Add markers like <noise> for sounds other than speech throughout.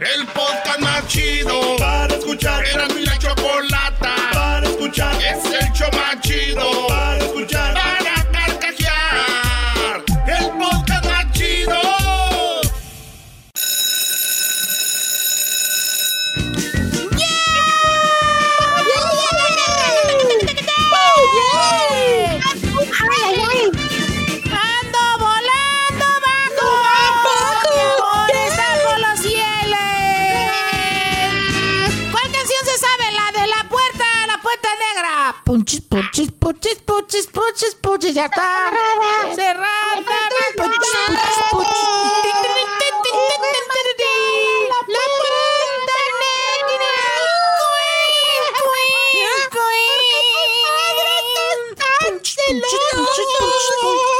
El podcast más negra. Punchis, punchis, punchis, punchis, punchis, punchis, ya está. Cerrada. Punchis, punchis, punchis. La puerta negra. Punchis, punchis, punchis, punchis.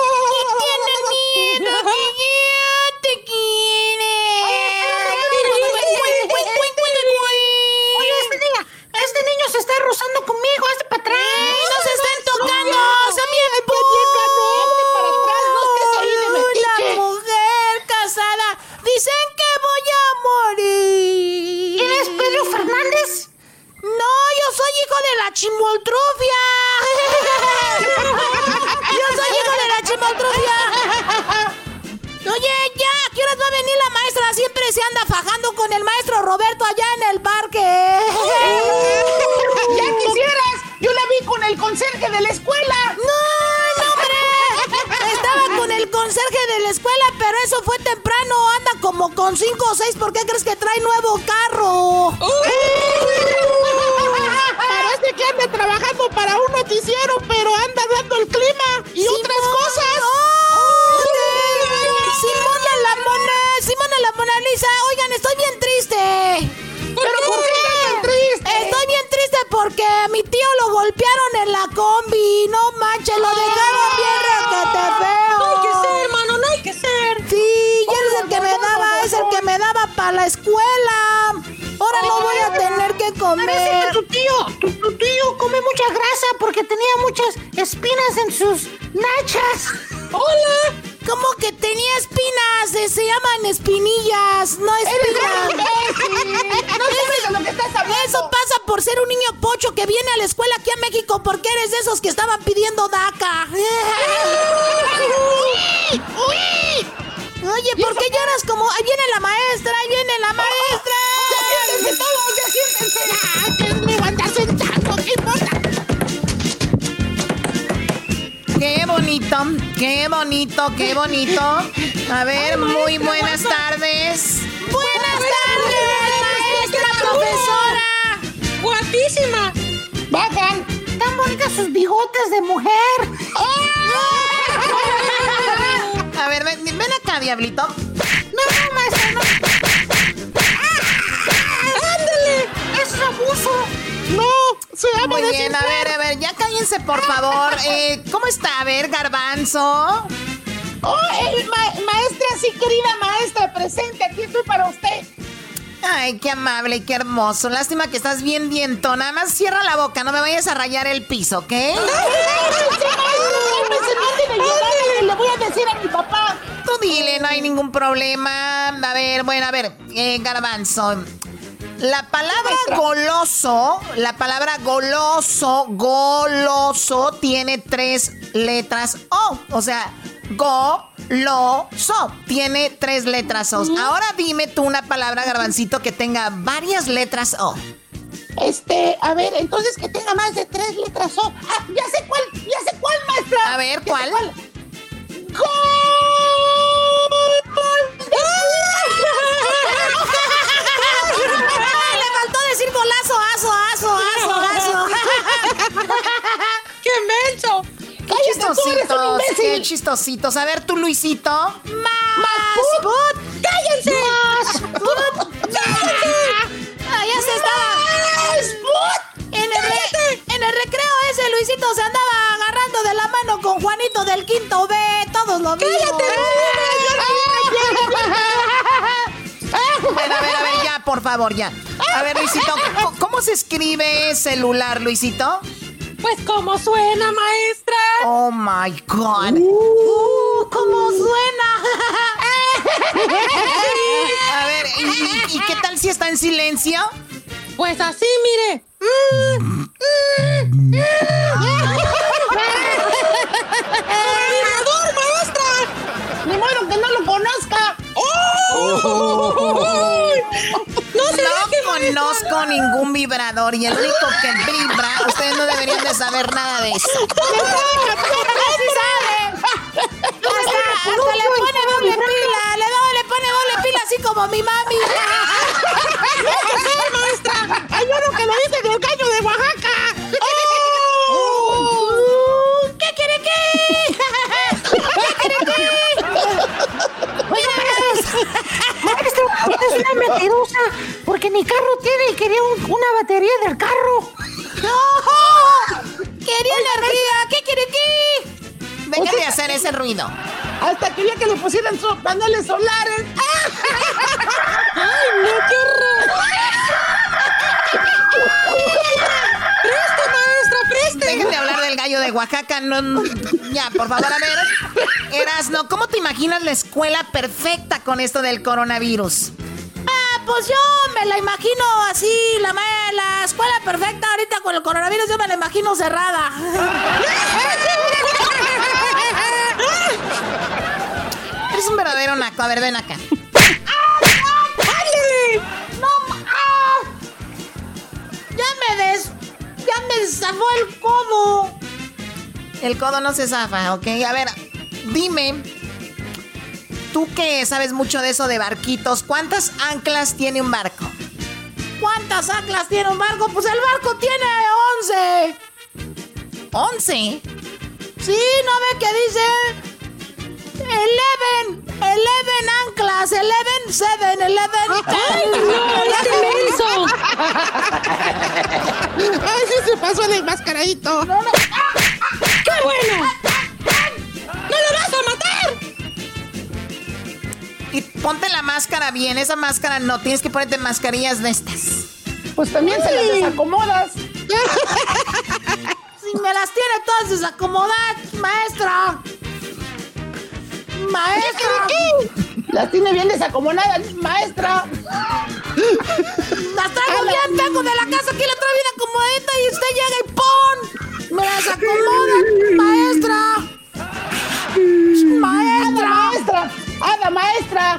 Rozando conmigo, este para atrás. ¡No se están tocando! ¡Son bien La mujer casada dicen que voy a morir. ¿Eres Pedro Fernández? No, yo soy hijo de la chimoltrufia. <laughs> Yo soy hijo de la chimoltrufia. Oye, ya, ¿a qué horas va a venir la maestra? Siempre se anda fajando con el maestro Roberto allá en el parque. ¡Ya quisieras! Yo la vi con el conserje de la escuela. ¡No, no, hombre! Estaba con el conserje de la escuela, pero eso fue temprano. Anda como con cinco o seis. ¿Por qué crees que trae nuevo carro? Parece que anda trabajando para un noticiero, pero anda dando el clima y otras cosas. Simona la Mona, Simona la Mona Lisa. Oigan, estoy bien a mi tío lo golpearon en la combi. No manches, lo dejaron bien requete feo. No hay que ser, hermano, no hay que ser. Sí, y él es el que me daba, es el que me daba para la escuela. Ahora no voy a tener que Parece que comer. tu tío, tu, tu tío come mucha grasa porque tenía muchas espinas en sus nachas. ¡Hola! ¿Cómo que tenía espinas? Eh, Se llaman espinillas, no espinas. No sabes de lo que estás hablando. Eso pasa por ser un niño pocho que viene a la escuela aquí a México porque eres de esos que estaban pidiendo DACA. <laughs> Oye, ¿por qué lloras como... Ahí viene la maestra, ahí viene la <laughs> maestra. Qué bonito, qué bonito. A ver, muy buenas tardes. Buenas tardes, maestra, profesora. ¡Guapísima! Bajan, tan bonitas sus bigotes de mujer. <laughs> A ver, ven, ven acá, diablito. No, no, maestra, no. ¡Se llama Muy bien, a ver, a ver, ya cállense, por favor. <laughs> Eh, ¿Cómo está? A ver, garbanzo. ¡Oh, ma- maestra, sí, querida maestra, presente, aquí estoy para usted. Ay, qué amable y qué hermoso. Lástima que estás bien diento. Nada más cierra la boca, no me vayas a rayar el piso, ¿ok? Le voy a decir a mi papá. Tú dile, no hay ningún problema. A ver, bueno, a ver, eh, garbanzo. La palabra goloso, la palabra goloso, goloso, tiene tres letras O. O sea, go, Lo, so. Tiene tres letras O. Ahora dime tú una palabra, garbancito, que tenga varias letras O. Este, a ver, entonces que tenga más de tres letras O. Ah, ya sé cuál, ya sé cuál, maestra. A ver, ¿cuál? ¡Gol! <laughs> Faltó decir golazo, aso, aso, aso, aso. <laughs> ¡Qué menso! Qué chistositos, qué chistositos. A ver, tú, Luisito. Más. put. ¡Cállense! Ah, ya se estaba. En el, re- en el recreo ese Luisito se andaba agarrando de la mano con Juanito del quinto B. Todos lo vimos. <laughs> <laughs> Bueno, a ver, a ver, por favor, ya. A ver, Luisito, <laughs> ¿cómo, se escribe celular, Luisito? Pues como suena, maestra. Oh my God. Uh, ¿Cómo suena? <laughs> A ver, ¿y, qué tal si está en silencio? Pues así, mire. ¡Vibrador, maestra! ¡Ni modo que no lo conozca! ¡No No conozco ningún vibrador y el único que vibra, ustedes no deberían de saber nada de eso. ¡Sí sabe! Hasta, hasta le pone doble pila, le, do- le pone doble pila así como mi mami. maestra! ¡Hay uno que lo dice del gallo de Oaxaca! Es una mentirosa, porque mi carro tiene y quería un- una batería del carro. ¡No! ¡Quería energía! ¿Qué quiere qué? Deja de hacer ese ruido. Hasta quería que le pusieran sus paneles solares. <laughs> ¡Ay, no, qué horror! Dejen de hablar del gallo de Oaxaca. No, no. ya, por favor, a ver. Erasno, ¿cómo te imaginas la escuela perfecta con esto del coronavirus? Ah, pues yo me la imagino así, la, la escuela perfecta ahorita con el coronavirus, yo me la imagino cerrada. Eres un verdadero naco. A ver, ven acá. ¡Ándale! No, ah. ya me des, el codo. El codo no se zafa, ¿ok? A ver, dime, tú que sabes mucho de eso de barquitos, ¿cuántas anclas tiene un barco? ¿Cuántas anclas tiene un barco? Pues el barco tiene 11. ¿11? Sí, ¿no ve que dice? Eleven, eleven anclas, eleven, seven, eleven, ¡Ay, no! ¡Qué menso! ¡Ay, sí se pasó el enmascaradito! No, no. ¡Qué bueno! ¡No lo vas a matar! Y ponte la máscara bien, esa máscara no, tienes que ponerte mascarillas de estas. Pues también se las desacomodas. <laughs> Si me las tiene todas desacomodadas, maestra. Maestra. Las tiene bien desacomodadas, maestra. Las traigo bien, tengo de la casa aquí la traigo bien acomodadita y usted llega y ¡pum! Me las acomoda, maestra. Maestra. maestra! ¡Hada maestra!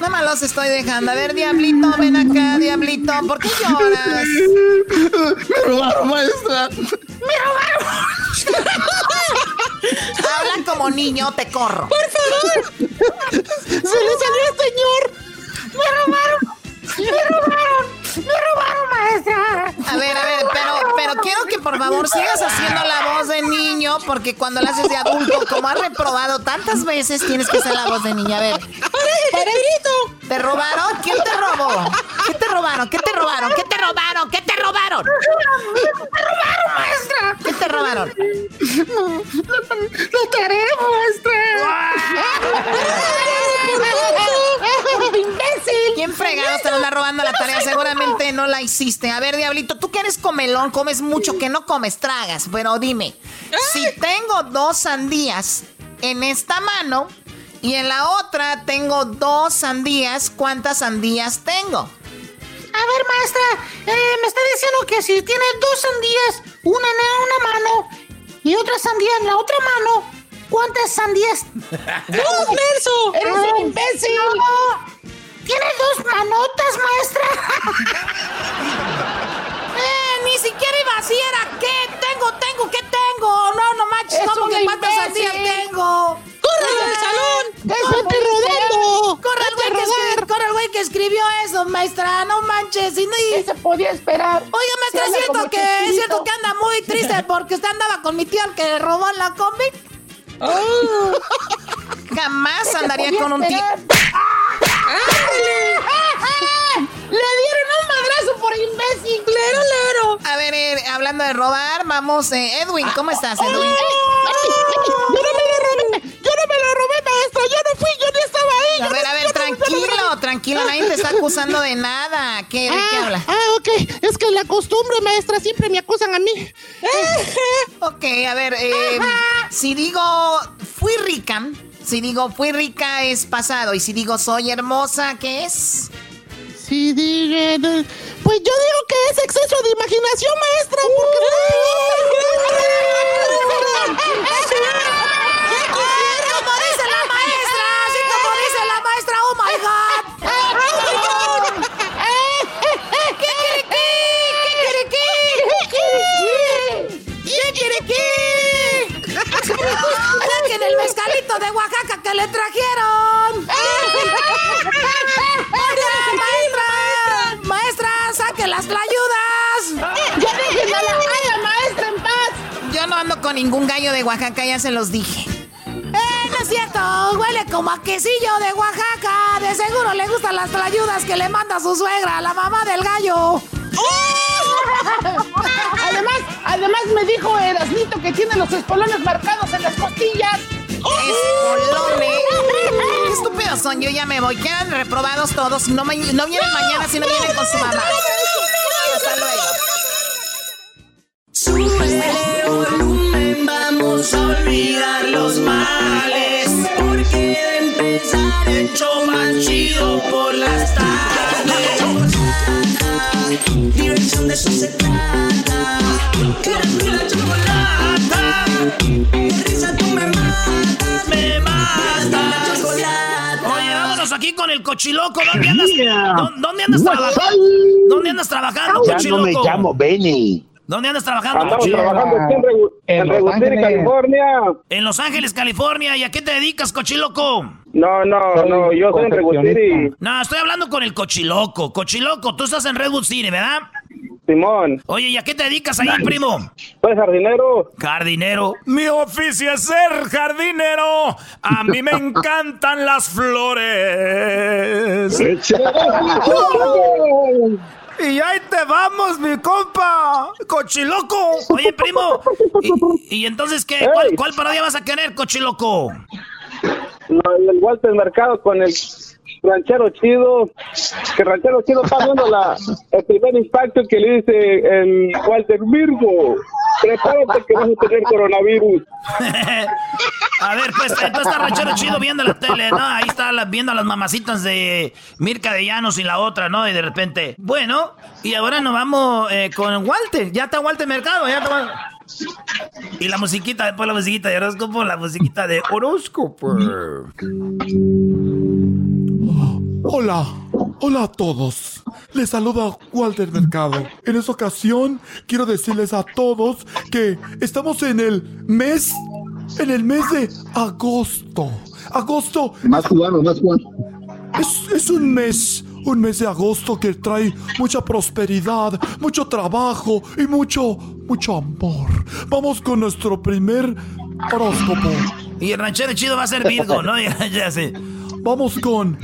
Nada más los estoy dejando. A ver, Diablito, ven acá, Diablito. ¿Por qué lloras? Me robaron, maestra. <laughs> Habla como niño, te corro. ¡Por favor! ¡Se le salió al señor! ¡Me robaron! ¡Me robaron! ¡Me robaron, maestra! A ver, a ver, pero, pero quiero que por favor sigas haciendo la voz de niño, porque cuando la haces de adulto, como has reprobado tantas veces, tienes que hacer la voz de niño. A ver. ¿Te robaron? ¿Quién te robó? ¿Qué te robaron? ¿Qué te robaron? ¿Qué te robaron? ¿Qué te robaron? <laughs> ¡Me robaron, maestra! ¿Qué te robaron? ¡La tarea, maestra! ¡Imbécil! ¿Quién fregado te anda robando la tarea? Seguramente no la hiciste. A ver, Diablito, tú que eres comelón, comes mucho, que no comes, tragas. Pero dime, si tengo dos sandías en esta mano y en la otra tengo dos sandías, ¿cuántas sandías tengo? A ver, maestra, eh, me está diciendo que si tiene dos sandías, una en una mano y otra sandía en la otra mano, ¿Cuántas sandías? ¡Dos, <laughs> Nelson! ¡Eres un imbécil! ¡Tiene dos manotas, maestra! <laughs> ni siquiera iba así, era ¿qué? Tengo, tengo, ¿qué tengo? No, no manches, Es ¿cómo que cuántas sandías tengo? ¡Corre del salón! ¡Vete rodando! Corre el, güey ¡Vete que a escri- rodar! corre el güey que escribió eso, maestra, no manches. Y ¿Qué se podía esperar? Oiga, maestra, es cierto que es cierto que anda muy triste <laughs> porque usted andaba con mi tío el que robó la cómic. Jamás andaría con un tío. esperar? ¡Le dieron un madrazo por imbécil! ¡Lero, lero! A ver, eh, hablando de robar, vamos, eh, Edwin, ¿cómo estás, Edwin? ¡Yo no me lo robé! ¡Yo no me lo robé, maestra! ¡Yo no fui! ¡Yo ni estaba ahí! A ver, no- a ver, no- tranquilo, tranquilo, nadie te está acusando de nada. ¿Qué, ¿De qué Ah, habla? ah, ok. Es que la costumbre, maestra, siempre me acusan a mí. <laughs> Ok, a ver, eh, si digo fui rica, si digo fui rica es pasado, y si digo soy hermosa, ¿qué es? Sí. Pues yo digo que es exceso de imaginación, maestra, porque. Como dice la maestra, así como dice la maestra, oh my god. ¿Qué quiere ¿Qué quiere qué? Saquen el mezcalito de Oaxaca que le trajeron. Oiga, maestra, maestra, saque las ayudas. ¡Ya dejen a la, a la maestra en paz! Yo no ando con ningún gallo de Oaxaca, ya se los dije. Eh, no es cierto, huele como a quesillo de Oaxaca. De seguro le gustan las ayudas que le manda su suegra, la mamá del gallo. <laughs> Además, además me dijo Erasmito que tiene los espolones marcados en las costillas. Espolones. Qué estúpidos son, yo ya me voy. Quedan reprobados todos. No, me- no vienen mañana si no vienen con su mamá. Súbele volumen, vamos a olvidar los males. Porque de empezar el show más chido por las tardes. Diversión de eso se trata. Mi la chocolata. Risa tú me matas, me matas. Oye, vámonos aquí con el cochiloco. ¿Dónde andas, ¿Dó- ¿dónde andas trabajando? ¿Dónde andas trabajando, Ya no me llamo Benny. ¿Dónde andas trabajando, Andamos trabajando aquí en, Regu- en en Los Ángeles. California. En Los Ángeles, California. ¿Y a qué te dedicas, cochiloco? No, no, no, yo soy en Regustini. No, estoy hablando con el cochiloco. Cochiloco, tú estás en Redwood City, ¿verdad? Simón, Oye, ¿y a qué te dedicas ahí, primo? soy jardinero. Jardinero. Mi oficio es ser jardinero. A mí me encantan las flores. <laughs> <laughs> Y ahí te vamos, mi compa. Cochiloco. Oye, primo. ¿Y, y entonces qué? ¿Cuál, cuál parodia vas a querer, cochiloco? No, el Walter Mercado con el ranchero chido. Que ranchero chido está viendo la, el primer impacto que le dice el Walter Virgo. Prepárate que vas a tener coronavirus. <laughs> A ver, pues entonces está ranchero chido viendo la tele, ¿no? Ahí está viendo a las mamacitas de Mirka de Llanos y la otra, ¿no? Y de repente, bueno, y ahora nos vamos eh, con Walter. Ya está Walter Mercado, ya está. Y la musiquita, después la musiquita de horóscopo, la musiquita de horóscopo. Hola, hola a todos. Les saluda Walter Mercado. En esta ocasión quiero decirles a todos que estamos en el mes, en el mes de agosto. Agosto Más cubano, más cubano. es, es un mes, un mes de agosto que trae mucha prosperidad, mucho trabajo y mucho, mucho amor. Vamos con nuestro primer horóscopo. Y el ranchero chido va a ser Virgo, ¿no? <laughs> Ya, ya sé. Vamos con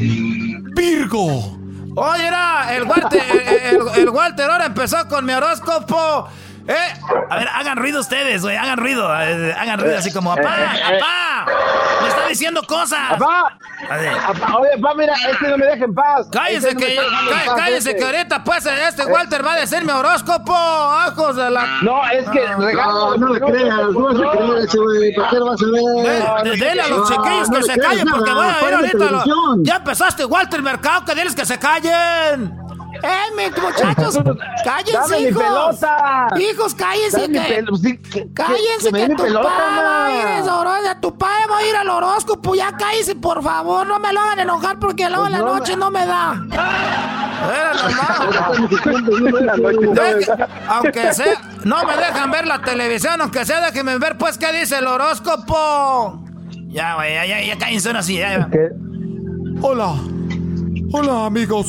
Virgo. Oye, era el Walter, el, el- el Walter ahora empezó con mi horóscopo. ¿Eh? A ver, hagan ruido ustedes, güey, hagan ruido, eh, hagan ruido así como, apá, apá, me está diciendo cosas. ¡Papá! A ver, Apá, Oye, papá, mira, este no me deja en paz. Cállese Este no que, en cá- paz, cállese este. que ahorita pues este Walter va a decir mi horóscopo, ajos de la... No, es que regalo. No, le creas, no a creer ese güey. ¿Por qué lo vas a ver? De- de- Dele a los No, chiquillos no que le se creas callen porque voy a ir ahorita. Ya empezaste Walter Mercado, que diles que se callen. ¡Eh, mis muchachos! <laughs> ¡Cállense, Dame mi hijos! pelota. ¡Hijos, cállense! Dame mi que- pel- sí, que- ¡Cállense, que tu pelota, padre va a ir tu padre va a ir al horóscopo! ¡Ya cállense, por favor! No me lo hagan enojar porque luego en la Pues no, noche no me da. Aunque sea, no me dejan ver la televisión, aunque sea, déjenme ver, pues, qué dice el horóscopo. Ya, güey, ya, ya, ya cállense ahora sí, ya, ya. Hola. Hola, amigos.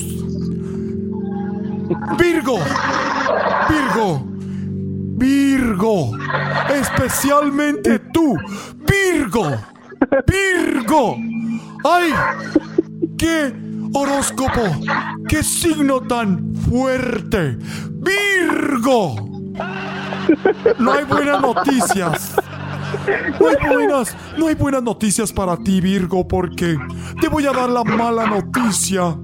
Virgo. Virgo. Virgo. Especialmente tú. Virgo. Virgo. ¡Ay! ¡Qué horóscopo! ¡Qué signo tan fuerte! ¡Virgo! No hay buenas noticias. No hay buenas, no hay buenas noticias para ti, Virgo, porque te voy a dar la mala noticia.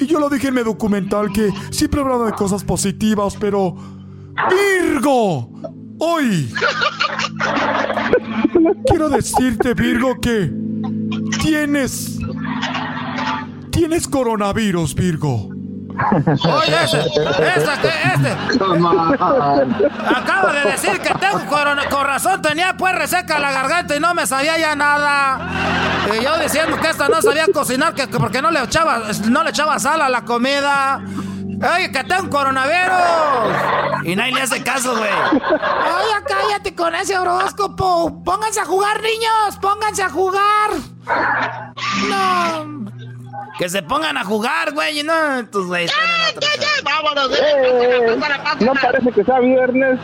Y yo lo dije en mi documental que siempre hablaba de cosas positivas, pero Virgo, hoy quiero decirte, Virgo, que tienes tienes coronavirus, Virgo. Oye, ese, que este. Acabo de decir que tengo corona, con razón tenía pues reseca la garganta y no me sabía ya nada. Y yo diciendo que esta no sabía cocinar, que, que porque no le echaba, no le echaba sal a la comida. Oye, que tengo coronavirus. Y nadie le hace caso, güey. Oye, cállate con ese horóscopo. Pónganse a jugar, niños. Pónganse a jugar. No. Que se pongan a jugar, güey. y No, güeyes están en otra. Vámonos, Eh, no parece que sea viernes.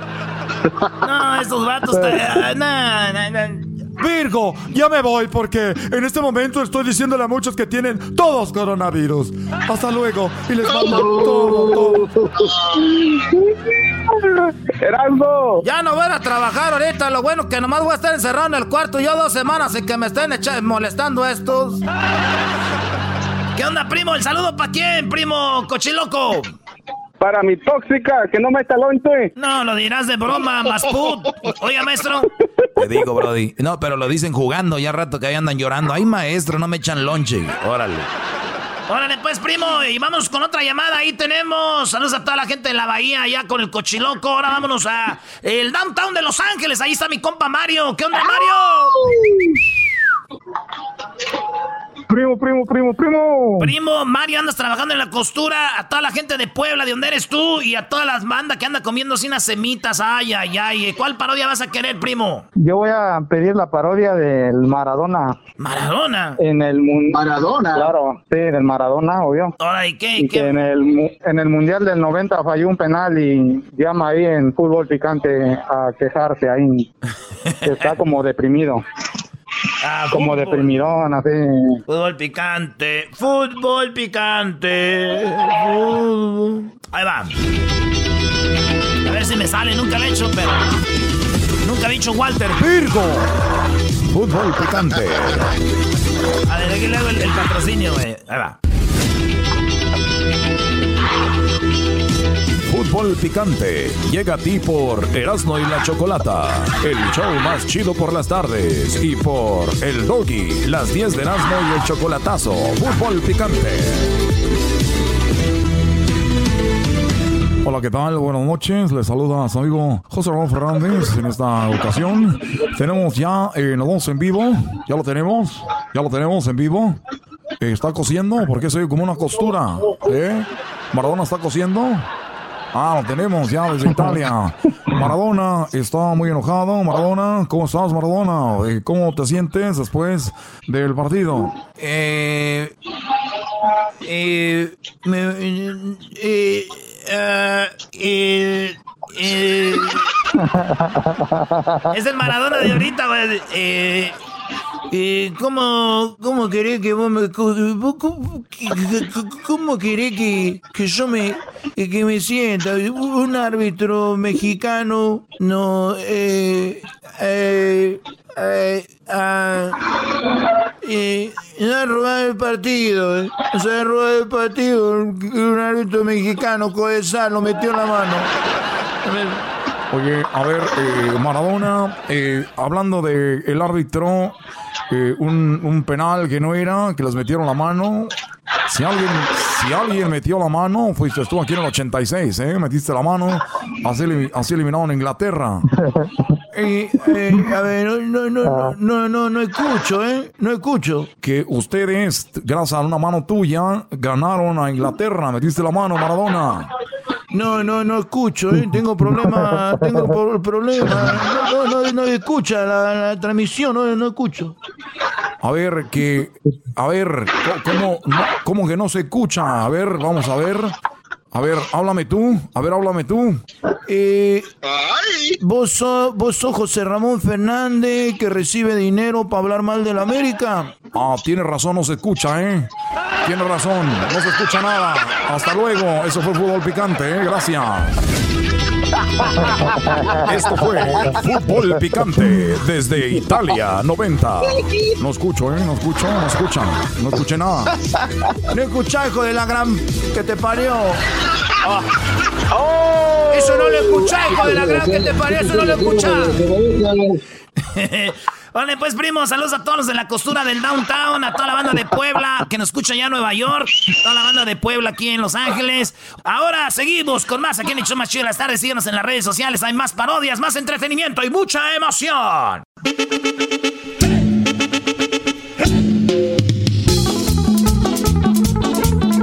No, estos vatos. están- <laughs> No, no, no. Virgo, ya me voy porque en este momento estoy diciéndole a muchos que tienen todos coronavirus. Hasta luego y les mando todo, todo. Erasmo. Ya no voy a trabajar ahorita. Lo bueno que nomás voy a estar encerrado en el cuarto yo dos semanas sin que me estén molestando estos. ¿Qué onda, primo? ¿El saludo para quién, primo cochiloco? Para mi tóxica, que no me está lonche. No, lo dirás de broma, Masput. Oiga, maestro. Te digo, Brody. No, pero lo dicen jugando, ya rato que ahí andan llorando. Ay, maestro, no me echan lonche. Órale. Órale, pues, primo, y vamos con otra llamada. Ahí tenemos. Saludos a toda la gente de la bahía, allá con el cochiloco. Ahora vámonos a el downtown de Los Ángeles. Ahí está mi compa Mario. ¿Qué onda, Mario? Primo, primo, primo, primo. Primo, Mario, andas trabajando en la costura. A toda la gente de Puebla, de donde eres tú, y a todas las bandas que anda comiendo sin semitas. Ay, ay, ay. ¿Cuál parodia vas a querer, primo? Yo voy a pedir la parodia del Maradona. Maradona. En el mun- Maradona. Claro, sí, del Maradona, obvio. Ahora, ¿y qué? Y que qué? en el, en el Mundial del 90 falló un penal y llama ahí en fútbol picante a quejarse ahí. que <laughs> está como deprimido. Ah, <laughs> Como fútbol. deprimidón, así. Fútbol picante, fútbol picante. fútbol. Ahí va. A ver si me sale, nunca lo he hecho, pero. Nunca he dicho Walter. Virgo. Fútbol picante. A ver, aquí le hago el, el patrocinio, güey. Ahí va. Fútbol picante. Llega a ti por Erasmo y la Chocolata. El show más chido por las tardes. Y por El Doggy. Las 10 de Erasmo y el Chocolatazo. Fútbol picante. Hola, ¿qué tal? Buenas noches. Les saluda su amigo José Ramón Fernández. En esta ocasión tenemos ya, eh, nos en vivo. Ya lo tenemos. Ya lo tenemos en vivo. Eh, ¿Está cosiendo? Porque soy como una costura. ¿Eh? ¿Maradona está cosiendo? Ah, lo tenemos ya desde Italia. Maradona está muy enojado. Maradona, ¿cómo estás, Maradona? ¿Cómo te sientes después del partido? Eh. Eh. Eh, eh, eh, eh. Es el Maradona de ahorita, güey. Eh. Eh, ¿cómo, ¿Cómo querés que vos me... ¿Cómo, cómo, querés que, que yo me... que me sienta? Un árbitro mexicano no... Eh, eh, eh, ah, eh, ha robado el partido, eh. se ha robado el partido. Un árbitro mexicano, Codesal, lo metió en la mano. Oye, a ver, eh, Maradona, eh, hablando de el árbitro, eh, un, un penal que no era, que les metieron la mano. Si alguien, si alguien metió la mano, fuiste tú aquí en el 86, ¿eh? Metiste la mano, así, así eliminaron a Inglaterra. <laughs> Eh, a ver, no, no, no, no, no, no escucho, ¿eh? No escucho. Que ustedes, gracias a una mano tuya, ganaron a Inglaterra. Metiste la mano, Maradona. No, no, no escucho, ¿eh? Tengo problema, tengo pro- problema. No, no, no, no escucha la, transmisión, no, no escucho. A ver, que. A ver, ¿cómo, cómo que no se escucha? A ver, vamos a ver. A ver, háblame tú. A ver, háblame tú. Eh, ¿vos, sos, ¿Vos sos José Ramón Fernández que recibe dinero para hablar mal de la América? Ah, tienes razón, no se escucha, ¿eh? Tienes razón, no se escucha nada. Hasta luego. Eso fue fútbol picante, ¿eh? Gracias. Esto fue Fútbol Picante desde Italia 90. No escucho, ¿eh? No escucho, no escuchan. No escuché nada. No escuchás, hijo de la gran que te parió. Oh. Eso no lo escuchás, hijo de la gran que te parió, eso no lo escuchás. <laughs> Vale, pues primo, saludos a todos los de la costura del downtown, a toda la banda de Puebla que nos escucha ya en Nueva York, toda la banda de Puebla aquí en Los Ángeles. Ahora seguimos con más aquí en el show más chido de las en las redes sociales, hay más parodias, más entretenimiento y mucha emoción.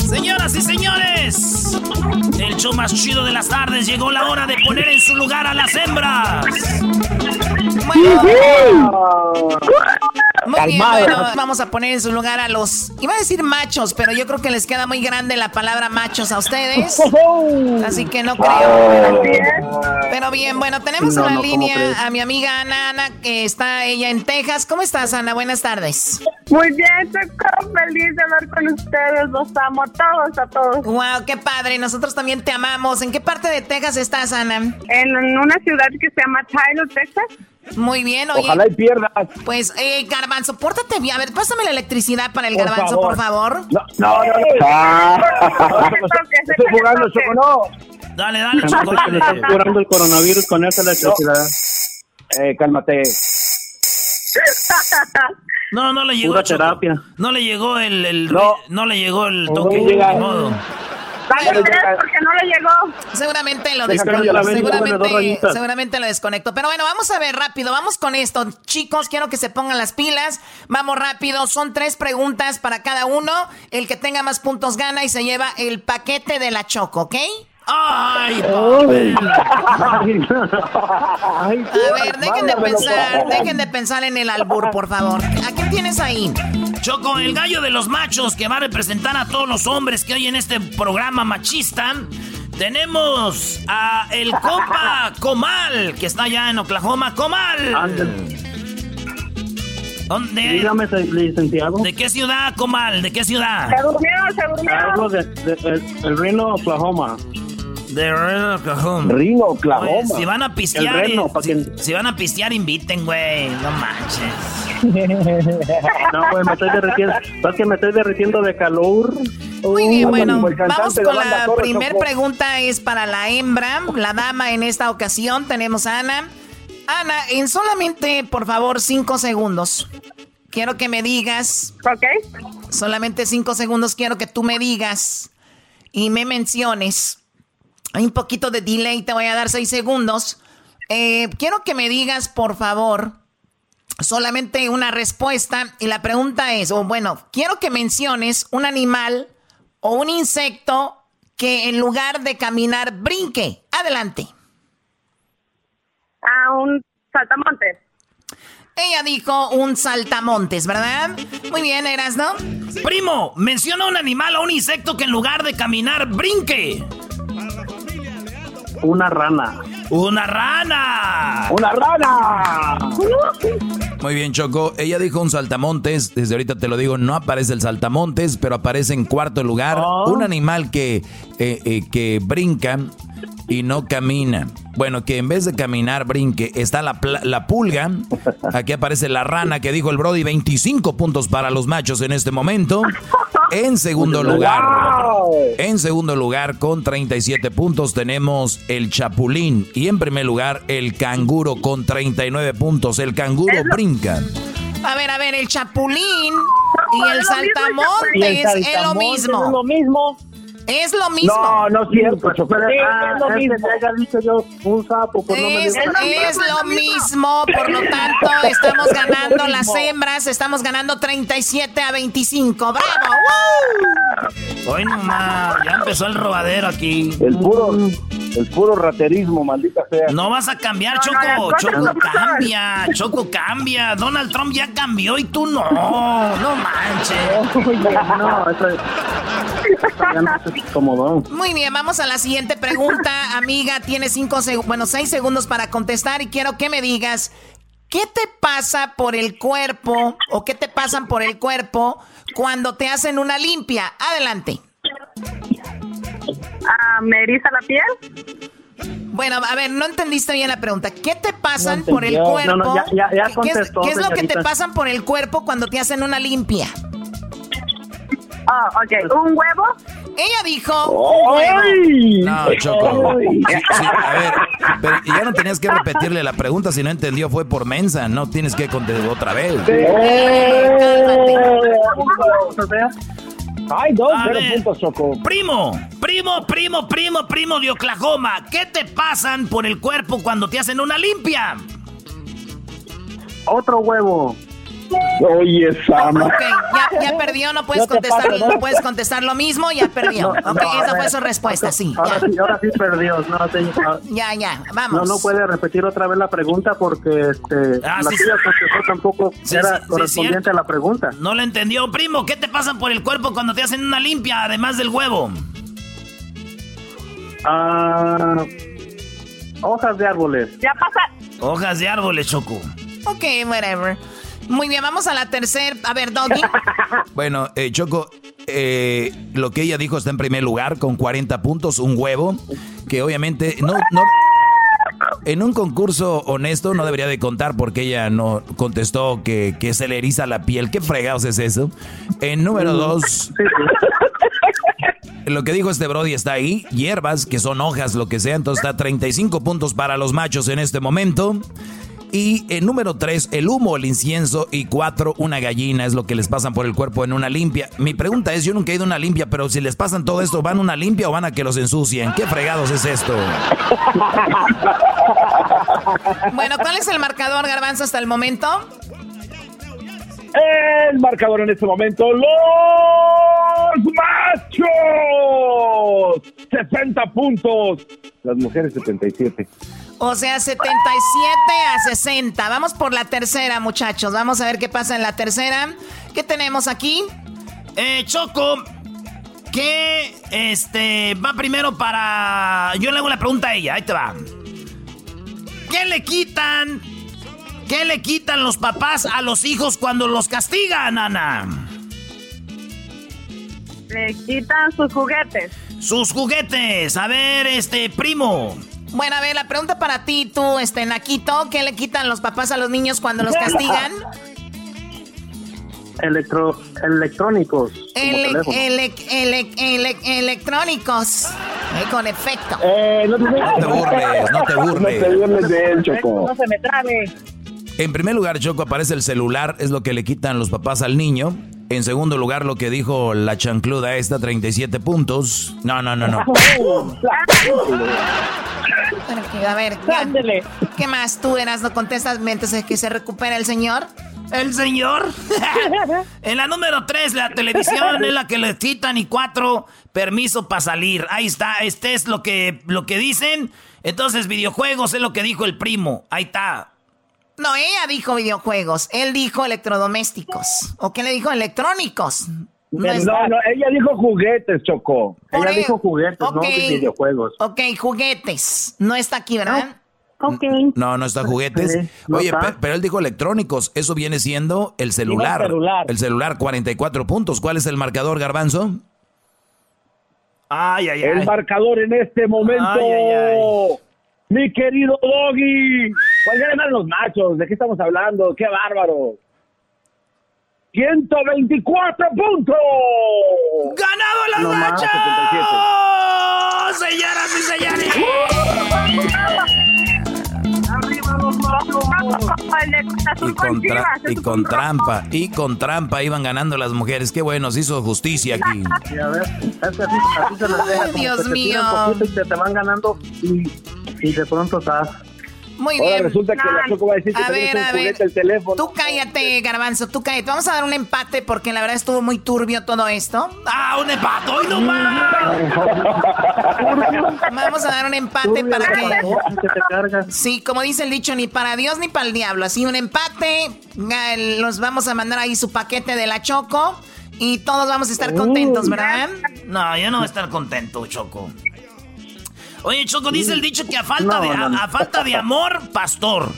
Señoras y señores, show más chido de las tardes llegó la hora de poner en su lugar a las hembras. Muy bien, bueno, vamos a poner en su lugar a los, iba a decir machos, pero yo creo que les queda muy grande la palabra machos a ustedes. <laughs> Así que no creo. Pero bien, bueno, tenemos No, en la no, ¿cómo línea a mi amiga Ana, Ana, que está ella en Texas. ¿Cómo estás, Ana? Buenas tardes. Muy bien, estoy feliz de hablar con ustedes. Los amo a todos, a todos. Wow, qué padre. Nosotros también te amamos. ¿En qué parte de Texas estás, Ana? En una ciudad que se llama Tyler, Texas. Muy bien, oye. Ojalá y pierdas. Pues, eh, Garbanzo, pórtate bien. A ver, pásame la electricidad para el Por Garbanzo, favor. por favor. No, no, no. <laughs> Estoy jugando, Choco, no. Dale, dale, Choco, Le estás curando el coronavirus con esa electricidad. Eh, cálmate. <laughs> No, no le llegó. Pura terapia. No le llegó el, el- No. no le llegó el toque. No llega. ni porque no le llegó. Seguramente lo desconectó. Seguramente, seguramente lo desconectó. Pero bueno, vamos a ver rápido. Vamos con esto. Chicos, quiero que se pongan las pilas. Vamos rápido. Son tres preguntas para cada uno. El que tenga más puntos gana y se lleva el paquete de la Choco, ¿ok? ¡Ay, papi! <laughs> A ver, dejen de pensar, dejen de pensar en el albur, por favor. ¿A qué tienes ahí? Choco, el gallo de los machos que va a representar a todos los hombres que hay en este programa machista. Tenemos a el compa Comal, que está allá en Oklahoma. ¡Comal! ¿Dónde? Dígame, licenciado. ¿De qué ciudad, Comal? ¿De qué ciudad? Se durmió, se durmió. Algo de, de- el, el Reno, Oklahoma. De Reno, Oklahoma. Reno, Oye, si van a pistear, Reno, si, que- si van a pistear, inviten, güey. No manches. No, pues me estoy derritiendo. Es que me estoy derritiendo de calor. Muy bien, bueno, vamos con la primera pregunta, es para la hembra, la dama en esta ocasión, tenemos a Ana. Ana, en solamente, por favor, cinco segundos, quiero que me digas... Ok. Solamente cinco segundos quiero que tú me digas y me menciones. Hay un poquito de delay, te voy a dar seis segundos. Eh, quiero que me digas, por favor, solamente una respuesta. Y la pregunta es, o bueno, quiero que menciones un animal o un insecto que en lugar de caminar brinque. Adelante. A un saltamontes. Ella dijo un saltamontes, ¿verdad? Muy bien, eras, ¿no? Primo, menciona un animal o un insecto que en lugar de caminar brinque. Una rana. ¡Una rana! ¡Una rana! Muy bien, Choco. Ella dijo un saltamontes. Desde ahorita te lo digo, no aparece el saltamontes, pero aparece en cuarto lugar un animal que, eh, eh, que brinca y no camina. Bueno, que en vez de caminar, brinque. Está la, pla- la pulga. Aquí aparece la rana que dijo el Brody. 25 puntos para los machos en este momento. En segundo lugar, en segundo lugar, con 37 puntos, tenemos el chapulín. Y en primer lugar, el canguro con 39 puntos. El canguro brinca. A ver, a ver, el chapulín y el saltamontes es lo mismo. es lo mismo. Es lo mismo. No, no es cierto, chofer. Sí, Ah, es lo mismo. me haya dicho yo un sapo, pues no me Es, digas. es lo mismo, por lo tanto, estamos ganando las hembras, estamos ganando 37 a 25. ¡Bravo! ¡Woo! Hoy nomás, ya empezó el robadero aquí. El puro, el puro raterismo, maldita sea. No vas a cambiar, No, Choco. Choco, cambia. Choco, cambia. Donald Trump ya cambió y tú no. No manches. no, eso es... Ya Muy bien, vamos a la siguiente pregunta, <laughs> amiga. Tienes cinco seg- bueno, seis segundos para contestar y quiero que me digas qué te pasa por el cuerpo o qué te pasan por el cuerpo cuando te hacen una limpia. Adelante. Ah, ¿Me eriza la piel? Bueno, a ver, no entendiste bien la pregunta. ¿Qué te pasan No por el cuerpo? No, no, ya- ya- ya ¿Qué- ¿Qué, es, contestó, qué es lo que te pasan por el cuerpo cuando te hacen una limpia? Ah, ok. ¿Un huevo? Ella dijo. No, Choco. Sí, sí, a ver, pero ya no tenías que repetirle la pregunta. Si no entendió, fue por mensa. No tienes que contestar otra vez. Ay, dos, cero puntos, Choco. Primo, primo, primo, primo, primo de Oklahoma. ¿Qué te pasan por el cuerpo cuando te hacen una limpia? Otro huevo. Oye, Sama. Ok, ya, ya perdió, no puedes No contestar, pases, ¿no? no puedes contestar lo mismo, ya perdió. No, ok, esa fue su respuesta, sí. Ahora sí, ahora sí perdió. No, señor. ya, ya, vamos. No, no puede repetir otra vez la pregunta porque este, Ah, la sí, tuya sí. contestó tampoco Sí, era sí, sí, correspondiente a la pregunta. No lo entendió, primo. ¿Qué te pasan por el cuerpo cuando te hacen una limpia, además del huevo? Ah, hojas de árboles. Ya pasa. Hojas de árboles, Choco. Ok, whatever. Muy bien, vamos a la tercera. A ver, Doggy. <laughs> Bueno, eh, Choco, eh, lo que ella dijo está en primer lugar con 40 puntos, un huevo, que obviamente no, no, en un concurso honesto no debería de contar porque ella no contestó que, que se le eriza la piel. ¿Qué fregados es eso? En número dos, <laughs> lo que dijo este Brody está ahí, hierbas, que son hojas, lo que sea, entonces está 35 puntos para los machos en este momento. Y en número 3, el humo, el incienso. Y 4, una gallina es lo que les pasan por el cuerpo en una limpia. Mi pregunta es, yo nunca he ido a una limpia, pero si les pasan todo esto, ¿van a una limpia o van a que los ensucien? ¿Qué fregados es esto? Bueno, ¿cuál es el marcador, Garbanzo, hasta el momento? El marcador en este momento, los machos. 60 puntos. Las mujeres 77. O sea, 77 a 60. Vamos por la tercera, muchachos. Vamos a ver qué pasa en la tercera. ¿Qué tenemos aquí? Eh, Choco, ¿qué este, va primero para... Yo le hago la pregunta a ella, ahí te va. ¿Qué le quitan? ¿Qué le quitan los papás a los hijos cuando los castigan, Ana? Le quitan sus juguetes. Sus juguetes. A ver, este, primo. Bueno, a ver, la pregunta para ti, tú, este, Naquito. ¿Qué le quitan los papás a los niños cuando los castigan? <laughs> Electro, electrónicos. como Ele- teléfono. ele- ele- ele- electrónicos. Eh, con efecto. Eh, no, te, No te burles, <laughs> no te burles. No te burles de él, Choco. No se me trabe. En primer lugar, Choco, aparece el celular, es lo que le quitan los papás al niño. En segundo lugar, lo que dijo la chancluda esta, 37 puntos. No, no, no, no. <laughs> Bueno, a ver, ¿qué, qué más tú eras? ¿No contestas mientras que se recupera el señor? ¿El señor? <laughs> en la número 3, la televisión es la que le quitan y cuatro, permiso para salir. Ahí está, este es lo que, lo que dicen. Entonces, videojuegos es lo que dijo el primo. Ahí está. No, ella dijo videojuegos. Él dijo electrodomésticos. ¿O qué le dijo? Electrónicos. No, es- no, ella dijo juguetes, Choco. Por ella dijo juguetes, no videojuegos. Ok, juguetes. No está aquí, ¿verdad? Ok. No, no está juguetes. Sí, no Oye, está. pero él dijo electrónicos. Eso viene siendo el celular. celular. El celular, 44 puntos. ¿Cuál es el marcador, Garbanzo? Ay, ay, El ay. marcador en este momento. Ay, ay, ay. Mi querido Doggy. ¿Cuál ganan los machos? ¿De qué estamos hablando? ¡Qué bárbaro! 124 puntos. ¡Ganado los No más, machos! ¡Señoras y señores! Y con, y trampa, y con trampa iban ganando las mujeres. Qué bueno, se hizo justicia aquí. Y a ver, es que así, así se les deja. Ay, como Dios mío. te, te van ganando y, y de pronto estás. Muy Ahora bien. resulta que la Choco va a decir que A tenemos ver, un a ver. juguete el teléfono. Tú cállate, Garbanzo, tú cállate. Vamos a dar un empate porque la verdad estuvo muy turbio todo esto. ¡Ah, un empate! ¡Hoy no más! <laughs> Vamos a dar un empate para que... <laughs> Sí, como dice el dicho, ni para Dios ni para el diablo. Así un empate, los vamos a mandar ahí su paquete de la Choco y todos vamos a estar contentos, ¿verdad? No, yo no voy a estar contento, Choco. Oye, Choco, dice el dicho que a falta, No, de, no, no. A, a falta de amor, pastor.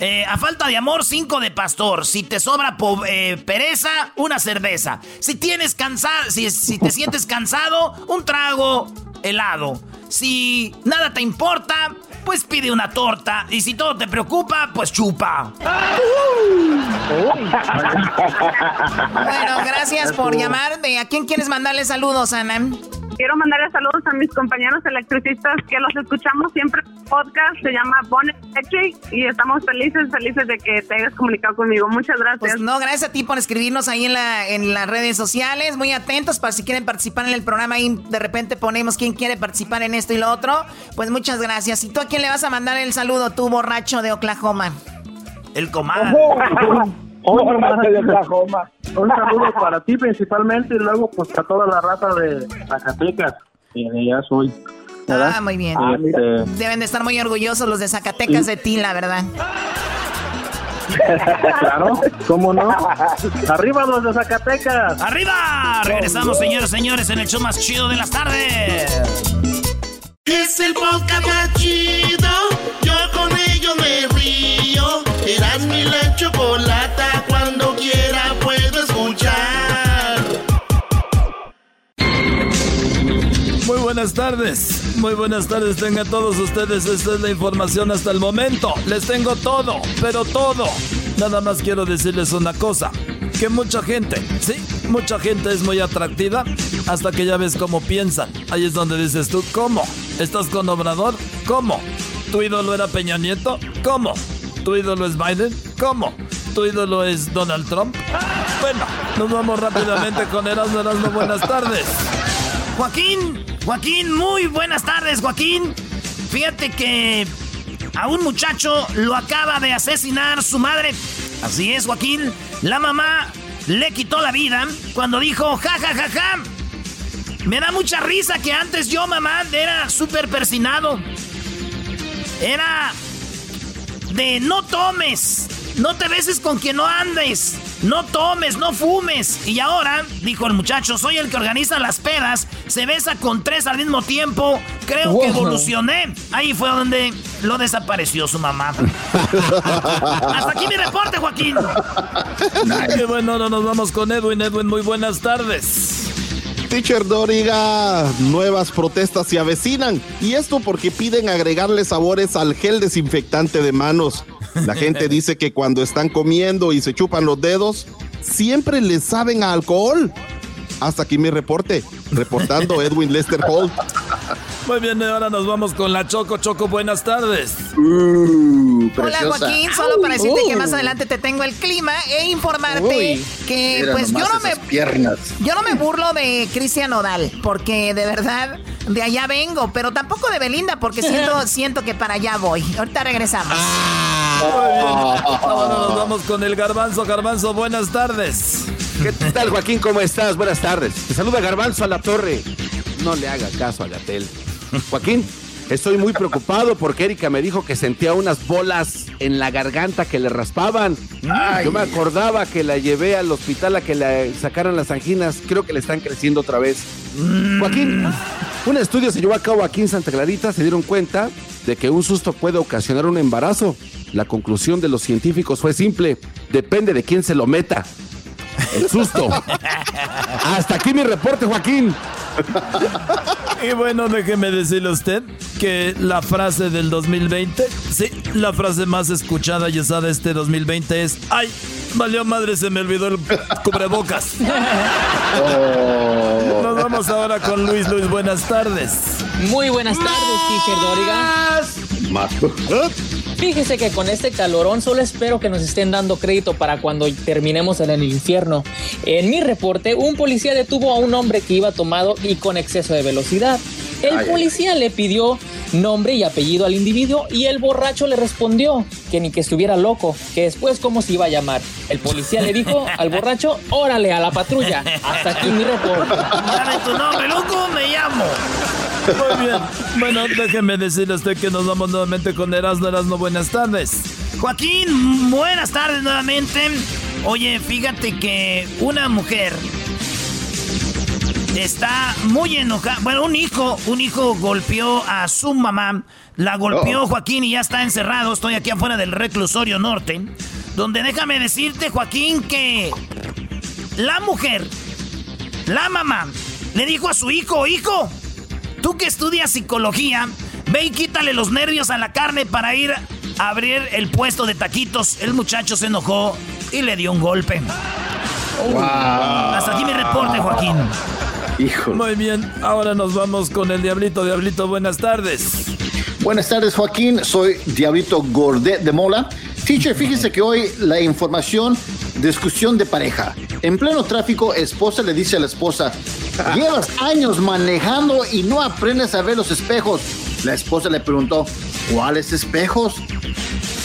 Eh, a falta de amor, cinco de pastor. Si te sobra eh, pereza, una cerveza. Si tienes cansado, si, si te sientes cansado, un trago helado. Si nada te importa, pues pide una torta. Y si todo te preocupa, pues chupa. <laughs> Bueno, gracias por llamar. ¿De ¿A quién quieres mandarle saludos, Ana? Quiero mandarle saludos a mis compañeros electricistas que los escuchamos siempre en podcast. Se llama Bonnet Electric y estamos felices, felices de que te hayas comunicado conmigo. Muchas gracias. Pues no, gracias a ti por escribirnos ahí en, la, en las redes sociales. Muy atentos para si quieren participar en el programa. Ahí de repente ponemos quién quiere participar en esto y lo otro. Pues muchas gracias. ¿Y tú a quién le vas a mandar el saludo, tú borracho de Oklahoma? El comal. Oh, Un saludo para ti principalmente y luego pues a toda la raza de Zacatecas. Que de allá soy. ¿verdad? Ah, muy bien. Este, Deben de estar muy orgullosos los de Zacatecas de ti, la verdad. <laughs> claro, ¿cómo no? ¡Arriba los de Zacatecas! ¡Arriba! Regresamos, señores, señores, en el show más chido de las tardes. Es el podcast más chido. Yo con ello me río. La chocolata. Cuando quiera puedo escuchar. Muy buenas tardes, muy buenas tardes tengan todos ustedes. Esta es la información hasta el momento. Les tengo todo, pero todo. Nada más quiero decirles una cosa, que mucha gente, sí, mucha gente es muy atractiva hasta que ya ves cómo piensan. Ahí es donde dices tú, ¿cómo? ¿Estás con Obrador? ¿Cómo? ¿Tu ídolo era Peña Nieto? ¿Cómo? ¿Tu ídolo es Biden? ¿Cómo? ¿Tu ídolo es Donald Trump? Bueno, nos vamos rápidamente con Erasmo Erasmo. Buenas tardes. Joaquín, Joaquín, muy buenas tardes, Joaquín. Fíjate que a un muchacho lo acaba de asesinar su madre. Así es, Joaquín. La mamá le quitó la vida cuando dijo, ja, ja, ja, ja. Me da mucha risa que antes yo, mamá, era súper persinado. Era de no tomes, no te beses con quien no andes, no tomes, no fumes. Y ahora, dijo el muchacho, soy el que organiza las pedas, se besa con tres al mismo tiempo, creo que evolucioné. Ahí fue donde lo desapareció su mamá. <laughs> Hasta aquí mi reporte, Joaquín. Qué bueno, ahora nos vamos con Edwin. Edwin, muy buenas tardes. Teacher Doriga, nuevas protestas se avecinan. Y esto porque piden agregarle sabores al gel desinfectante de manos. La gente <laughs> dice que cuando están comiendo y se chupan los dedos, siempre les saben a alcohol. Hasta aquí mi reporte. Reportando <laughs> Edwin Lester Holt. Muy bien, ahora nos vamos con la Choco. Choco, buenas tardes. Hola Joaquín, solo para decirte que más adelante te tengo el clima e informarte Uy, que pues yo no me piernas. yo no me burlo de Cristian Nodal, porque de verdad de allá vengo, pero tampoco de Belinda porque siento <laughs> siento que para allá voy. Ahorita regresamos. Muy bien. Ahora nos vamos con el Garbanzo. Garbanzo, buenas tardes. ¿Qué tal, Joaquín? ¿Cómo estás? Buenas tardes. Te saluda Garbanzo a la torre. No le haga caso a Gatel. Joaquín, estoy muy preocupado porque Erika me dijo que sentía unas bolas en la garganta que le raspaban. Yo me acordaba que la llevé al hospital a que le sacaran las anginas. Creo que le están creciendo otra vez. Joaquín, un estudio se llevó a cabo aquí en Santa Clarita. Se dieron cuenta de que un susto puede ocasionar un embarazo. La conclusión de los científicos fue simple. Depende de quién se lo meta. El susto. <laughs> Hasta aquí mi reporte, Joaquín. <laughs> Y bueno, déjeme decirle a usted que la frase del 2020, sí, la frase más escuchada y usada este 2020 es, ay, valió madre, se me olvidó el cubrebocas. Nos vamos ahora con Luis. Luis, buenas tardes. Muy buenas tardes, teacher Doriga. Más. Fíjese que con este calorón solo espero que nos estén dando crédito para cuando terminemos en el infierno. En mi reporte, un policía detuvo a un hombre que iba tomado y con exceso de velocidad. El policía le pidió nombre y apellido al individuo y el borracho le respondió que ni que estuviera loco, que después cómo se iba a llamar. El policía le dijo <laughs> al borracho, órale a la patrulla. Hasta aquí mi reporte. Dame tu nombre, loco, me llamo. Muy bien. Bueno, déjeme decirle a usted que nos vamos nuevamente con Erasmo. Erasmo, buenas tardes. Joaquín, buenas tardes nuevamente. Oye, fíjate que una mujer está muy enojada. Bueno, un hijo, un hijo golpeó a su mamá. La golpeó Joaquín y ya está encerrado. Estoy aquí afuera del reclusorio norte. Donde déjame decirte, Joaquín, que la mujer, la mamá, le dijo a su hijo, hijo, tú que estudias psicología, ve y quítale los nervios a la carne para ir a abrir el puesto de taquitos. El muchacho se enojó y le dio un golpe. Hasta aquí mi reporte, Joaquín. Hijo. Muy bien, ahora nos vamos con el Diablito. Diablito, buenas tardes. Buenas tardes, Joaquín. Soy Diablito Gordet de Mola. Teacher, fíjese que hoy la información, discusión de pareja. En pleno tráfico, esposa le dice a la esposa, <laughs> llevas años manejando y no aprendes a ver los espejos. La esposa le preguntó, ¿cuáles espejos?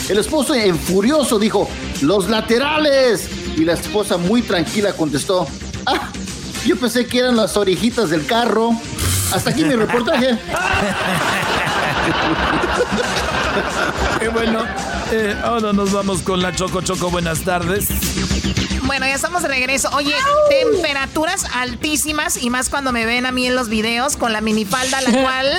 El esposo, en furioso, dijo, los laterales. Y la esposa, muy tranquila, contestó, ah, yo pensé que eran las orejitas del carro. Hasta aquí mi reportaje. Qué bueno. Eh, ahora nos vamos con la Choco Choco. Buenas tardes. Bueno, ya estamos de regreso. Oye, temperaturas altísimas y más cuando me ven a mí en los videos con la minifalda, la <laughs> cual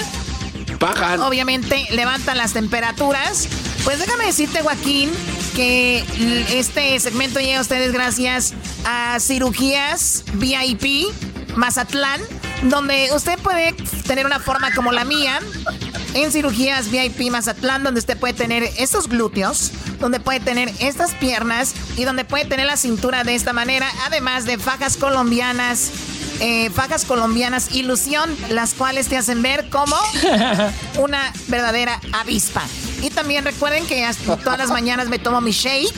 Bajan. obviamente levantan las temperaturas. Pues déjame decirte, Joaquín, que este segmento llega a ustedes gracias a Cirugías VIP Mazatlán, donde usted puede tener una forma como la mía. En cirugías VIP Mazatlán, donde usted puede tener estos glúteos, donde puede tener estas piernas y donde puede tener la cintura de esta manera, además de fajas colombianas, eh, fajas colombianas ilusión, las cuales te hacen ver como <laughs> una verdadera avispa. Y también recuerden que hasta todas las mañanas me tomo mi shake,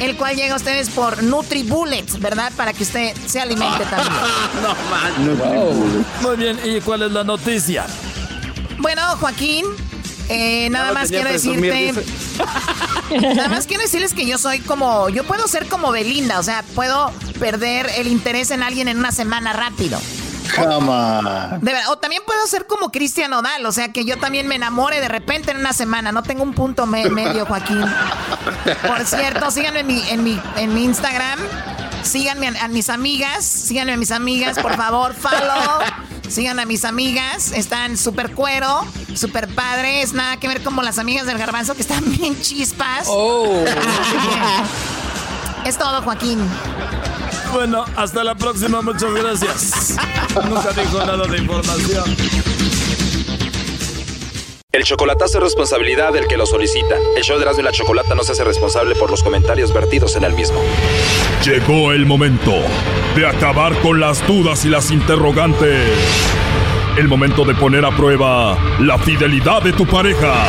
el cual llega a ustedes por NutriBullets, ¿verdad? Para que usted se alimente también. <laughs> Muy bien, ¿y cuál es la noticia? Bueno, Joaquín, eh, nada más quiero presumir, decirte. <laughs> nada más quiero decirles que yo soy como. Yo puedo ser como Belinda, o sea, puedo perder el interés en alguien en una semana rápido. Come on. De verdad, o también puedo ser como Cristian Odal, o sea, que yo también me enamore de repente en una semana. No tengo un punto me- medio, Joaquín. Por cierto, síganme en mi, en mi, en mi Instagram. Síganme a, a mis amigas. Síganme a mis amigas, por favor. Follow. Sigan a mis amigas. Están súper cuero, súper padres. Nada que ver como las amigas del garbanzo que están bien chispas. Oh. Es todo, Joaquín. Bueno, hasta la próxima. Muchas gracias. Nunca dijo nada de información. El chocolatazo es responsabilidad del que lo solicita. El show de Erasmo y la Chocolata no se hace responsable por los comentarios vertidos en el mismo. Llegó el momento de acabar con las dudas y las interrogantes. El momento de poner a prueba la fidelidad de tu pareja.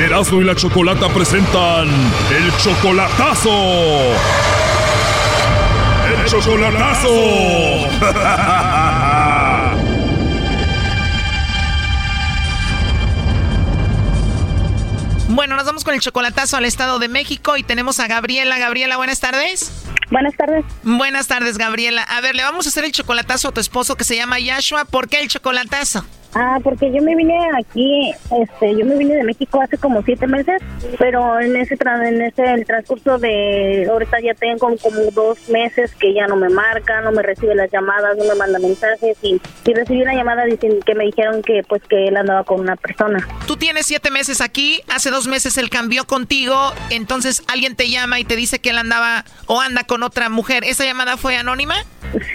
Erasmo y la Chocolata presentan el chocolatazo. El chocolatazo. <laughs> Bueno, nos vamos con el chocolatazo al Estado de México y tenemos a Gabriela. Gabriela, buenas tardes. Buenas tardes. Buenas tardes, Gabriela. A ver, le vamos a hacer el chocolatazo a tu esposo que se llama Yashua. ¿Por qué el chocolatazo? Ah, porque yo me vine aquí, este, yo me vine de México hace como siete meses, pero en ese en ese el transcurso de ahorita ya tengo como dos meses que ya no me marca, no me recibe las llamadas, no me manda mensajes y, y recibí una llamada diciendo que me dijeron que pues que él andaba con una persona. Tú tienes siete meses aquí, hace dos meses él cambió contigo, entonces alguien te llama y te dice que él andaba o anda con otra mujer. ¿Esa llamada fue anónima?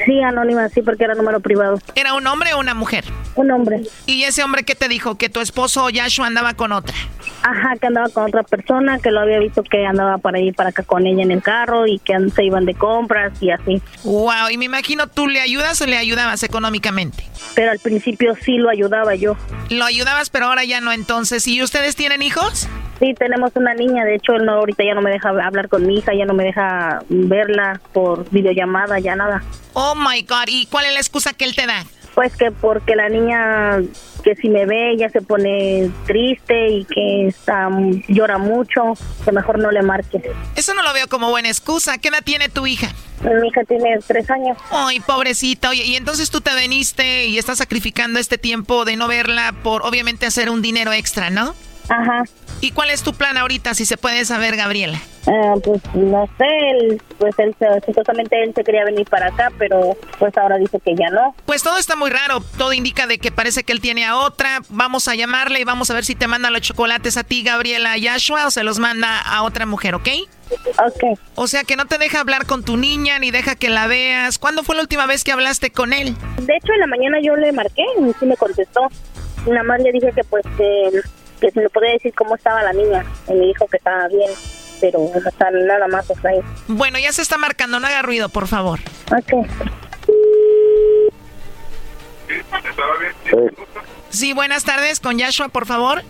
Sí, anónima, sí, porque era número privado. ¿Era un hombre o una mujer? Un hombre. ¿Y ese hombre qué te dijo? Que tu esposo Yashua andaba con otra. Ajá, que andaba con otra persona, que lo había visto que andaba para ir para acá con ella en el carro y que se iban de compras y así. Wow, y me imagino tú le ayudas o le ayudabas económicamente. Pero al principio sí lo ayudaba yo. Lo ayudabas, pero ahora ya no entonces. ¿Y ustedes tienen hijos? Sí, tenemos una niña, de hecho él no, ahorita ya no me deja hablar con mi hija, ya no me deja verla por videollamada, ya nada. Oh my God, ¿y cuál es la excusa que él te da? Pues que porque la niña que si me ve ya se pone triste y que está, llora mucho, que mejor no le marque. Eso no lo veo como buena excusa. ¿Qué edad tiene tu hija? Mi hija tiene tres años. Ay, pobrecita. Oye, y entonces tú te veniste y estás sacrificando este tiempo de no verla por obviamente hacer un dinero extra, ¿no? Ajá. ¿Y cuál es tu plan ahorita, si se puede saber, Gabriela? Ah, pues no sé, él, pues él supuestamente él se quería venir para acá, pero pues ahora dice que ya no. Pues todo está muy raro. Todo indica de que parece que él tiene a otra. Vamos a llamarle y vamos a ver si te manda los chocolates a ti, Gabriela Yashua, o se los manda a otra mujer, ¿ok? Ok. O sea, que no te deja hablar con tu niña ni deja que la veas. ¿Cuándo fue la última vez que hablaste con él? De hecho, en la mañana yo le marqué y sí me contestó. Nada más le dije que pues que, que si me podía decir cómo estaba la niña. Y me dijo que estaba bien, pero no está nada más o sea, ahí. Bueno, ya se está marcando. No haga ruido, por favor. Ok. Sí, buenas tardes. Con Yashua, por favor.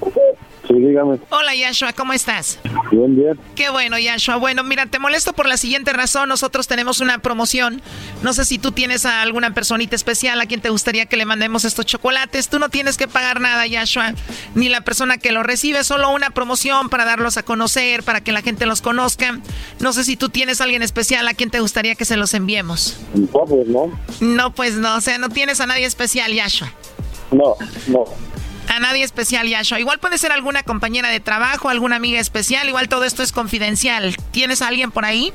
Sí, dígame. Hola, Yashua. ¿Cómo estás? Bien, bien. Qué bueno, Yashua. Bueno, mira, te molesto por la siguiente razón. Nosotros tenemos una promoción. No sé si tú tienes a alguna personita especial a quien te gustaría que le mandemos estos chocolates. Tú no tienes que pagar nada, Yashua, ni la persona que los recibe. Solo una promoción para darlos a conocer, para que la gente los conozca. No sé si tú tienes a alguien especial a quien te gustaría que se los enviemos. No, pues no. No, pues no. O sea, no tienes a nadie especial, Yashua. No, no. A nadie especial, Yashua. Igual puede ser alguna compañera de trabajo, alguna amiga especial. Igual todo esto es confidencial. ¿Tienes a alguien por ahí?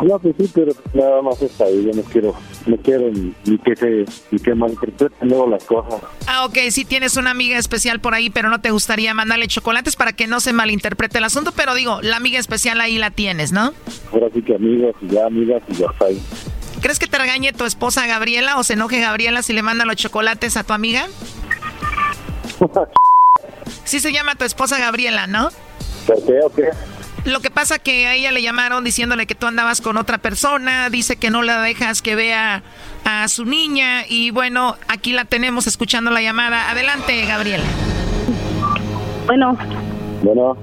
No, pues sí, pero nada más está ahí. Yo no quiero, no quiero ni, ni que se, ni que malinterpreten luego las cosas. Ah, ok, sí tienes una amiga especial por ahí, pero no te gustaría mandarle chocolates para que no se malinterprete el asunto. Pero digo, la amiga especial ahí la tienes, ¿no? Ahora sí que amigos y ya amigas y ya está ahí. ¿Crees que te regañe tu esposa Gabriela o se enoje Gabriela si le manda los chocolates a tu amiga? Sí se llama tu esposa Gabriela, ¿no? ¿Por qué o qué? Lo que pasa que a ella le llamaron diciéndole que tú andabas con otra persona, dice que no la dejas que vea a su niña y bueno, aquí la tenemos escuchando la llamada. Adelante, Gabriela. Bueno, Bueno,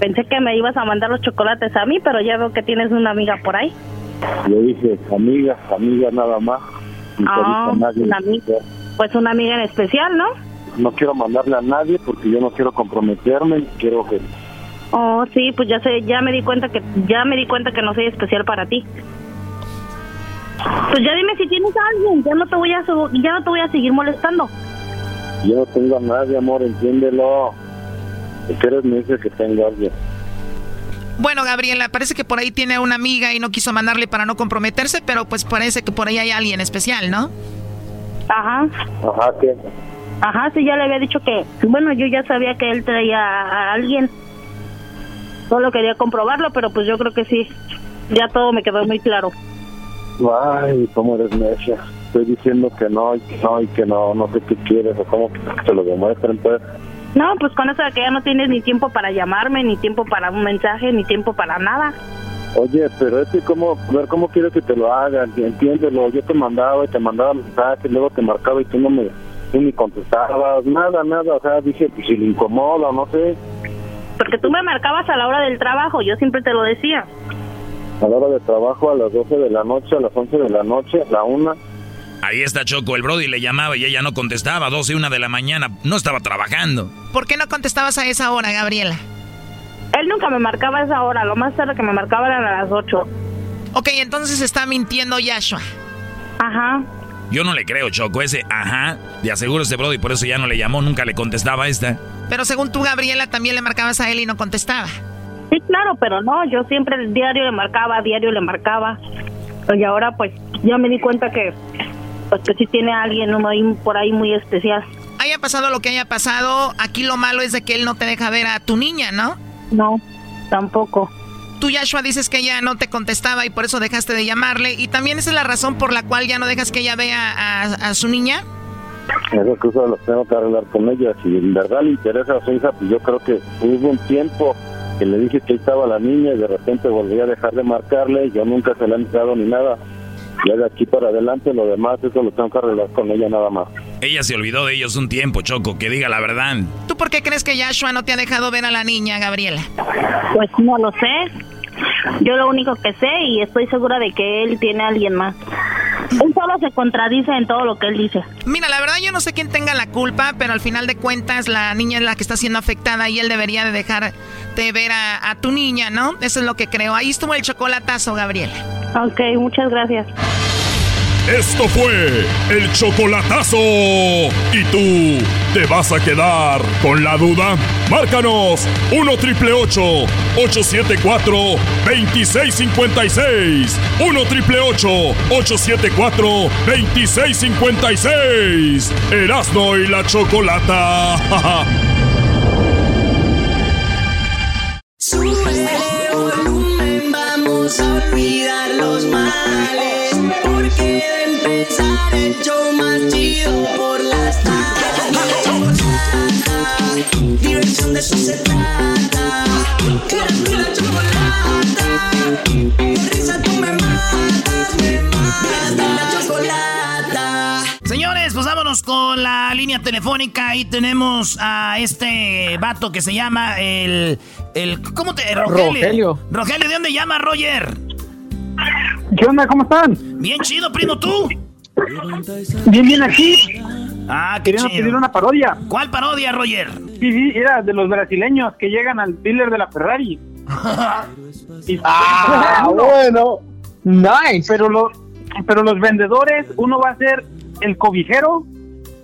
pensé que me ibas a mandar los chocolates a mí, pero ya veo que tienes una amiga por ahí. yo dije amigas, amigas nada más. Ah, una amiga. Pues una amiga en especial, ¿no? No quiero mandarle a nadie porque yo no quiero comprometerme. Quiero que Oh, sí, pues ya sé, ya me di cuenta que ya me di cuenta que no soy especial para ti. Pues ya dime si tienes a alguien, ya no te voy a ya no te voy a seguir molestando. yo no tengo a nadie, amor, entiéndelo. Si quieres me dice que tengo a alguien. Bueno, Gabriela, parece que por ahí tiene una amiga y no quiso mandarle para no comprometerse, pero pues parece que por ahí hay alguien especial, ¿no? Ajá. Ajá, ¿qué? Ajá, sí, ya le había dicho que, bueno, yo ya sabía que él traía a alguien. Solo quería comprobarlo, pero pues yo creo que sí. Ya todo me quedó muy claro. Ay, cómo eres necia. Estoy diciendo que no, y que no, y que no, no sé qué quieres, o cómo que te lo demuestren, pues. No, pues con eso de que ya no tienes ni tiempo para llamarme, ni tiempo para un mensaje, ni tiempo para nada. Oye, pero es que cómo, ver, ¿cómo quieres que te lo hagan? Entiéndelo, yo te mandaba y te mandaba mensajes, luego te marcaba y tú no me, tú ni contestabas, nada, nada, o sea, dije, pues si le incomoda, no sé, Porque tú me marcabas a la hora del trabajo, yo siempre te lo decía. a la hora de trabajo a las 12 de la noche, a las 11 de la noche, a la una. Ahí está Choco, el Brody le llamaba y ella no contestaba, 12 y 1 de la mañana, no estaba trabajando. ¿Por qué no contestabas a esa hora, Gabriela? Él nunca me marcaba a esa hora, lo más tarde que me marcaba eran a las 8. Ok, entonces está mintiendo Yashua. Ajá. Yo no le creo, Choco, ese ajá, de aseguro ese Brody, por eso ya no le llamó, nunca le contestaba a esta. Pero según tú, Gabriela, también le marcabas a él y no contestaba. Sí, claro, pero no, yo siempre el diario le marcaba, diario le marcaba. Y ahora pues ya me di cuenta que pues que sí tiene a alguien ¿no? ahí por ahí muy especial. Haya pasado lo que haya pasado, aquí lo malo es de que él no te deja ver a tu niña, ¿no? No, tampoco. Tú, Yashua, dices que ella no te contestaba y por eso dejaste de llamarle. ¿Y también esa es la razón por la cual ya no dejas que ella vea a, a su niña? Esas cosas las tengo que arreglar con ella. Si en verdad le interesa a su hija, pues yo creo que hubo un tiempo que le dije que ahí estaba la niña y de repente volví a dejar de marcarle. Yo nunca se la he entrado ni nada. Ya de aquí para adelante, lo demás, eso lo tengo que arreglar con ella nada más. Ella se olvidó de ellos un tiempo, Choco, que diga la verdad. ¿Tú por qué crees que Yashua no te ha dejado ver a la niña, Gabriela? Pues no lo sé. Yo lo único que sé y estoy segura de que él tiene a alguien más. Él solo se contradice en todo lo que él dice. Mira, la verdad yo no sé quién tenga la culpa, pero al final de cuentas la niña es la que está siendo afectada y él debería de dejarte ver a, a tu niña, ¿no? Eso es lo que creo. Ahí estuvo el chocolatazo, Gabriela. Ok, muchas gracias. Esto fue el chocolatazo. ¿Y tú te vas a quedar con la duda? Márcanos 1 triple 874 2656. 1 triple 874 2656. Erasno y la chocolata. <laughs> Súbele volumen, vamos a olvidar los males. Porque de empezar el show más chido por las tardes. Diversión de eso se trata. La chocolata. Risa tú me matas, me matas. La chocolata. Señores, pues vámonos con la línea telefónica. Ahí tenemos a este vato que se llama el. el ¿Cómo te.? Rogelio. Rogelio. Rogelio, ¿de dónde llama Roger? ¿Qué onda? ¿Cómo están? Bien chido, primo, tú. Bien, bien aquí. Ah, qué Querían chido. pedir una parodia. ¿Cuál parodia, Roger? Sí, sí, era de los brasileños que llegan al dealer de la Ferrari. <laughs> Y- Ah, <laughs> bueno. Nice. Pero, lo- pero los vendedores, uno va a ser el cobijero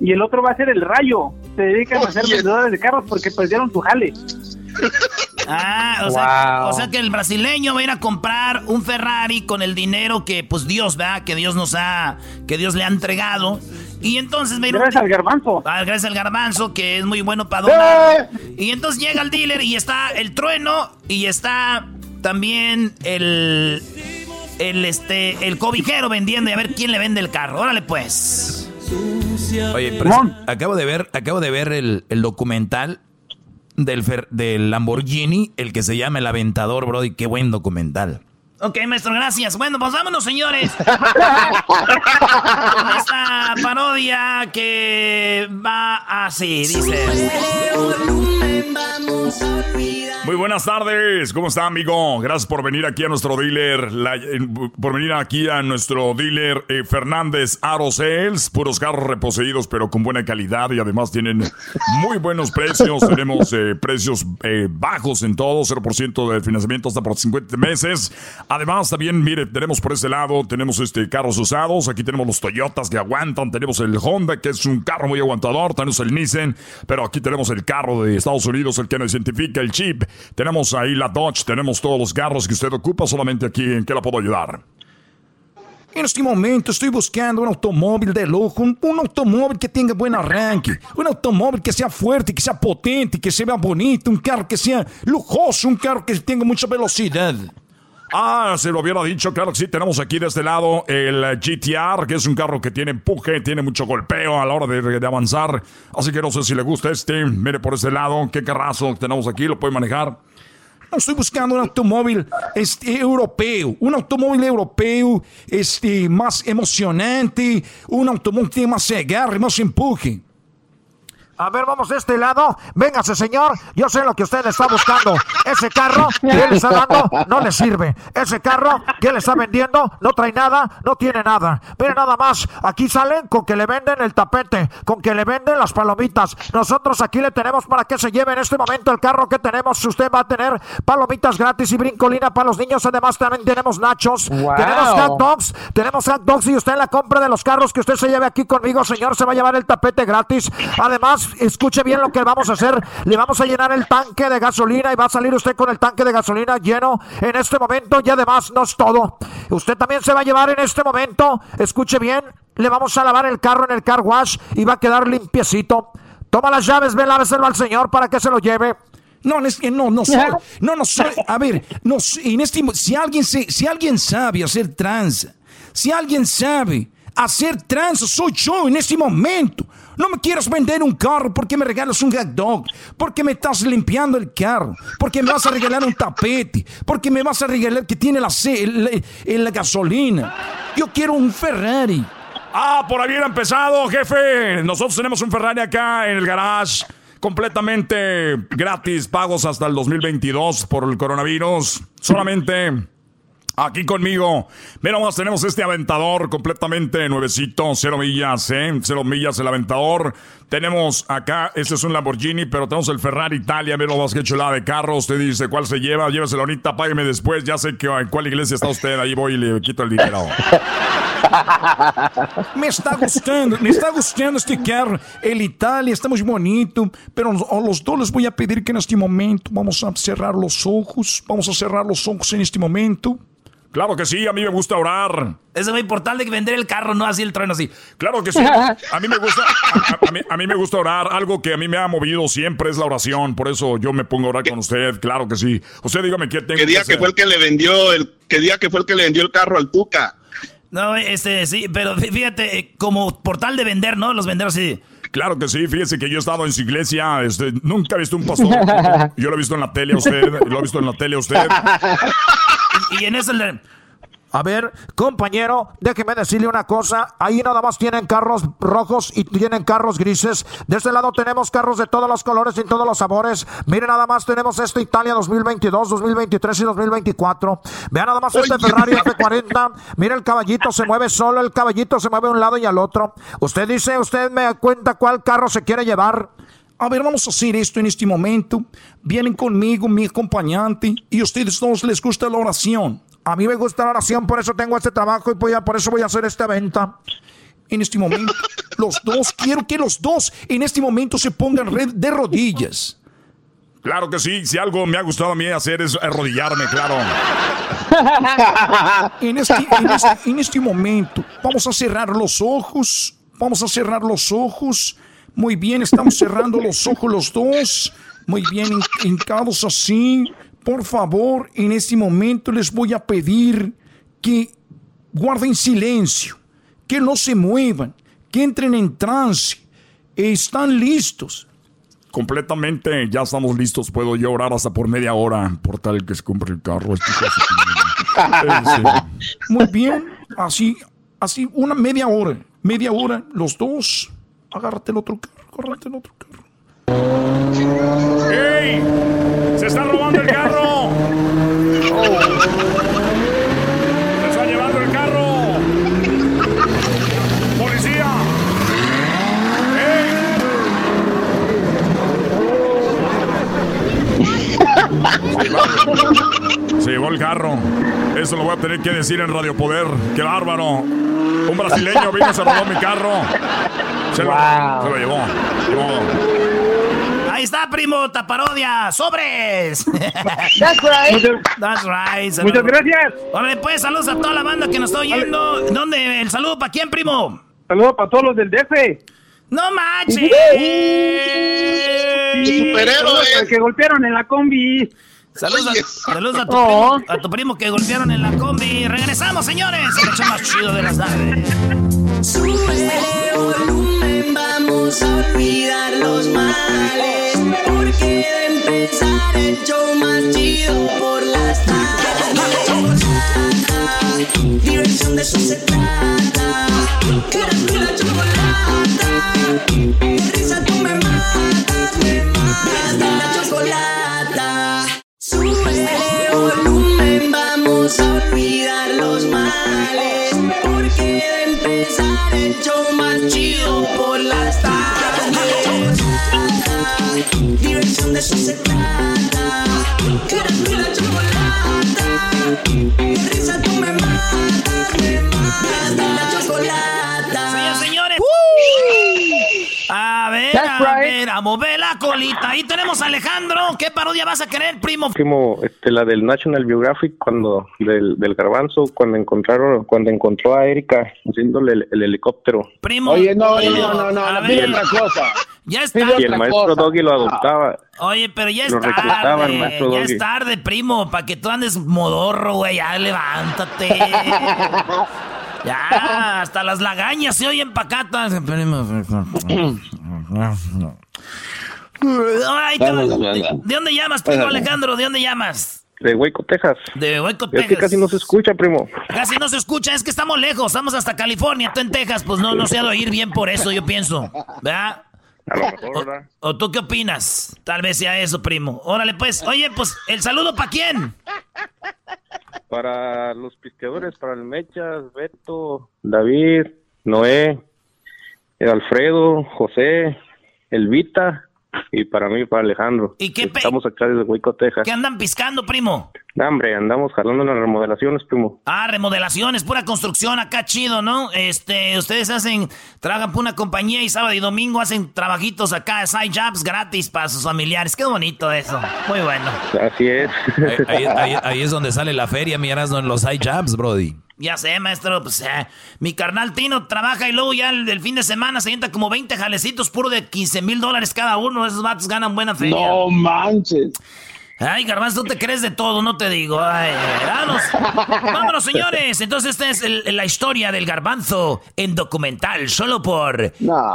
y el otro va a ser el rayo. Se dedican a ser vendedores de carros porque perdieron su jale. <laughs> Ah, o, sea, o sea que el brasileño va a ir a comprar un Ferrari con el dinero que, pues Dios, ¿verdad? Que Dios nos ha, que Dios le ha entregado. Y entonces va a ir Gracias al garbanzo. Ah, gracias al garbanzo, que es muy bueno para donar. ¡Eh! Y entonces llega el dealer y está el trueno y está también el, el, este, el cobijero vendiendo y a ver quién le vende el carro. Órale pues. Oye, pero es- acabo de ver, acabo de ver el, el documental del, del Lamborghini, el que se llama El Aventador, Brody. Qué buen documental. Ok, maestro, gracias. Bueno, pues vámonos, señores. <laughs> Con esta parodia que va así, dice. Muy buenas tardes, ¿cómo está amigo? Gracias por venir aquí a nuestro dealer, la- eh, por venir aquí a nuestro dealer eh, Fernández Aro Sales, puros carros reposeídos pero con buena calidad y además tienen muy buenos precios, <laughs> tenemos eh, precios eh, bajos en todo, 0% de financiamiento hasta por 50 meses. Además también, mire, tenemos por este lado, tenemos este carros usados, aquí tenemos los Toyotas que aguantan, tenemos el Honda que es un carro muy aguantador, tenemos el Nissan, pero aquí tenemos el carro de Estados Unidos, el que nos identifica el chip. Tenemos ahí la Dodge, tenemos todos los carros que usted ocupa, solamente aquí en qué la puedo ayudar. En este momento estoy buscando un automóvil de lujo, un, un automóvil que tenga buen arranque, un automóvil que sea fuerte, que sea potente, que se vea bonito, un carro que sea lujoso, un carro que tenga mucha velocidad. Ah, se lo hubiera dicho, claro que sí. Tenemos aquí de este lado el GTR, que es un carro que tiene empuje, tiene mucho golpeo a la hora de, de avanzar. Así que no sé si le gusta este. Mire por este lado, qué carrazo tenemos aquí, lo puede manejar. Estoy buscando un automóvil este, europeo, un automóvil europeo este, más emocionante, un automóvil que tenga más agarre, más empuje. A ver, vamos de este lado. Véngase, señor. Yo sé lo que usted está buscando. Ese carro que él está dando no le sirve. Ese carro que él está vendiendo no trae nada, no tiene nada. Mire nada más. Aquí salen con que le venden el tapete, con que le venden las palomitas. Nosotros aquí le tenemos para que se lleve en este momento el carro que tenemos. Usted va a tener palomitas gratis y brincolina para los niños. Además, también tenemos nachos. Wow. Tenemos hot dogs. Tenemos hot dogs. Y usted en la compra de los carros que usted se lleve aquí conmigo, señor, se va a llevar el tapete gratis. Además, escuche bien lo que vamos a hacer. Le vamos a llenar el tanque de gasolina y va a salir usted con el tanque de gasolina lleno en este momento. Y además, no es todo. Usted también se va a llevar en este momento, escuche bien, le vamos a lavar el carro en el car wash y va a quedar limpiecito. Toma las llaves, ve, láveselo al señor para que se lo lleve. No, es que no, no <laughs> soy, no, no soy, a ver, no, en este, si alguien se, si alguien sabe hacer trans, si alguien sabe hacer trans, soy yo en este momento. No me quieras vender un carro porque me regalas un hot dog, porque me estás limpiando el carro, porque me vas a regalar un tapete, porque me vas a regalar que tiene la, el- la gasolina. Yo quiero un Ferrari. Ah, por hubiera empezado, jefe. Nosotros tenemos un Ferrari acá en el garage. Completamente gratis, pagos hasta el 2022 por el coronavirus. Solamente Aquí conmigo, mira, más tenemos este aventador completamente nuevecito, cero millas, ¿eh? Cero millas el aventador. Tenemos acá, este es un Lamborghini, pero tenemos el Ferrari Italia, mira más que chulada de carro. Usted dice cuál se lleva, lléveselo ahorita, págueme después. Ya sé que en cuál iglesia está usted, ahí voy y le quito el dinero. <laughs> Me está gustando, me está gustando este carro. El Italia está muy bonito, pero a los dos les voy a pedir que en este momento vamos a cerrar los ojos. Vamos a cerrar los ojos en este momento. Claro que sí, a mí me gusta orar. Eso es muy importante que vender el carro, no así el trueno así. Claro que sí. A mí me gusta, a, a mí, a mí me gusta orar. Algo que a mí me ha movido siempre es la oración. Por eso yo me pongo a orar con usted. Claro que sí. Usted dígame qué tengo ¿Qué día que que fue el que le vendió el qué día que fue el que le vendió el carro al Tuca? No, este, sí, pero fí- fíjate, eh, como portal de vender, ¿no? Los venderos sí. Claro que sí, fíjese que yo he estado en su iglesia, este, nunca he visto un pastor. Yo lo he visto en la tele a usted, lo he visto en la tele a usted. Y, y en eso le... A ver, compañero, déjeme decirle una cosa. Ahí nada más tienen carros rojos y tienen carros grises. De este lado tenemos carros de todos los colores y todos los sabores. Miren nada más, tenemos este Italia 2022, 2023 y 2024. Vean nada más este Ferrari F40. Mira el caballito, se mueve solo, el caballito se mueve a un lado y al otro. Usted dice, usted me cuenta cuál carro se quiere llevar. A ver, vamos a hacer esto en este momento. Vienen conmigo, mi acompañante, y a ustedes todos les gusta la oración. A mí me gusta la oración, por eso tengo este trabajo y voy a- por eso voy a hacer esta venta. En este momento, <laughs> los dos, quiero que los dos en este momento se pongan de rodillas. Claro que sí, si algo me ha gustado a mí hacer es arrodillarme, claro. <laughs> En este, en este- en este momento, vamos a cerrar los ojos. Vamos a cerrar los ojos. Muy bien, estamos cerrando los ojos los dos. Muy bien, hin- hincados así. Por favor, en este momento les voy a pedir que guarden silencio, que no se muevan, que entren en trance. Están listos. Completamente, ya estamos listos. Puedo yo orar hasta por media hora, por tal que se compre el carro. Esto es así. Sí. Muy bien, así, así, una media hora. Media hora, los dos. Agárrate el otro carro, agárrate el otro carro. ¡Ey! ¡Se está robando el carro! <laughs> ¡Se está llevando el carro! ¡Policía! Se llevó el carro. Eso lo voy a tener que decir en Radio Poder. ¡Qué bárbaro! Un brasileño vino y se robó mi carro. Se, lo, se lo llevó. Llevó. Ahí está, primo, taparodia, sobres. <laughs> That's right. That's right. Muchas gracias. Órale, pues, saludos a toda la banda que nos está oyendo. ¿Dónde? ¿El saludo para quién, primo? Saludos para todos los del DF. ¡No manches! Superhéroes. Que golpearon en la combi. Saludos, a, saludos a tu primo, a tu primo que golpearon en la combi. Regresamos, señores. El más chido de las tardes. Volumen, vamos a olvidar los males. Porque de empezar el show más chido por las tardes. Diversión de eso se trata. La chocolata. Risa tú me matas, me matas. La chocolata. Sube volumen, vamos a olvidar los males. Porque de empezar el show más chido por las tardes. Diversión de eso se trata. La chocolata. De risa tú me matas, me matas. La chocolata. Señores, señores. A ver, That's a right. ver, a mover la colita. Ahí tenemos a Alejandro. ¿Qué parodia vas a querer, primo? Primo, este, la del National Geographic cuando del, del garbanzo cuando encontraron cuando encontró a Erika haciéndole el, el helicóptero. Primo. Oye, no, primo, no, no, no, a no, dile otra cosa. Ya está. Y el maestro Doggy lo adoptaba. Oye, pero ya es Lo tarde. Ya Doggy. es tarde, primo, para que tú andes modorro, güey. Ya levántate. <laughs> ya, hasta las lagañas se oyen pacatas. Ay, te- ¿De, de dónde llamas, primo Alejandro? ¿De dónde llamas? De Waco, Texas. De Waco, Es que Texas. casi no se escucha, primo. Casi no se escucha, es que estamos lejos, estamos hasta California, tú en Texas, pues no, no se ha de oír bien por eso, yo pienso. ¿Verdad? A lo mejor, ¿verdad? ¿O tú qué opinas? Tal vez sea eso, primo. Órale, pues. Oye, pues, ¿el saludo para quién? Para los pisqueadores, para el Mechas, Beto, David, Noé, Alfredo, José, Elvita y para mí, para Alejandro. ¿Y qué pe- Estamos acá desde Waco, Texas. ¿Qué andan piscando, primo? Hombre, andamos jalando las remodelaciones, primo. Ah, remodelaciones, pura construcción, acá chido, ¿no? Este, ustedes hacen, trabajan por una compañía y sábado y domingo hacen trabajitos acá, side jobs gratis para sus familiares. Qué bonito eso. Muy bueno. Así es. Ahí, ahí- ahí- ahí es donde sale la feria, miras, en los high jabs, Brody. Ya sé, maestro, pues eh, mi carnal Tino trabaja y luego ya el, el fin de semana se sienta como 20 jalecitos puro de 15 mil dólares cada uno. Esos vatos ganan buena feria. No manches. Ay, Garbanzo, tú te crees de todo, no te digo. Ay, vámonos. Vámonos, señores. Entonces, esta es el- la historia del Garbanzo en documental, solo por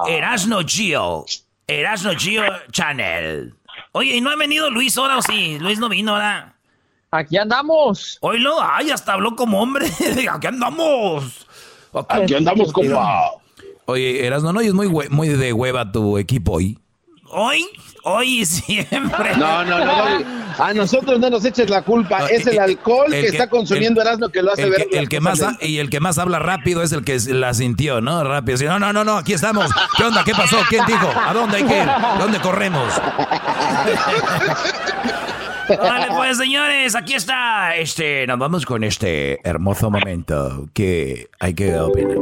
Erasno Gio. Erasno Gio Channel. Oye, ¿y no ha venido Luis ahora o sí? Luis no vino ahora. Aquí andamos. Oílo, ay, hasta habló como hombre. <laughs> Aquí andamos. Aquí andamos, compa. Oye, Erasno, ¿no? Y es muy, de hueva tu equipo hoy. Hoy, hoy y siempre. No, no, no. Doggy. A nosotros no nos eches la culpa. Es el alcohol el que, está consumiendo el- Erasmo que lo hace el ver. que, el que más ha- y el que más habla rápido es el que la sintió, ¿no? Rápido. Sí, No, no, no, no, aquí estamos. ¿Qué onda? ¿Qué pasó? ¿Quién dijo? ¿A dónde hay que ir? ¿Dónde corremos? <laughs> Vale, pues señores, aquí está. Este, nos vamos con este hermoso momento que hay que opinar.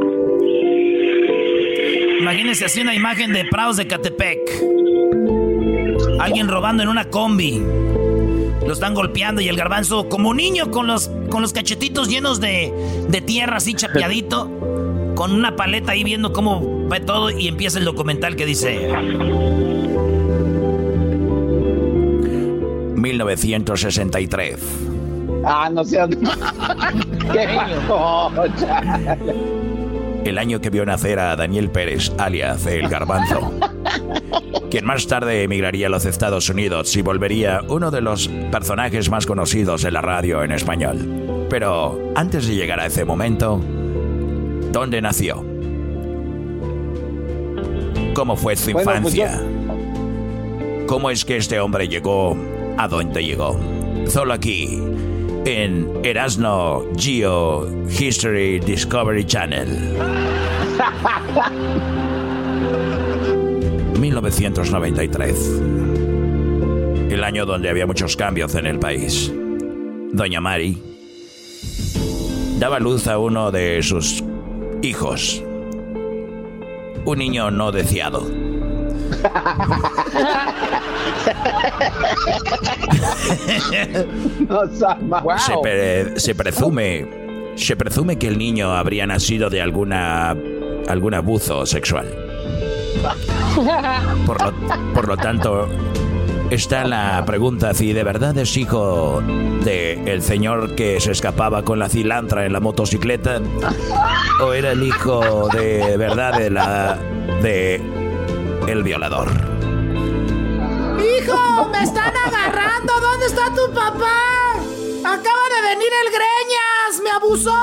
Imagínense así una imagen de Prados de Catepec. Alguien robando en una combi. Lo están golpeando y el garbanzo, como niño, con los, con los cachetitos llenos de, de tierra, así chapeadito, con una paleta ahí viendo cómo va todo y empieza el documental que dice... 1963. Ah, no seas. <laughs> ¿Qué pasó? El año que vio nacer a Daniel Pérez, alias El Garbanzo. Quien más tarde emigraría a los Estados Unidos y volvería uno de los personajes más conocidos de la radio en español. Pero antes de llegar a ese momento, ¿dónde nació? ¿Cómo fue su pues infancia? ¿Cómo es que este hombre llegó a donde llegó? Solo aquí, en Erasno Geo History Discovery Channel. <laughs> 1993. El año donde había muchos cambios en el país. Doña Mari daba luz a uno de sus hijos. Un niño no deseado. Se, pre- se presume se presume que el niño habría nacido de alguna algún abuso sexual. <laughs> Por lo, por lo tanto, está la pregunta si de verdad es hijo de el señor que se escapaba con la cilantra en la motocicleta o era el hijo de verdad de la de el violador. ¡Hijo! ¡Me están agarrando! ¿Dónde está tu papá? ¡Acaba de venir el Greñas! ¡Me abusó!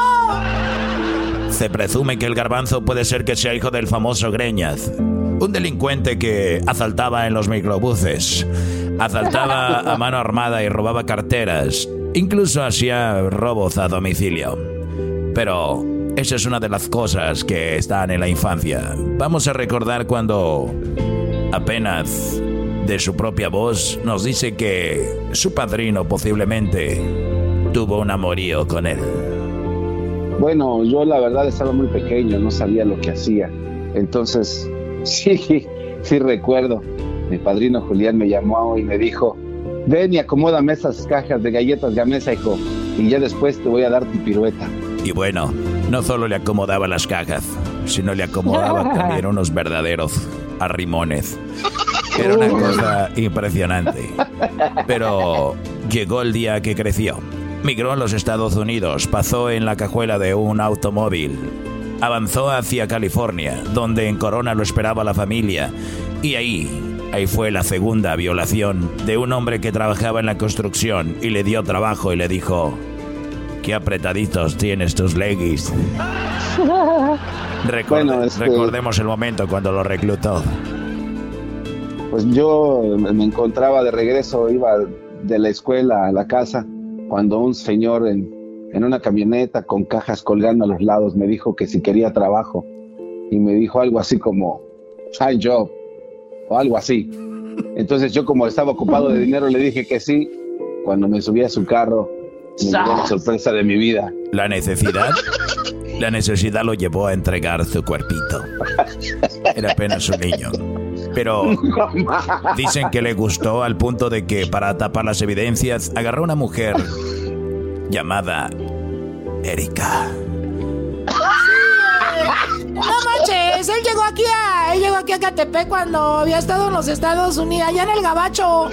Se presume que el garbanzo puede ser que sea hijo del famoso Greñas, un delincuente que asaltaba en los microbuses, asaltaba a mano armada y robaba carteras, incluso hacía robos a domicilio. Pero esa es una de las cosas que están en la infancia. Vamos a recordar cuando apenas de su propia voz nos dice que su padrino posiblemente tuvo un amorío con él. Bueno, yo la verdad estaba muy pequeño, no sabía lo que hacía. Entonces, <laughs> sí, sí recuerdo. Mi padrino Julián me llamó y me dijo, ven y acomódame esas cajas de galletas Gamesa, hijo, y ya después te voy a dar tu pirueta. Y bueno, no solo le acomodaba las cajas, sino le acomodaba <laughs> también unos verdaderos arrimones. Era una cosa impresionante. Pero llegó el día que creció. Migró a los Estados Unidos, pasó en la cajuela de un automóvil, avanzó hacia California, donde en Corona lo esperaba la familia, y ahí, Ahí fue la segunda violación de un hombre que trabajaba en la construcción y le dio trabajo y le dijo, qué apretaditos tienes tus leggings. <laughs> Recorde- Bueno, este- Recordemos el momento cuando lo reclutó. Pues yo me encontraba de regreso, iba de la escuela a la casa, cuando un señor en, en una camioneta con cajas colgando a los lados me dijo que si quería trabajo y me dijo algo así como, high job o algo así. <laughs> Entonces yo como estaba ocupado de dinero le dije que sí. Cuando me subí a su carro, sorpresa de mi vida. La necesidad, la necesidad lo llevó a entregar su cuerpito. Era apenas un niño. Pero dicen que le gustó al punto de que para tapar las evidencias agarró a una mujer llamada Erika. No manches, él llegó aquí a, él llegó aquí a Catepec cuando había estado en los Estados Unidos, allá en el Gabacho.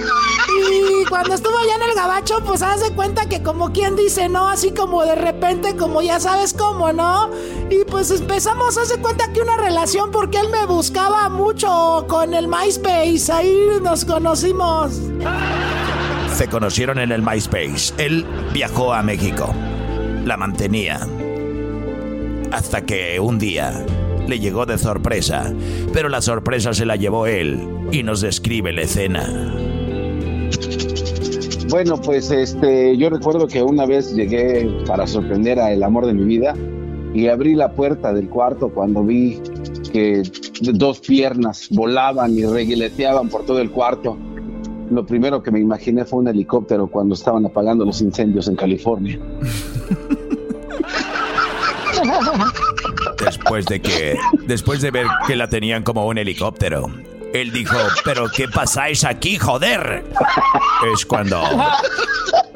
Y cuando estuvo allá en el Gabacho, pues haz cuenta que como quien dice, ¿no? Así como de repente, como ya sabes cómo, ¿no? Y pues empezamos, haz cuenta que una relación porque él me buscaba mucho con el MySpace, ahí nos conocimos. Se conocieron en el MySpace. Él viajó a México. La mantenía. Hasta que un día le llegó de sorpresa. Pero la sorpresa se la llevó él y nos describe la escena. Bueno, pues este, yo recuerdo que una vez llegué para sorprender a el amor de mi vida y abrí la puerta del cuarto cuando vi que dos piernas volaban y reguileteaban por todo el cuarto. Lo primero que me imaginé fue un helicóptero cuando estaban apagando los incendios en California. <laughs> Después de que. Después de ver que la tenían como un helicóptero. Él dijo, pero ¿qué pasáis aquí, joder? Es cuando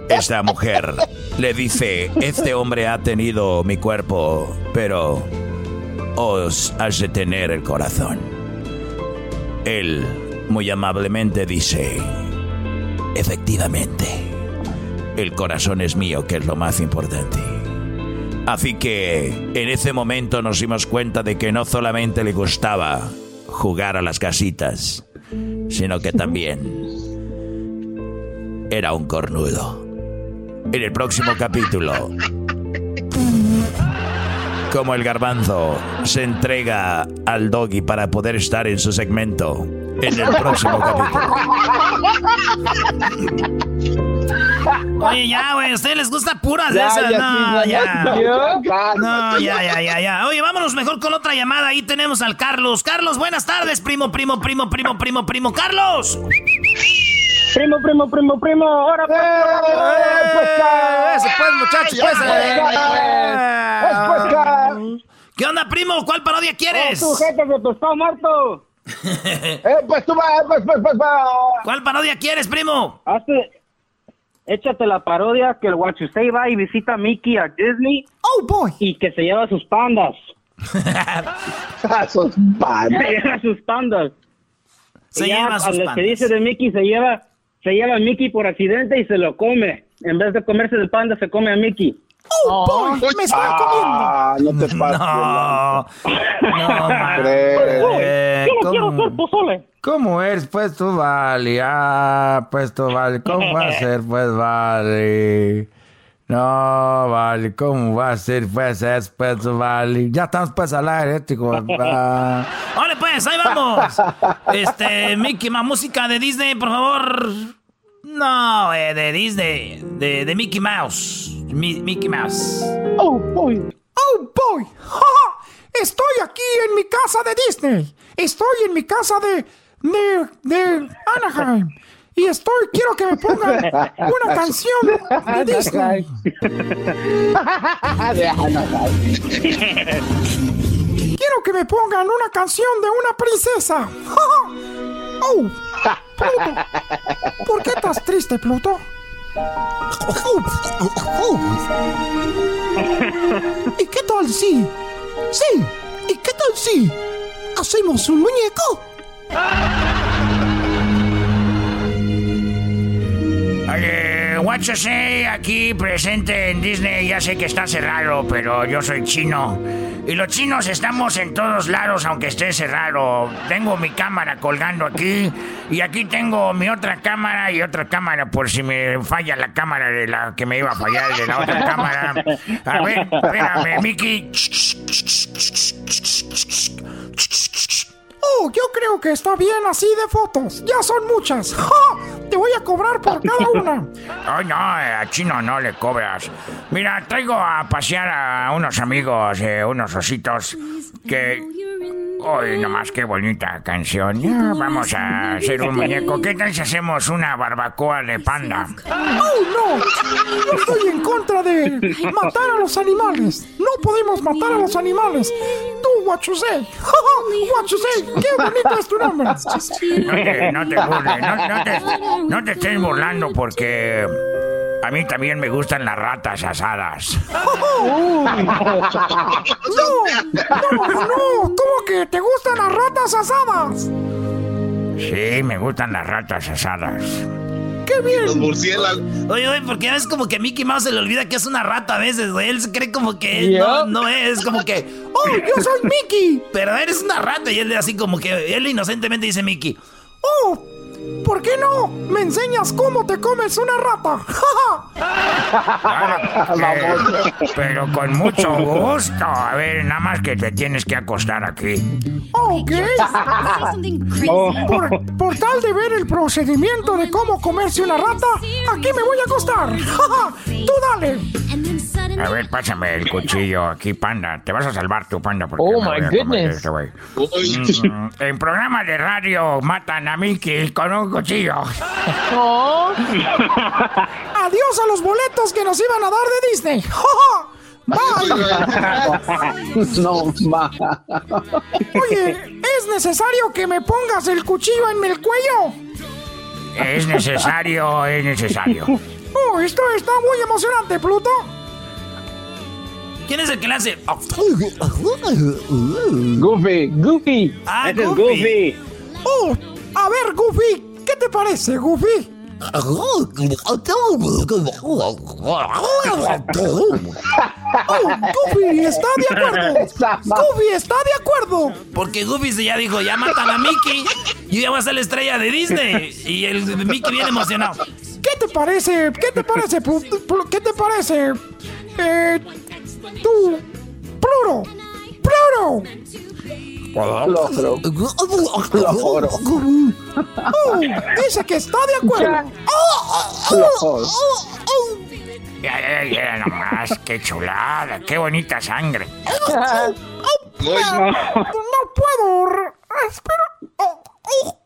esta mujer le dice, este hombre ha tenido mi cuerpo, pero os has de tener el corazón. Él muy amablemente dice, efectivamente, el corazón es mío, que es lo más importante. Así que en ese momento nos dimos cuenta de que no solamente le gustaba jugar a las casitas, sino que también era un cornudo. En el próximo capítulo, como el garbanzo se entrega al doggy para poder estar en su segmento en el próximo capítulo. <laughs> Oye, ya, güey, ¿a ustedes les gusta puras de Ya, esas? ya, no, sí, ya. ya, ya. No, ya, ya, ya, ya. Oye, vámonos mejor con otra llamada. Ahí tenemos al Carlos. Carlos, buenas tardes, primo, primo, primo, primo, primo, primo. ¡Carlos! Primo, primo, primo, primo. Ahora pues. Eso pues, muchachos, pues. pues, ¿Qué onda, primo? ¿Cuál parodia quieres? Oh, de pescado muerto. <laughs> eh, pues tú vas, pues, pues, pues, ¿Cuál parodia quieres, primo? Hazte, échate la parodia que el Guachusei va y visita a Mickey a Disney. Oh, boy. Y que se lleva sus pandas. <laughs> sus pandas. Se lleva sus pandas. Se Y lleva a sus pandas. que dice de Mickey se lleva, se lleva a Mickey por accidente y se lo come. En vez de comerse el panda, se come a Mickey. Oh, boy, me estoy Ah, no te pases. No, no. Eh, Yo no quiero hacer pozole. ¿Cómo eres, pues tú, vale? Ah, pues tú, vale. ¿Cómo va a <laughs> ser, pues, vale? No, vale. ¿Cómo va a ser, pues, es, pues, tú, vale? Ya estamos, pues, al aire, chicos. <laughs> Ah. Órale, pues, ahí vamos. Este, Mickey, más música de Disney, por favor. No, eh, de Disney. De, de Mickey Mouse. Mi- Mickey Mouse. Oh, boy. Oh, boy. Ja, <laughs> ja. Estoy aquí en mi casa de Disney. Estoy en mi casa de, de, de Anaheim. Y estoy, quiero que me pongan una canción de Disney. Quiero que me pongan una canción de una princesa. <laughs> Oh, Pluto. ¿Por qué estás triste, Pluto? ¿Y qué tal si? Sí. ¿Y qué tal si hacemos un muñeco? Oye, WhatsApp aquí presente en Disney. Ya sé que está cerrado, pero yo soy chino. Y los chinos estamos en todos lados, aunque esté cerrado. Tengo mi cámara colgando aquí. Y aquí tengo mi otra cámara y otra cámara por si me falla la cámara de la que me iba a fallar de la otra cámara. A ver, espérame, Mickey. Oh, yo creo que está bien así de fotos. Ya son muchas. <laughs> ¡Ja! Te voy a cobrar por cada <laughs> una. Ay, no, a chino no le cobras. Mira, traigo a pasear a unos amigos, eh, unos ositos que... Uy, nomás qué bonita canción. Ya, vamos a hacer un muñeco. ¿Qué tal si hacemos una barbacoa de panda? ¡Oh, no! Yo estoy en contra de matar a los animales. No podemos matar a los animales. Tú, what <laughs> you ¡Qué bonito es tu nombre! <laughs> No te, no te burles, no, no te, no te estés burlando porque a mí también me gustan las ratas asadas. ¡No! ¡No, no! ¿Cómo que te gustan las ratas asadas? Sí, me gustan las ratas asadas. ¡Qué bien! Los murciélagos. Oye, oye, porque es como que Mickey Mouse se le olvida que es una rata a veces, güey. Él se cree como que no, no es, como que... ¡Oh, yo soy Mickey! Pero eres una rata y él así como que... Él inocentemente dice Mickey. ¡Oh! ¿Por qué no? ¿Me enseñas cómo te comes una rata? ¡Ja, ja! Eh, pero con mucho gusto. A ver, nada más que te tienes que acostar aquí. Ok. Por, por tal de ver el procedimiento de cómo comerse una rata, aquí me voy a acostar. ¡Ja, ja! Tú dale. A ver, pásame el cuchillo aquí, panda. Te vas a salvar tu panda porque Oh, me my voy a comer goodness. este güey. Mm, En programa de radio matan a Mickey con un cuchillo. <laughs> Adiós a los boletos que nos iban a dar de Disney. <laughs> Bye. <laughs> No, ma. Oye, ¿es necesario que me pongas el cuchillo en el cuello? Es necesario, es necesario. Oh, esto está muy emocionante, Pluto. ¿Quién es el que le hace? Goofy, Goofy. Ah, Ese es Goofy. Goofy. Oh, a ver, Goofy, ¿qué te parece, Goofy? Oh, Goofy está de acuerdo. <laughs> Goofy está de acuerdo. Porque Goofy se ya dijo, ya matan a Mickey. Yo ya voy a ser la estrella de Disney. Y el Mickey viene emocionado. ¿Qué te parece? ¿Qué te parece? ¿Qué te parece? Eh, tú, Pluro, Pluro. Oh, dice que está de acuerdo. Oh, oh, oh, oh. Ya, ya, ya, nomás. Qué chulada, qué bonita sangre. No, no puedo. Oh, oh,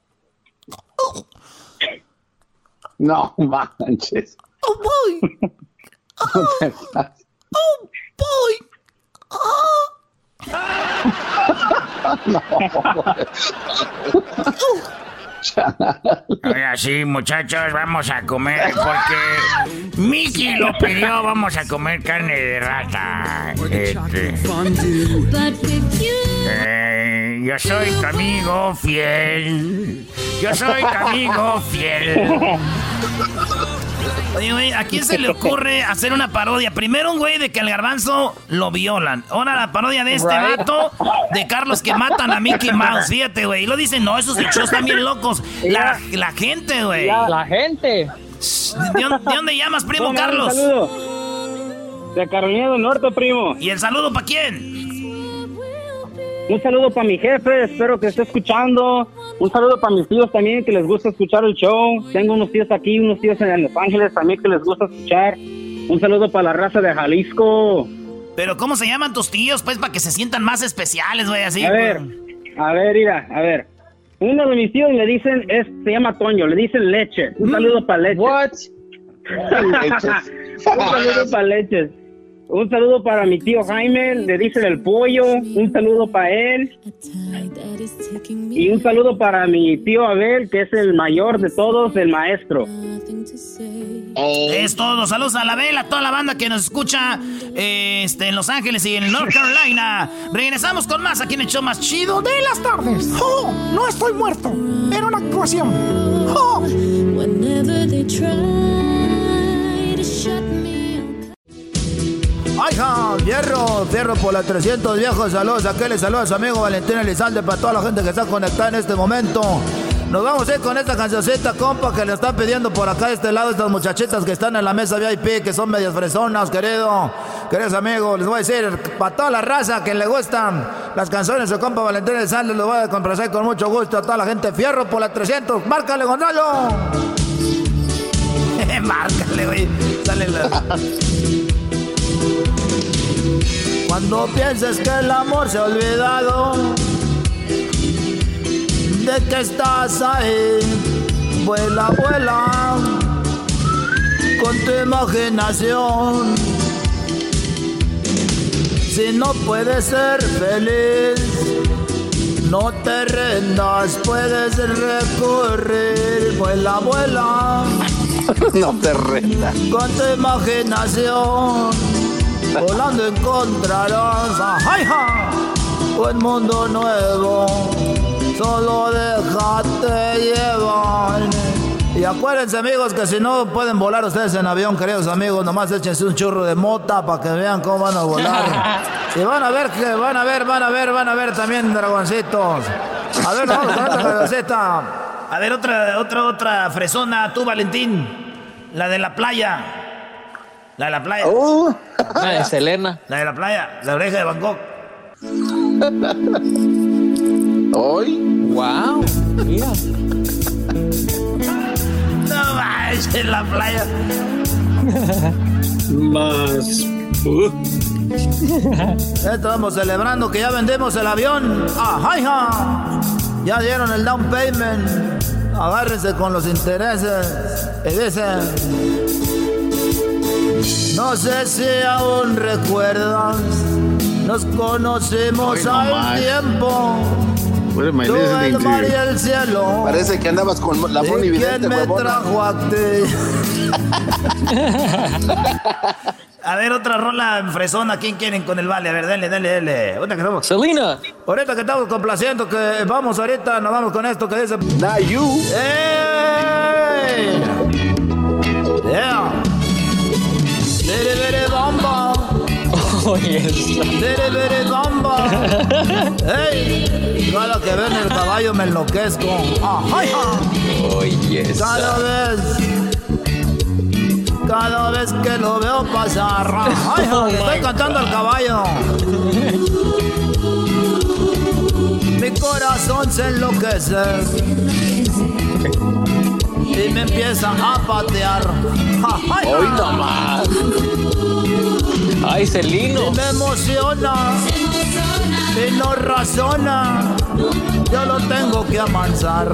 oh. <laughs> No manches. Oh, boy. No te boy. No. Ahora sí, muchachos, vamos a comer porque Mickey lo pidió. Vamos a comer carne de rata. Este, eh, yo soy tu amigo fiel. Yo soy tu amigo fiel. Oye, güey, ¿a quién se le ocurre hacer una parodia? Primero un güey de que al garbanzo lo violan. Ahora la parodia de este Right. vato de Carlos que matan a Mickey Mouse. Fíjate, güey. Y lo dicen, no, esos hechos están bien locos. La, la gente, güey. La gente. ¿De, dónde- de dónde llamas, primo Carlos? Un saludo. De Carolina del Norte, primo. ¿Y el saludo para quién? Un saludo para mi jefe, espero que esté escuchando. Un saludo para mis tíos también que les gusta escuchar el show. Tengo unos tíos aquí, unos tíos en Los Ángeles también que les gusta escuchar. Un saludo para la raza de Jalisco. Pero ¿cómo se llaman tus tíos? Pues para que se sientan más especiales, güey, así. A ver, a ver, mira, a ver. Uno de mis tíos le dicen, es, se llama Toño, le dicen leche. Un saludo para leche. What? <laughs> Un saludo para leches. Un saludo para mi tío Jaime, le dicen el pollo. Un saludo para él. Y un saludo para mi tío Abel, que es el mayor de todos, el maestro. Es todo. Saludos a la vela, a toda la banda que nos escucha eh, este, en Los Ángeles y en North Carolina. Regresamos con más aquí en el show más chido de las tardes. ¡Oh! No estoy muerto. Era una actuación. ¡Oh! Ay, hija! Fierro, fierro por las 300 viejos. Saludos a les saludos a su amigo Valentín Elizalde para toda la gente que está conectada en este momento. Nos vamos a ir con esta cancioncita, compa, que le están pidiendo por acá de este lado estas muchachitas que están en la mesa VIP, que son medias fresonas, querido. Queridos amigos, les voy a decir, para toda la raza que le gustan las canciones de compa Valentín Elizalde, les voy a complacer con mucho gusto a toda la gente. Fierro por las 300. ¡Márcale, Gonzalo! <laughs> Márcale, güey. Sale la... <laughs> Cuando pienses que el amor se ha olvidado de que estás ahí, vuela, vuela con tu imaginación. Si no puedes ser feliz, no te rendas, puedes recorrer, vuela, vuela. <laughs> no te rendas. Con tu imaginación, volando encontrarás ajá, un mundo nuevo. Solo déjate llevar. Y acuérdense amigos que si no pueden volar ustedes en avión, queridos amigos, nomás échense un churro de mota para que vean cómo van a volar. <laughs> y van a ver que van a ver, van a ver, van a ver también dragoncitos. A ver, vamos con otra. A ver, otra, otra, otra fresona, tú, Valentín. La de la playa. La de la playa. La de Selena. <laughs> La de la playa. La oreja de Bangkok. ¿Hoy? ¡Wow! Mira. No vayas en la playa. Más. <laughs> Estamos celebrando que ya vendemos el avión. ¡Ajá! Ya dieron el down payment. Agárrense con los intereses. Y dicen. No sé si aún recuerdas. Nos conocimos Hoy no al más. tiempo. I Tú, listening el mar y el cielo. Parece que andabas con la ¿Y Moni quién Vidente, me huevona. trajo a ti? A ver, otra rola fresona. ¿Quién quieren con el vale? A ver, dale, dale, dale. Ahorita que estamos. Selena. Ahorita que estamos complaciendo, que vamos ahorita, nos vamos con esto que dice. you. ¡Ey! Yeah. Bere, bere, bamba. Oh, yes. Bere, bere, bamba. <laughs> ¡Ey! Cada que ven el caballo me enloquezco. ¡Ajá! Oh, yes. Cada vez. Cada vez que lo veo pasar. ¡Ay, Oh, estoy cantando al caballo! Mi corazón se enloquece. Y me empieza a patear. ¡Ay, Hoy nomás. Ay, Celino. Y me emociona. Y no razona. Yo lo tengo que amansar.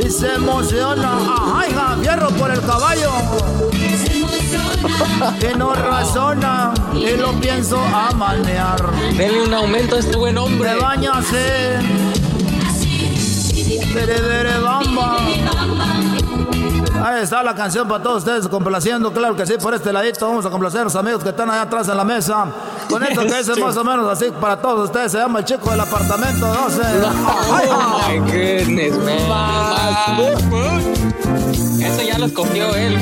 Y se emociona. ¡Ajá, hija! ¡Fierro por el caballo! Y no razona. Y lo pienso a manear. Denle un aumento a este buen hombre. Bañase. Ahí está la canción para todos ustedes, complaciendo, claro que sí, por este ladito. Vamos a complacer a los amigos que están allá atrás en la mesa. Con esto que es más o menos así para todos ustedes. Se llama el chico del apartamento 12. Ay, Oh my goodness, man. Eso ya lo escogió él.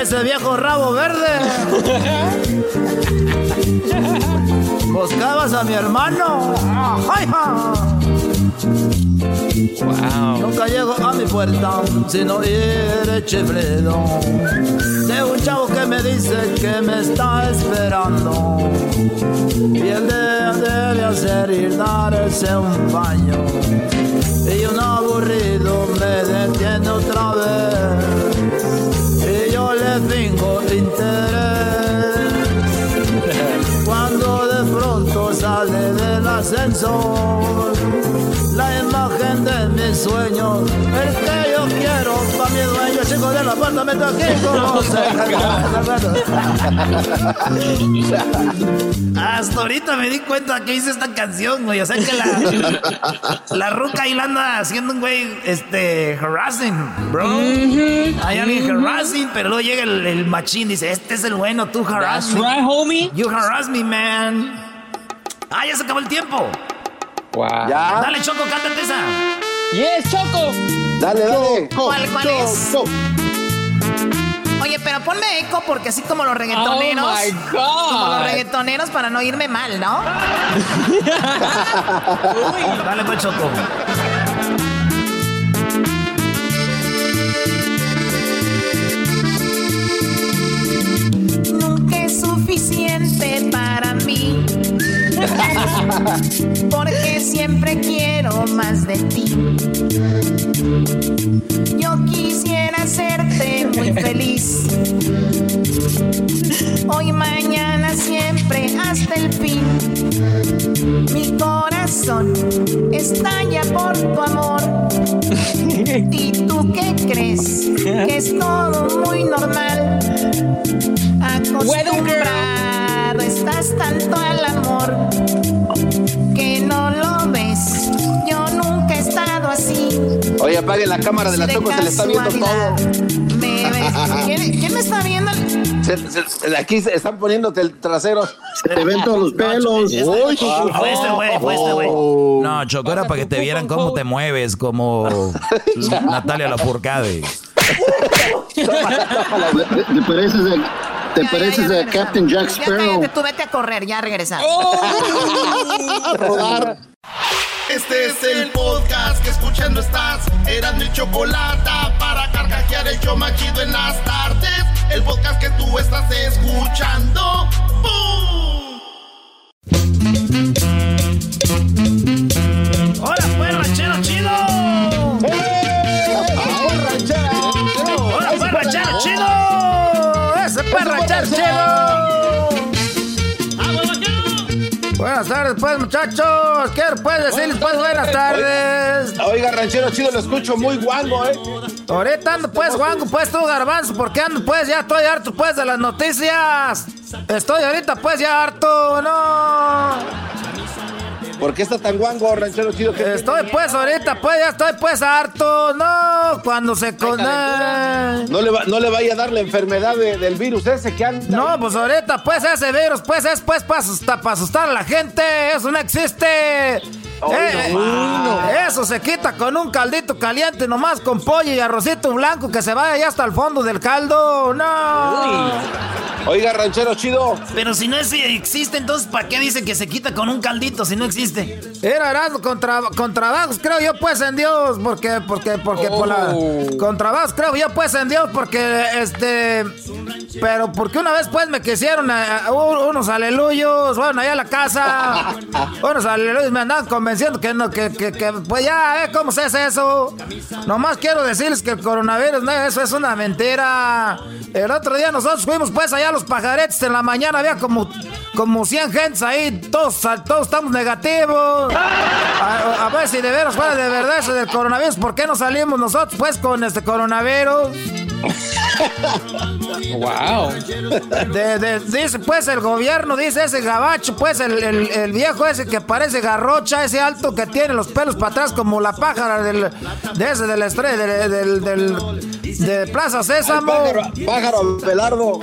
Ese viejo rabo verde. <laughs> Buscabas a mi hermano. Ay, ja. Nunca llego a mi puerta sin oír chiflido de un chavo que me dice que me está esperando. Y él debe, hacer ir darse un baño. Y un aburrido me detiene otra vez. Y yo le fingo interés. <laughs> Cuando de pronto sale del ascensor la imagen de mis sueños, el que yo quiero para mi dueño, chico del apartamento aquí Hasta ahorita me di cuenta que hice esta canción, güey. O sea que la, <laughs> la ruca ahí la anda haciendo un güey, este, harassing, bro. Hay alguien harassing, pero luego llega el, el machín y dice, este es el bueno, tú harass That's me. right, homie. You harass me, man. Ah, ya se acabó el tiempo. Wow. Ya. Dale, Choco, cántate esa. Yes, Choco. Dale, dale. ¿Cuál, cuál es? Oye, pero ponme eco porque así como los reggaetoneros. Oh, my God. Como los reggaetoneros para no irme mal, ¿no? <laughs> Dale, pues, Choco. Nunca es suficiente para mí. Porque siempre quiero más de ti. Yo quisiera hacerte muy feliz. Hoy, mañana, siempre, hasta el fin. Mi corazón estalla por tu amor. ¿Y tú qué crees? Que es todo muy normal. Acostumbrado estás tanto al amor que no lo ves. Yo nunca he estado así. Oye, apague la cámara de la Choco, se le está viendo todo. Me. ¿Quién, <laughs> quién me está viendo? Se- se- aquí se están poniéndote el trasero. Se te ven todos los pelos. Uy. Fue este güey, fue este güey. No, Choco, era para que te vieran cómo te mueves, como <laughs> Natalia Lafourcade. Te, pareces a, te pareces a Captain Jack Ya Sparrow. cállate, tú vete a correr, ya regresamos. <laughs> Este es el podcast que escuchando estás. Eran mi chocolate para carcajear el show más chido en las tardes. El podcast que tú estás escuchando. ¡Bum! Buenas tardes, pues, muchachos. Quiero, pues, decirles, pues, buenas tardes. Oiga, ranchero chido, lo escucho muy guango, ¿eh? Ahorita ando, pues, guango, pues, tú, garbanzo, porque ando, pues, ya estoy harto, pues, de las noticias. Estoy ahorita, pues, ya harto, no. ¿Por qué está tan guango, ranchero chido? ¿Qué Estoy, pues, ahorita, pues, ya estoy, pues, harto, no. Cuando se con... No le, va- no le vaya a dar la enfermedad de- del virus ese que anda. No, pues ahorita, pues ese virus, pues es pues para asustar, para asustar a la gente. Eso no existe. Eh, eh, Eso se quita con un caldito caliente, nomás con pollo y arrocito blanco que se vaya ya hasta el fondo del caldo. No. Oiga, ranchero chido. Pero si no es- existe, entonces ¿para qué dice que se quita con un caldito si no existe? Era Erasmo con, tra- con trabajos, creo yo pues en Dios, porque, porque, porque por la, con trabajos creo yo pues en Dios, porque este, pero porque una vez pues me quisieron eh, eh, unos aleluyos, bueno allá a la casa, <laughs> unos aleluyos me andaban convenciendo que no, que, que, que, pues ya, ¿cómo se hace eso? Nomás quiero decirles que el coronavirus, no, eso es una mentira. El otro día nosotros fuimos pues allá a los pajaretes en la mañana, había como, como 100 gentes ahí, todos, todos estamos negativos. A, a ver si de veras fuera de verdad eso del coronavirus, ¿por qué no salimos nosotros pues con este coronavirus? <laughs> Wow. Dice pues el gobierno, dice ese gabacho, pues el, el- viejo ese que parece garrocha, ese alto que tiene los pelos para atrás como la pájara del, de ese del estrella, del, del, del- de Plaza Sésamo. Pájaro, pájaro Belardo.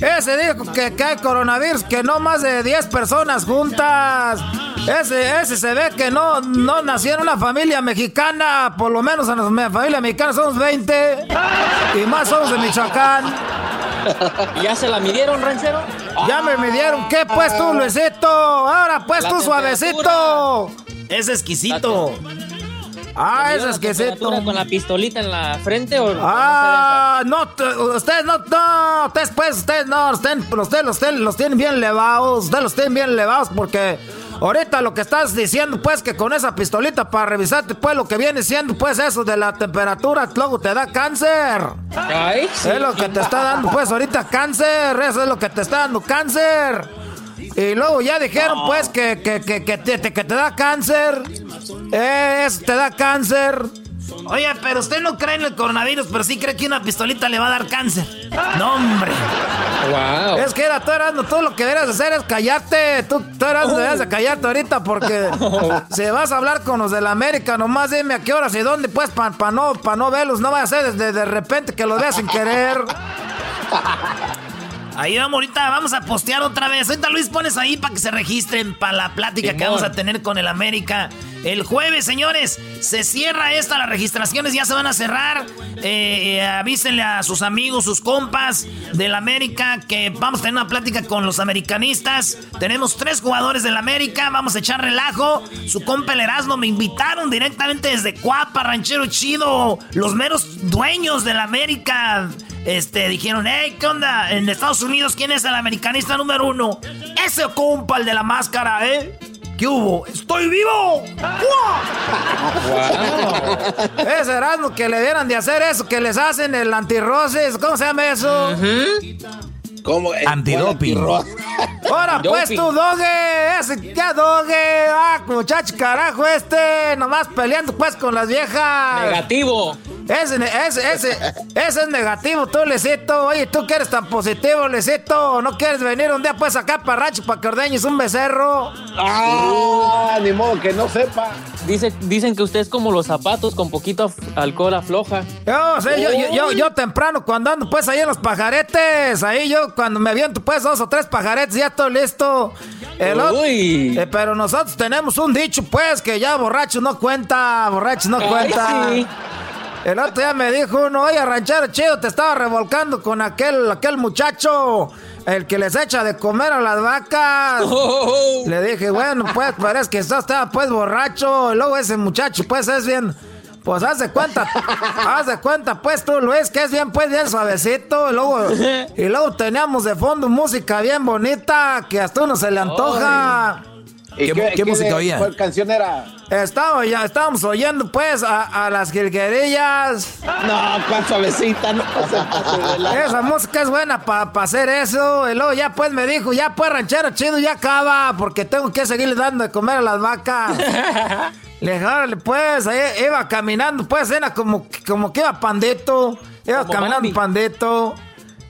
Ese dijo que, que hay coronavirus, que no más de 10 personas juntas. Ese, ese se ve que no, no nació en una familia mexicana, por lo menos en la familia mexicana somos 20 y más somos de Michoacán. <laughs> ¿Ya se la midieron, ranchero? Ya me midieron, ¿qué pues tú, Luisito? Ahora pues La tú, suavecito. Es exquisito. Ah, es ¿Midieron la exquisito. temperatura ¿Con la pistolita en la frente o Ah, no, ustedes no, no, ustedes pues, ustedes no, ustedes, ustedes, ustedes los tienen bien elevados, ustedes los tienen bien elevados porque ahorita lo que estás diciendo pues que con esa pistolita para revisarte pues lo que viene siendo pues eso de la temperatura luego te da cáncer. Ay, sí. Es lo que te está dando pues ahorita cáncer, eso es lo que te está dando cáncer. Y luego ya dijeron pues que, que, que, que te, que te da cáncer. Eh, eso te da cáncer. Oye, pero usted no cree en el coronavirus, pero sí cree que una pistolita le va a dar cáncer. No, hombre. Wow. Es que era, tú eras, tú lo que deberías hacer es callarte. Tú, tú eras, deberías de callarte ahorita porque <laughs> si vas a hablar con los de la América, nomás dime a qué horas y dónde, pues, para no, pa no verlos. No vaya a ser de, de repente que los veas sin querer. <laughs> Ahí vamos ahorita, vamos a postear otra vez. Ahorita Luis pones ahí para que se registren para la plática que vamos a tener con el América El jueves, señores, se cierra esta, las registraciones ya se van a cerrar. Eh, eh, avísenle a sus amigos, sus compas del América que vamos a tener una plática con los americanistas. Tenemos tres jugadores del América, vamos a echar relajo. Su compa el Erasmo me invitaron directamente desde Cuapa, Ranchero Chido. Los meros dueños del América este, dijeron, hey, ¿qué onda? En Estados Unidos, ¿quién es el americanista número uno? Ese compa, el de la máscara, ¿eh? ¿Qué hubo? ¡Estoy vivo! ¡Wow! <laughs> Ese Erasmo que le dieran de hacer eso, que les hacen el antirroces, ¿cómo se llama eso? ¿Cómo? Antidoping. <laughs> Ahora pues tu doge, ese ya doge, ah, muchacho carajo este, nomás peleando pues con las viejas. Negativo. Ese, ese, ese, ese es negativo, tú, Lecito. Oye, tú que eres tan positivo, Lecito. ¿No quieres venir un día pues acá para Rancho para que ordeñes un becerro? Ah, ni modo que no sepa. Dice, dicen que usted es como los zapatos con poquito alcohol afloja. Yo, sí, yo, yo, yo, yo temprano cuando ando pues ahí en los pajaretes, ahí yo cuando me aviento pues dos o tres pajaretes ya estoy listo. El otro- Uy. eh, pero nosotros tenemos un dicho pues que ya borracho no cuenta, borracho no Ay, cuenta. sí. El otro día me dijo uno, oye, ranchero chido, te estaba revolcando con aquel, aquel muchacho, el que les echa de comer a las vacas. <laughs> Oh. Le dije, bueno, pues, parece que estaba, estaba pues borracho. Y luego ese muchacho, pues, es bien, pues, haz de cuenta, haz de cuenta, pues, tú, Luis, que es bien, pues, bien suavecito. Y luego, y luego teníamos de fondo música bien bonita, que hasta uno se le antoja. ¿Y ¿Qué- qué música oía? ¿Cuál canción era? Estaba, ya, estábamos oyendo, pues, a, a las jilguerillas. No, cuál suavecita, no la- <laughs> Esa música es buena para hacer eso. Y luego ya pues me dijo, ya pues ranchero chido, ya acaba, porque tengo que seguirle dando de comer a las vacas. <laughs> Le dije, órale, pues, ahí iba caminando, pues era como, como que iba pandito. Iba Como caminando Bambi. pandito.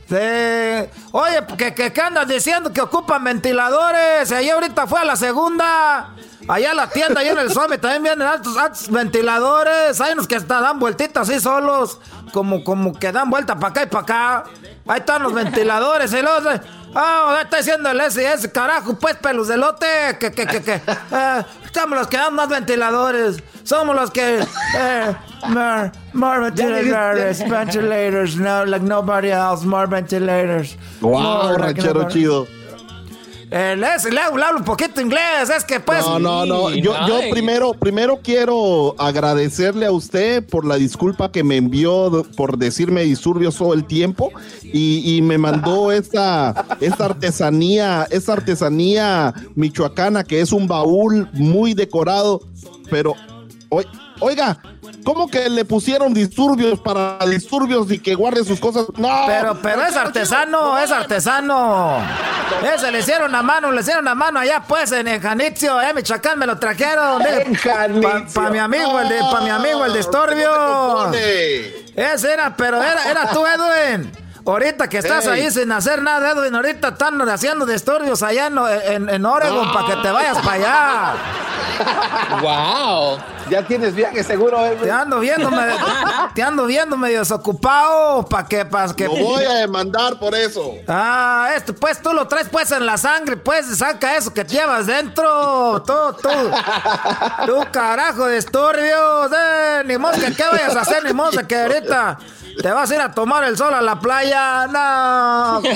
Sí. Oye, que, que, que andas diciendo que ocupan ventiladores. Ahí ahorita fue a la segunda. Allá a la tienda, allá en el suave, también vienen altos, altos ventiladores. Hay unos que hasta dan vueltitas así solos. Como, como que dan vuelta para acá y para acá. Ahí están los ventiladores. Y luego, ah, está diciendo el ese, ese carajo, pues pelos de lote. Que, que, que, que. eh, estamos los que dan más ventiladores. Somos los que. Eh, more, more ventilators, ventilators, no, like nobody else, more ventilators. Wow, More like ranchero nobody- chido. Eh, le, le hablo un poquito inglés, es que pues. No, no, no. Yo, yo primero, primero quiero agradecerle a usted por la disculpa que me envió por decirme disturbios todo el tiempo y, y me mandó <laughs> esta, esta artesanía, esta artesanía michoacana que es un baúl muy decorado, pero oi- oiga. ¿Cómo que le pusieron disturbios para disturbios y que guarde sus cosas? No, Pero, pero es artesano, es artesano. Ese le hicieron a mano, le hicieron a mano allá pues en el Janitzio, eh, Michoacán me lo trajeron. En. Para mi amigo, el de, pa' mi amigo, el de Estorbio. Ese era, pero era, era tú, Edwin. Ahorita que estás Ey. ahí sin hacer nada, Edwin, ahorita están haciendo disturbios allá en, en, en Oregon para que te vayas para allá. ¡Wow! Ya tienes viaje seguro, eh, Te ando viendo, me- te ando viendo medio desocupado para que, para que. lo voy a demandar por eso. Ah, esto, pues tú lo traes pues en la sangre, pues saca eso que llevas dentro. Tú, tú. Tú, carajo de estorbios. Eh, ni que qué vayas a hacer, ni modo que ahorita te vas a ir a tomar el sol a la playa. No. <laughs>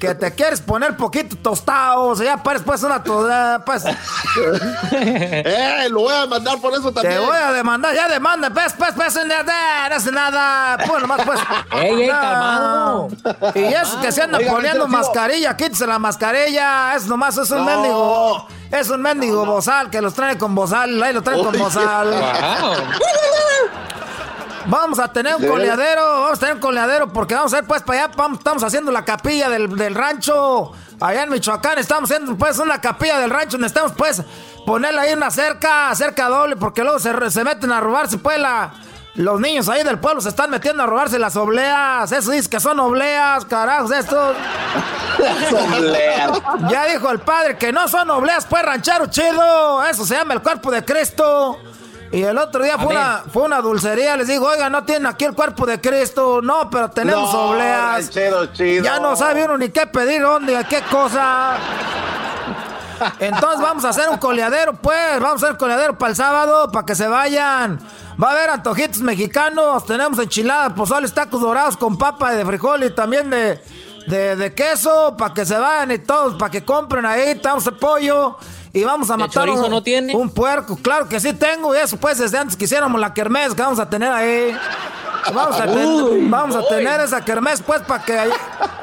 Que te quieres poner poquito tostado. O sea, ya pares pues una toda. Pues <laughs> Eh, lo voy a demandar por eso también. te voy a demandar, ya demanda, pues, pues, pues, no hace nada. Pues nomás, pues. <laughs> ¡Ey, ey, calmado! Y eso que se andan Oiga, poniendo mascarilla, quítese la mascarilla. Es nomás, es un mendigo. Es un mendigo bozal que los trae con bozal. Ahí lo traen con bozal. ¡Wow! Vamos a tener un coleadero, vamos a tener un coleadero porque vamos a ir pues para allá, vamos- estamos haciendo la capilla del, del rancho, allá en Michoacán, estamos haciendo pues una capilla del rancho, necesitamos pues ponerle ahí una cerca, cerca doble, porque luego se meten a robarse pues la... Los niños ahí del pueblo se están metiendo a robarse las obleas. Eso dice que son obleas, carajos, estos. Obleas. Ya dijo el padre que no son obleas, pues ranchero chido. Eso se llama el cuerpo de Cristo. Y el otro día fue una, fue una dulcería. Les digo, oiga, no tienen aquí el cuerpo de Cristo. No, pero tenemos No, obleas. chido. Ya no sabe uno ni qué pedir, dónde, qué cosa. Entonces vamos a hacer un coleadero, pues. Vamos a hacer coleadero para el sábado, para que se vayan. Va a haber antojitos mexicanos. Tenemos enchiladas, pozoles, tacos dorados con papa de frijol y también de, de, de queso, para que se vayan y todos, para que compren ahí. Tenemos el pollo. Y vamos a ¿De matar un, no tiene? un puerco. Claro que sí tengo. Y eso, pues, desde antes que hiciéramos la kermés que vamos a tener ahí. Vamos a, ten- Uy. vamos a tener esa kermés, pues, para que ahí,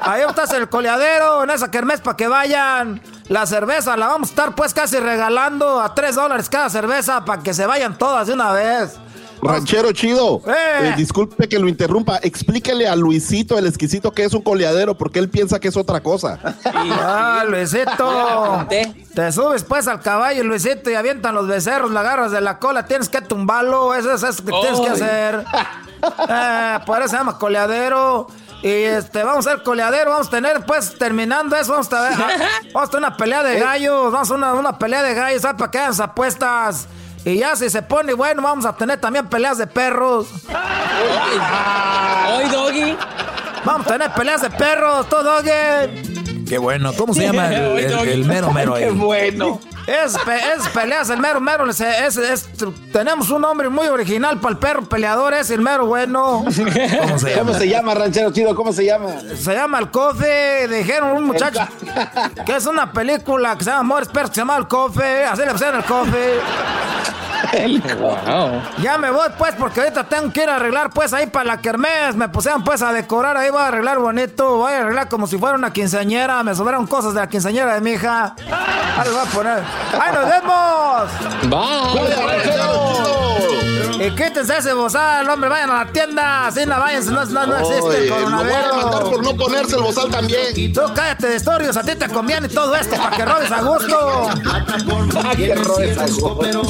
ahí estás el coleadero, en esa kermés, para que vayan. La cerveza la vamos a estar, pues, casi regalando a 3 dólares cada cerveza, para que se vayan todas de una vez. Ranchero chido, Eh. eh, disculpe que lo interrumpa. Explíquele a Luisito, el exquisito, que es un coleadero, porque él piensa que es otra cosa. Ah, Luisito. Te subes pues al caballo, Luisito, y avientan los becerros, la agarras de la cola, tienes que tumbarlo, eso es eso que tienes que Ay. hacer. Eh, por eso se llama coleadero. Y este, vamos a hacer coleadero, vamos a tener, pues, terminando eso, vamos a ver, vamos a tener una pelea de <laughs> gallos, vamos a una, una pelea de gallos, ¿sabes? Para hagan las apuestas. Y ya si se pone bueno, vamos a tener también peleas de perros. Hoy, Doggy. Vamos a tener peleas de perros, todo, Doggy. Qué bueno. ¿Cómo se llama el, <laughs> el- el mero mero <laughs> ahí? bueno. Es, pe- es peleas, el mero mero. es- es- es- tenemos un nombre muy original para el perro peleador, es el mero bueno. ¿Cómo se ¿Cómo se llama, ranchero chido? ¿Cómo se llama? Se llama El Cofe. Dijeron un muchacho que es una película que se llama Amores Perros, que se llama El Cofe. Así le pusieron El Cofe. Ya me voy pues porque ahorita tengo que ir a arreglar pues ahí para la kermés. Me pusieron pues a decorar ahí, voy a arreglar bonito. Voy a arreglar como si fuera una quinceañera. Me sobraron cosas de la quinceañera de mi hija. Ahí les voy a poner. ¡Ahí nos vemos! Y quítense ese bozal, hombre, vayan a la tienda. Así no vayan, no, no, no existe el lo voy a coronavirus. mandar por no ponerse el bozal también. Tú cállate de historias, a ti te conviene todo esto para que robes a gusto. <laughs> que robes a gusto.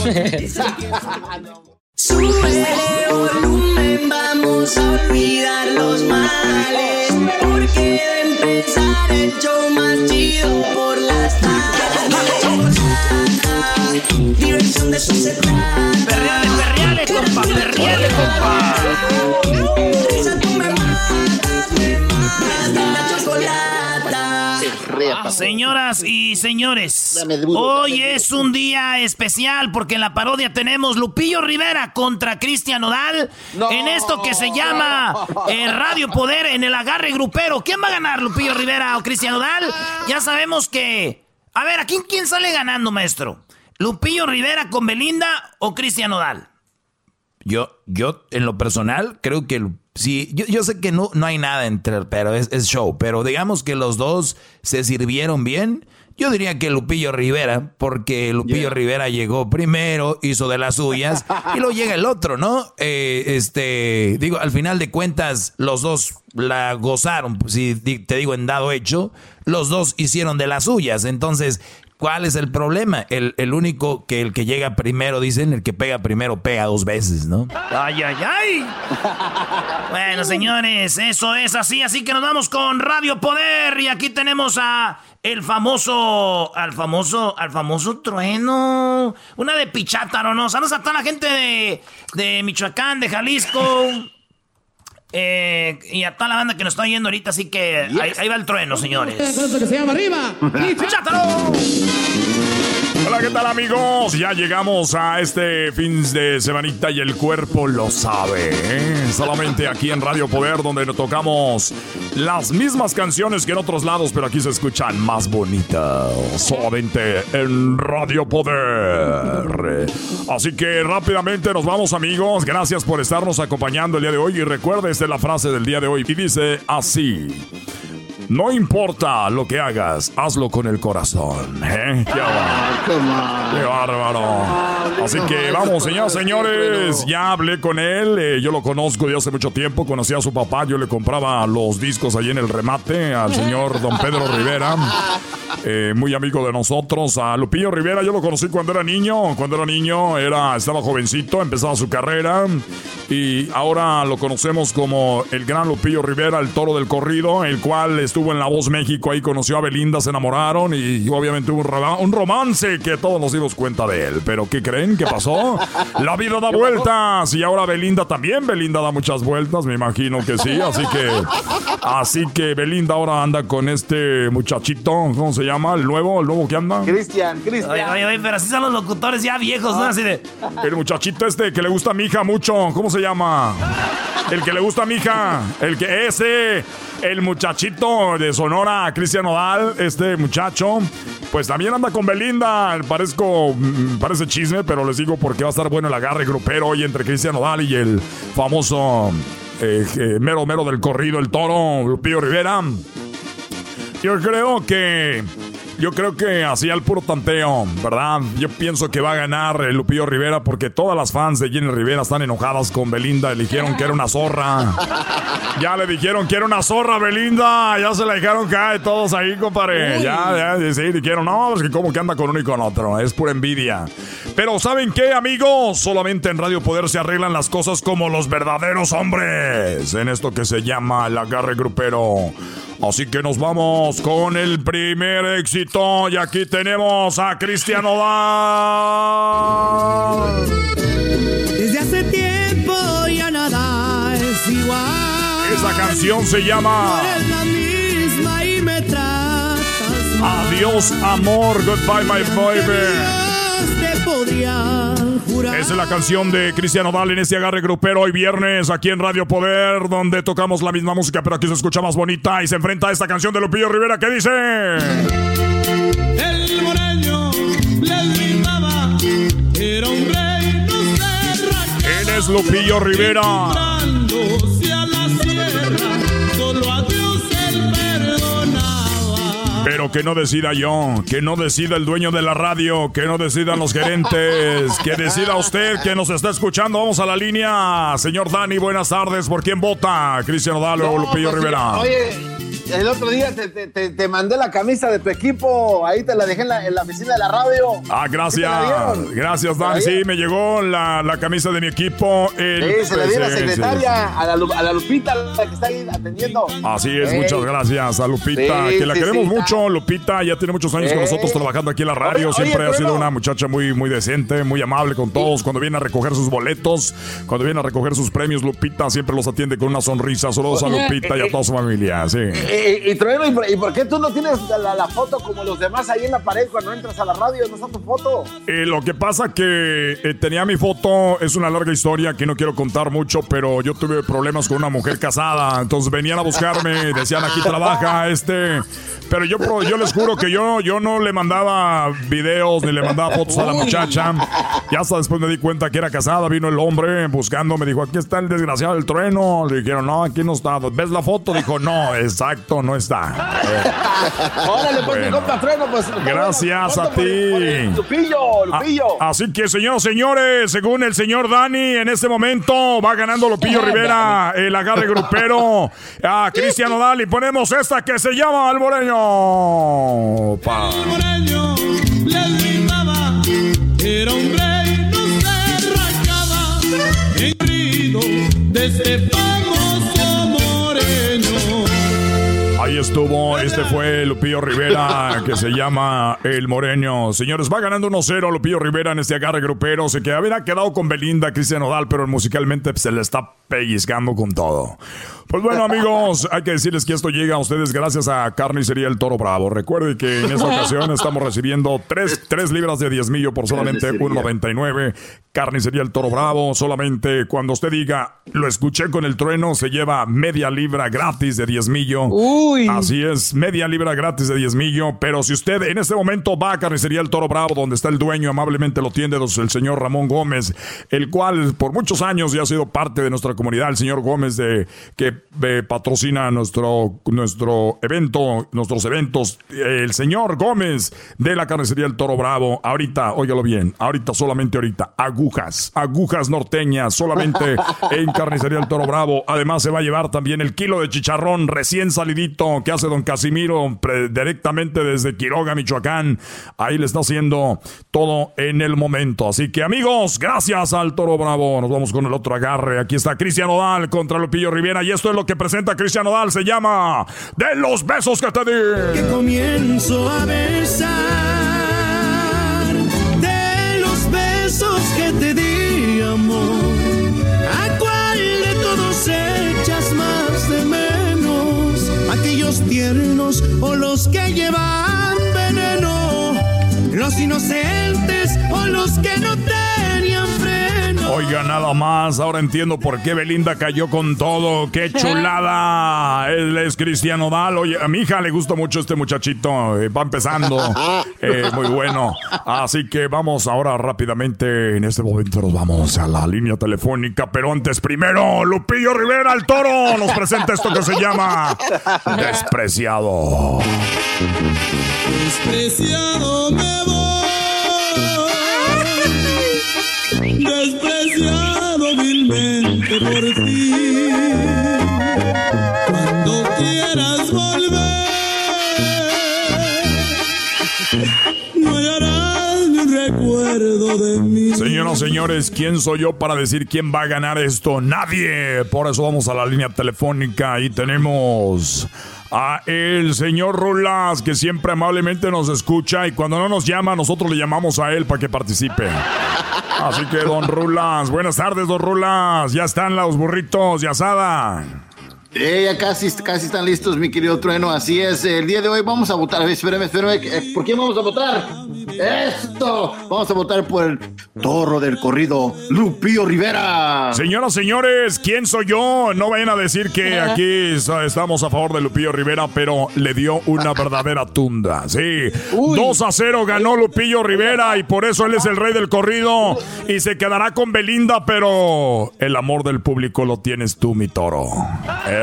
<laughs> Súbele volumen, vamos a olvidar los males. Porque de empezar el show más chido por las tardes. Diversión de eso se trata. Perreale, perreale, compa, perreale, compa. Chocolata. Señoras y señores, hoy es un día especial porque en la parodia tenemos Lupillo Rivera contra Cristian Nodal en esto que se llama eh, Radio Poder en el agarre grupero. ¿Quién va a ganar, Lupillo Rivera o Cristian Nodal? Ya sabemos que... A ver, ¿a quién, quién sale ganando, maestro? ¿Lupillo Rivera con Belinda o Cristian Nodal? Yo, yo, en lo personal, creo que el- sí, yo, yo sé que no, no hay nada entre, pero es, es show. Pero digamos que los dos se sirvieron bien. Yo diría que Lupillo Rivera, porque Lupillo Rivera llegó primero, hizo de las suyas, y luego llega el otro, ¿no? Eh, este, digo, al final de cuentas, los dos la gozaron, si te digo en dado hecho, los dos hicieron de las suyas. Entonces, ¿cuál es el problema? El, el único que el que llega primero, dicen, el que pega primero pega dos veces, ¿no? Ay, ay, ay. Bueno, señores, eso es así, así que nos vamos con Radio Poder y aquí tenemos a el famoso, al famoso, al famoso trueno, una de Pichátaro, ¿no? Saludos a toda la gente de, de Michoacán, de Jalisco. Eh, y a toda la banda que nos está oyendo ahorita, así que ahí, ahí va el trueno, señores. Que se llama arriba. ¡Pichátaro! <laughs> Hola, ¿qué tal amigos? Ya llegamos a este fin de semanita y el cuerpo lo sabe. ¿eh? Solamente aquí en Radio Poder donde tocamos las mismas canciones que en otros lados, pero aquí se escuchan más bonitas. Solamente en Radio Poder. Así que rápidamente nos vamos amigos. Gracias por estarnos acompañando el día de hoy y recuerde esta es la frase del día de hoy y dice así. No importa lo que hagas, hazlo con el corazón. ¿eh? Qué bárbaro. Qué bárbaro. Así que vamos, señoras señores. Ya hablé con él. eh, yo lo conozco de hace mucho tiempo. Conocí a su papá. Yo le compraba los discos ahí en el remate al señor don Pedro Rivera. <laughs> eh, muy amigo de nosotros. A Lupillo Rivera yo lo conocí cuando era niño. Cuando era niño era, estaba jovencito, empezaba su carrera. Y ahora lo conocemos como el gran Lupillo Rivera, el toro del corrido, el cual estuvo en La Voz México, ahí conoció a Belinda, se enamoraron y obviamente hubo un, roma- un romance que todos nos dimos cuenta de él. Pero ¿qué creen? ¿Qué pasó? <laughs> La vida da vueltas y ahora Belinda también. Belinda da muchas vueltas, me imagino que sí. Así que Así que Belinda ahora anda con este muchachito, ¿cómo se llama? ¿El nuevo? ¿El nuevo que anda? Cristian, Cristian. Oye, oye, oye, pero así son los locutores ya viejos, ¿no? Así de. El muchachito este que le gusta a mi hija mucho, ¿cómo se llama? El que le gusta a mi hija, el que ese, el muchachito de Sonora, Cristian Odal, este muchacho, pues también anda con Belinda. Parezco, mm, parece chisme, pero les digo porque va a estar bueno el agarre grupero hoy entre Cristian Odal y el famoso eh, mero mero del corrido, el toro, Lupillo Rivera. Yo creo que. Yo creo que así al puro tanteo, ¿verdad? Yo pienso que va a ganar el Lupillo Rivera porque todas las fans de Jenny Rivera están enojadas con Belinda. Le dijeron que era una zorra. Ya le dijeron que era una zorra, Belinda. Ya se la dejaron caer todos ahí, compadre. Ya, ya, sí, dijeron, no, pues que como que anda con uno y con otro. Es pura envidia. Pero ¿saben qué, amigos? Solamente en Radio Poder se arreglan las cosas como los verdaderos hombres. En esto que se llama el agarre grupero. Así que nos vamos con el primer éxito. Y aquí tenemos a Cristiano Dal. Desde hace tiempo ya nada es igual. Esa canción se llama Eres la misma y me tratas mal. Adiós, amor. Goodbye, my baby. Podría jurar. Esa es la canción de Cristiano Dal en este agarre grupero hoy viernes aquí en Radio Poder, donde tocamos la misma música, pero aquí se escucha más bonita y se enfrenta a esta canción de Lupillo Rivera que dice. El moreño le gritaba, era un rey, no se. Él es Lupillo Rivera. Pero que no decida yo, que no decida el dueño de la radio, que no decidan los gerentes, que decida usted que nos está escuchando. Vamos a la línea. Señor Dani, buenas tardes. ¿Por quién vota? Cristiano Dalo o Lupillo pues. Rivera. Oye, el otro día te, te- te- te mandé la camisa de tu equipo, ahí te la dejé en la, en la oficina de la radio. Ah, ¿Sí te la gracias. Gracias, ¿Te la Dani. Sí, me llegó la, la camisa de mi equipo. El- Sí, se la di a la secretaria, a, la, a la Lupita, la que está ahí atendiendo. Así es, muchas gracias a Lupita, Sí, que la queremos mucho. Lupita ya tiene muchos años con nosotros trabajando aquí en la radio. Oye, Siempre oye, ha sido una muchacha muy, muy decente, muy amable con todos. Cuando viene a recoger sus boletos, cuando viene a recoger sus premios, Lupita siempre los atiende con una sonrisa. Saludos a Lupita y a eh, toda su familia. Sí. Y, y, Trueno, ¿y por, y por qué tú no tienes la, la foto como los demás ahí en la pared cuando entras a la radio? ¿No está tu foto? Eh, lo que pasa que eh, tenía mi foto, es una larga historia que no quiero contar mucho, pero yo tuve problemas con una mujer casada, entonces venían a buscarme, decían aquí trabaja este, pero yo yo les juro que yo yo no le mandaba videos ni le mandaba fotos a la muchacha. Y hasta después me di cuenta que era casada, vino el hombre buscando, me dijo, "Aquí está el desgraciado del trueno." Le dijeron, "No, aquí no está." ¿Ves la foto? Dijo, "No, exacto, no está." <laughs> Órale, pues mi Bueno. compa Trueno, pues. Gracias a por- ti. por el Lupillo, Lupillo. Ah, así que, señoras y señores, según el señor Dani, en este momento va ganando Lupillo Rivera el agarre grupero a Cristiano Dali. Ponemos esta que se llama Alboreño. Pa. El moreño le gritaba, era un rey, no se racaba. Herido Ahí estuvo, este fue Lupillo Rivera, que se llama El Moreño. Señores, va ganando 1-0 Lupillo Rivera en este agarre grupero. Se que había quedado con Belinda, Cristian Odal, pero musicalmente se le está pellizcando con todo. Pues bueno, amigos, hay que decirles que esto llega a ustedes gracias a Carnicería El Toro Bravo. Recuerde que en esta ocasión estamos recibiendo 3, libras de diezmillo por solamente Carnicería. 1.99. Carnicería El Toro Bravo. Solamente cuando usted diga, lo escuché con el trueno, se lleva media libra gratis de diezmillo. Así es, media libra gratis de diezmillo. Pero si usted en este momento va a Carnicería El Toro Bravo, donde está el dueño, amablemente lo tiende el señor Ramón Gómez, el cual por muchos años ya ha sido parte de nuestra comunidad, el señor Gómez de que eh, patrocina nuestro, nuestro evento, nuestros eventos, el señor Gómez de la Carnicería El Toro Bravo. Ahorita, óigalo bien, ahorita, solamente ahorita, agujas, agujas norteñas, solamente <laughs> en Carnicería El Toro Bravo. Además se va a llevar también el kilo de chicharrón recién salidito que hace don Casimiro pre- directamente desde Quiroga, Michoacán. Ahí le está haciendo todo en el momento. Así que amigos, gracias al Toro Bravo. Nos vamos con el otro agarre. Aquí está Cristian Odal contra Lupillo Rivera y esto es lo que presenta Cristian Odal. Se llama De los besos que te di. que comienzo a besar de los besos que te di amor a cuál de todos echas más de menos los tiernos o los que llevan veneno, los inocentes o los que no freno. Oiga, nada más, ahora entiendo por qué Belinda cayó con todo. ¡Qué <laughs> chulada! Él es Cristiano Dal. Oye, a mi hija le gusta mucho este muchachito. eh, va empezando. <laughs> Eh, muy bueno. Así que vamos ahora rápidamente. En este momento nos vamos a la línea telefónica. Pero antes, primero, Lupillo Rivera, el toro, nos presenta esto que se llama <laughs> Despreciado. Despreciado me voy, señores, ¿quién soy yo para decir quién va a ganar esto? Nadie. Por eso vamos a la línea telefónica y tenemos a el señor Rulas, que siempre amablemente nos escucha y cuando no nos llama, nosotros le llamamos a él para que participe. Así que, don Rulas, buenas tardes, don Rulas. Ya están los burritos de asada. Eh, ya casi, casi están listos, mi querido Trueno. Así es, el día de hoy vamos a votar. A ver, espérame, espérame. eh, ¿Por quién vamos a votar? ¡Esto! Vamos a votar por el toro del corrido, Lupillo Rivera. Señoras, señores, ¿quién soy yo? No vayan a decir que aquí estamos a favor de Lupillo Rivera, pero le dio una <laughs> verdadera tunda. Sí, 2 a 0 ganó Lupillo Rivera y por eso él es el rey del corrido y se quedará con Belinda, pero el amor del público lo tienes tú, mi toro. Eh,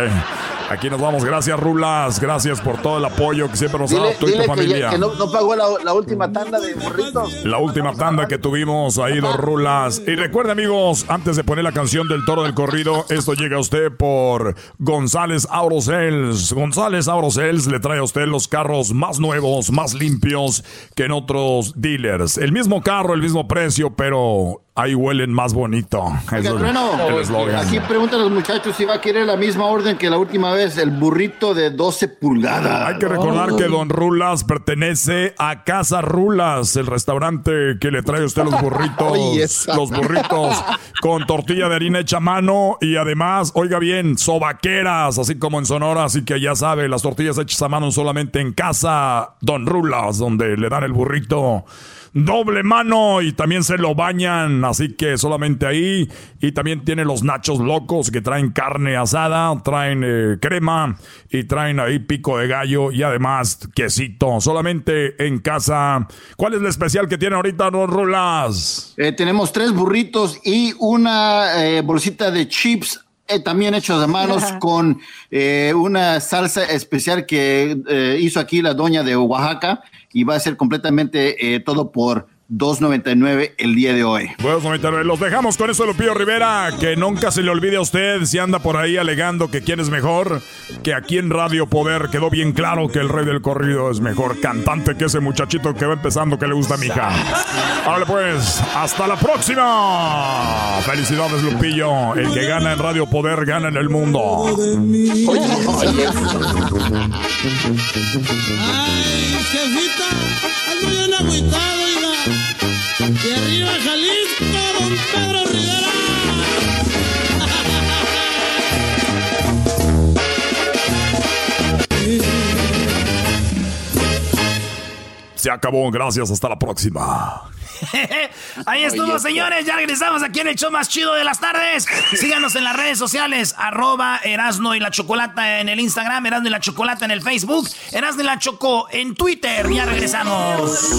Aquí nos vamos. Gracias, Rulas. Gracias por todo el apoyo que siempre nos ha dado tú y tu que, familia. ya- que no, no pagó la, la última tanda de burritos. La última tanda que tuvimos ahí, dos rulas. Y recuerden, amigos, antes de poner la canción del toro del corrido, esto llega a usted por González Aurosels. González Aurosels le trae a usted los carros más nuevos, más limpios que en otros dealers. El mismo carro, el mismo precio, pero ahí huelen más bonito. Es el- aquí preguntan los muchachos si va a querer la misma orden que la última vez, el burrito de 12 pulgadas. Hay que recordar que Don Rulas pertenece a Casa Rulas, el restaurante que le trae a usted los burritos, <laughs> Oye, esa. los burritos con tortilla de harina hecha a mano y además, oiga bien, sobaqueras, así como en Sonora, así que ya sabe, las tortillas hechas a mano solamente en Casa Don Rulas, donde le dan el burrito doble mano y también se lo bañan, así que solamente ahí. Y también tiene los nachos locos que traen carne asada, traen eh, crema y traen ahí pico de gallo y además quesito. Solamente en casa. ¿Cuál es el especial que tiene ahorita, no Rulas? Eh, tenemos tres burritos y una eh, bolsita de chips. eh, también hechos a manos <laughs> con eh, una salsa especial que eh, hizo aquí la doña de Oaxaca y va a ser completamente eh, todo por 2.99 el día de hoy. Bueno, comentarios. los dejamos con eso Lupillo Rivera. Que nunca se le olvide a usted si anda por ahí alegando que quién es mejor. Que aquí en Radio Poder quedó bien claro que el rey del corrido es mejor cantante que ese muchachito que va empezando que le gusta a mi hija. Ahora pues, hasta la próxima. Felicidades, Lupillo. El que gana en Radio Poder gana en el mundo. Ay, jefita, ando bien agüitado, oiga. Y arriba Jalisco, don Pedro Rivera. Se acabó. Gracias. Hasta la próxima. <laughs> Ahí estuvo, señores. Ya regresamos aquí en el show más chido de las tardes. Síganos en las redes sociales. Arroba Erasno y la Chocolata en el Instagram. Erasno y la Chocolata en el Facebook. Erasno y la Choco en Twitter. Ya regresamos.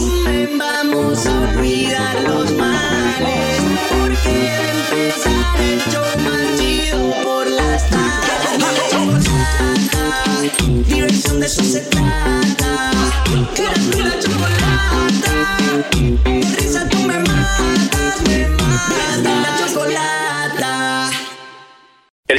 Vamos a olvidar los males. Porque empezar el show más chido por las tardes. <laughs> Diversión de eso se trata.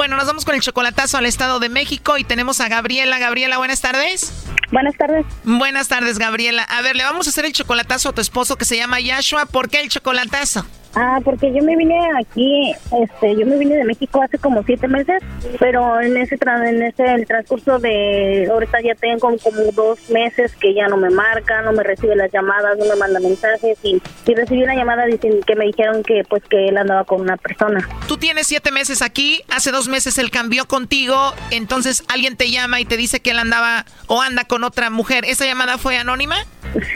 Bueno, nos vamos con el chocolatazo al Estado de México y tenemos a Gabriela. Gabriela, buenas tardes. Buenas tardes. Buenas tardes, Gabriela. A ver, le vamos a hacer el chocolatazo a tu esposo que se llama Yashua. ¿Por qué el chocolatazo? Ah, porque yo me vine aquí, este, yo me vine de México hace como siete meses, pero en ese en ese el transcurso de ahorita ya tengo como dos meses que ya no me marca, no me recibe las llamadas, no me manda mensajes y, y recibí una llamada diciendo que me dijeron que pues que él andaba con una persona. Tú tienes siete meses aquí, hace dos meses él cambió contigo, entonces alguien te llama y te dice que él andaba o anda con otra mujer. ¿Esa llamada fue anónima?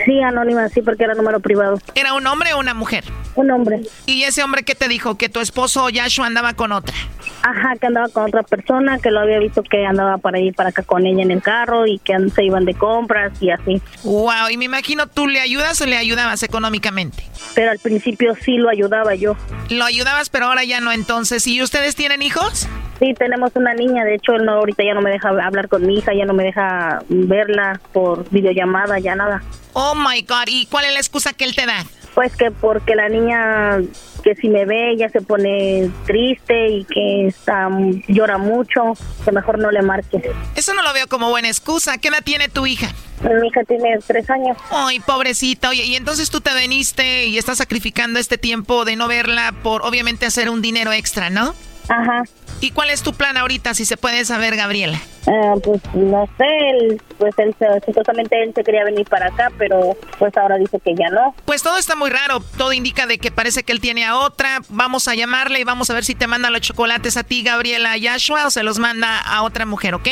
Sí, anónima, sí, porque era número privado. ¿Era un hombre o una mujer? Un hombre. ¿Y ese hombre qué te dijo? ¿Que tu esposo Yashua andaba con otra? Ajá, que andaba con otra persona, que lo había visto que andaba para y para acá con ella en el carro y que se iban de compras y así. Wow, y me imagino tú le ayudas o le ayudabas económicamente. Pero al principio sí lo ayudaba yo. Lo ayudabas, pero ahora ya no entonces. ¿Y ustedes tienen hijos? Sí, tenemos una niña, de hecho él no, ahorita ya no me deja hablar con mi hija, ya no me deja verla por videollamada, ya nada. Oh my God, ¿y cuál es la excusa que él te da? Pues que porque la niña que si me ve ya se pone triste y que está llora mucho, que mejor no le marque. Eso no lo veo como buena excusa. ¿Qué edad tiene tu hija? Mi hija tiene tres años. Ay, pobrecita. Oye, y entonces tú te veniste y estás sacrificando este tiempo de no verla por obviamente hacer un dinero extra, ¿no? Ajá. ¿Y cuál es tu plan ahorita, si se puede saber, Gabriela? Ah, pues no sé, él, pues él supuestamente él se quería venir para acá, pero pues ahora dice que ya no. Pues todo está muy raro. Todo indica de que parece que él tiene a otra. Vamos a llamarle y vamos a ver si te manda los chocolates a ti, Gabriela Yashua, o se los manda a otra mujer, ¿ok?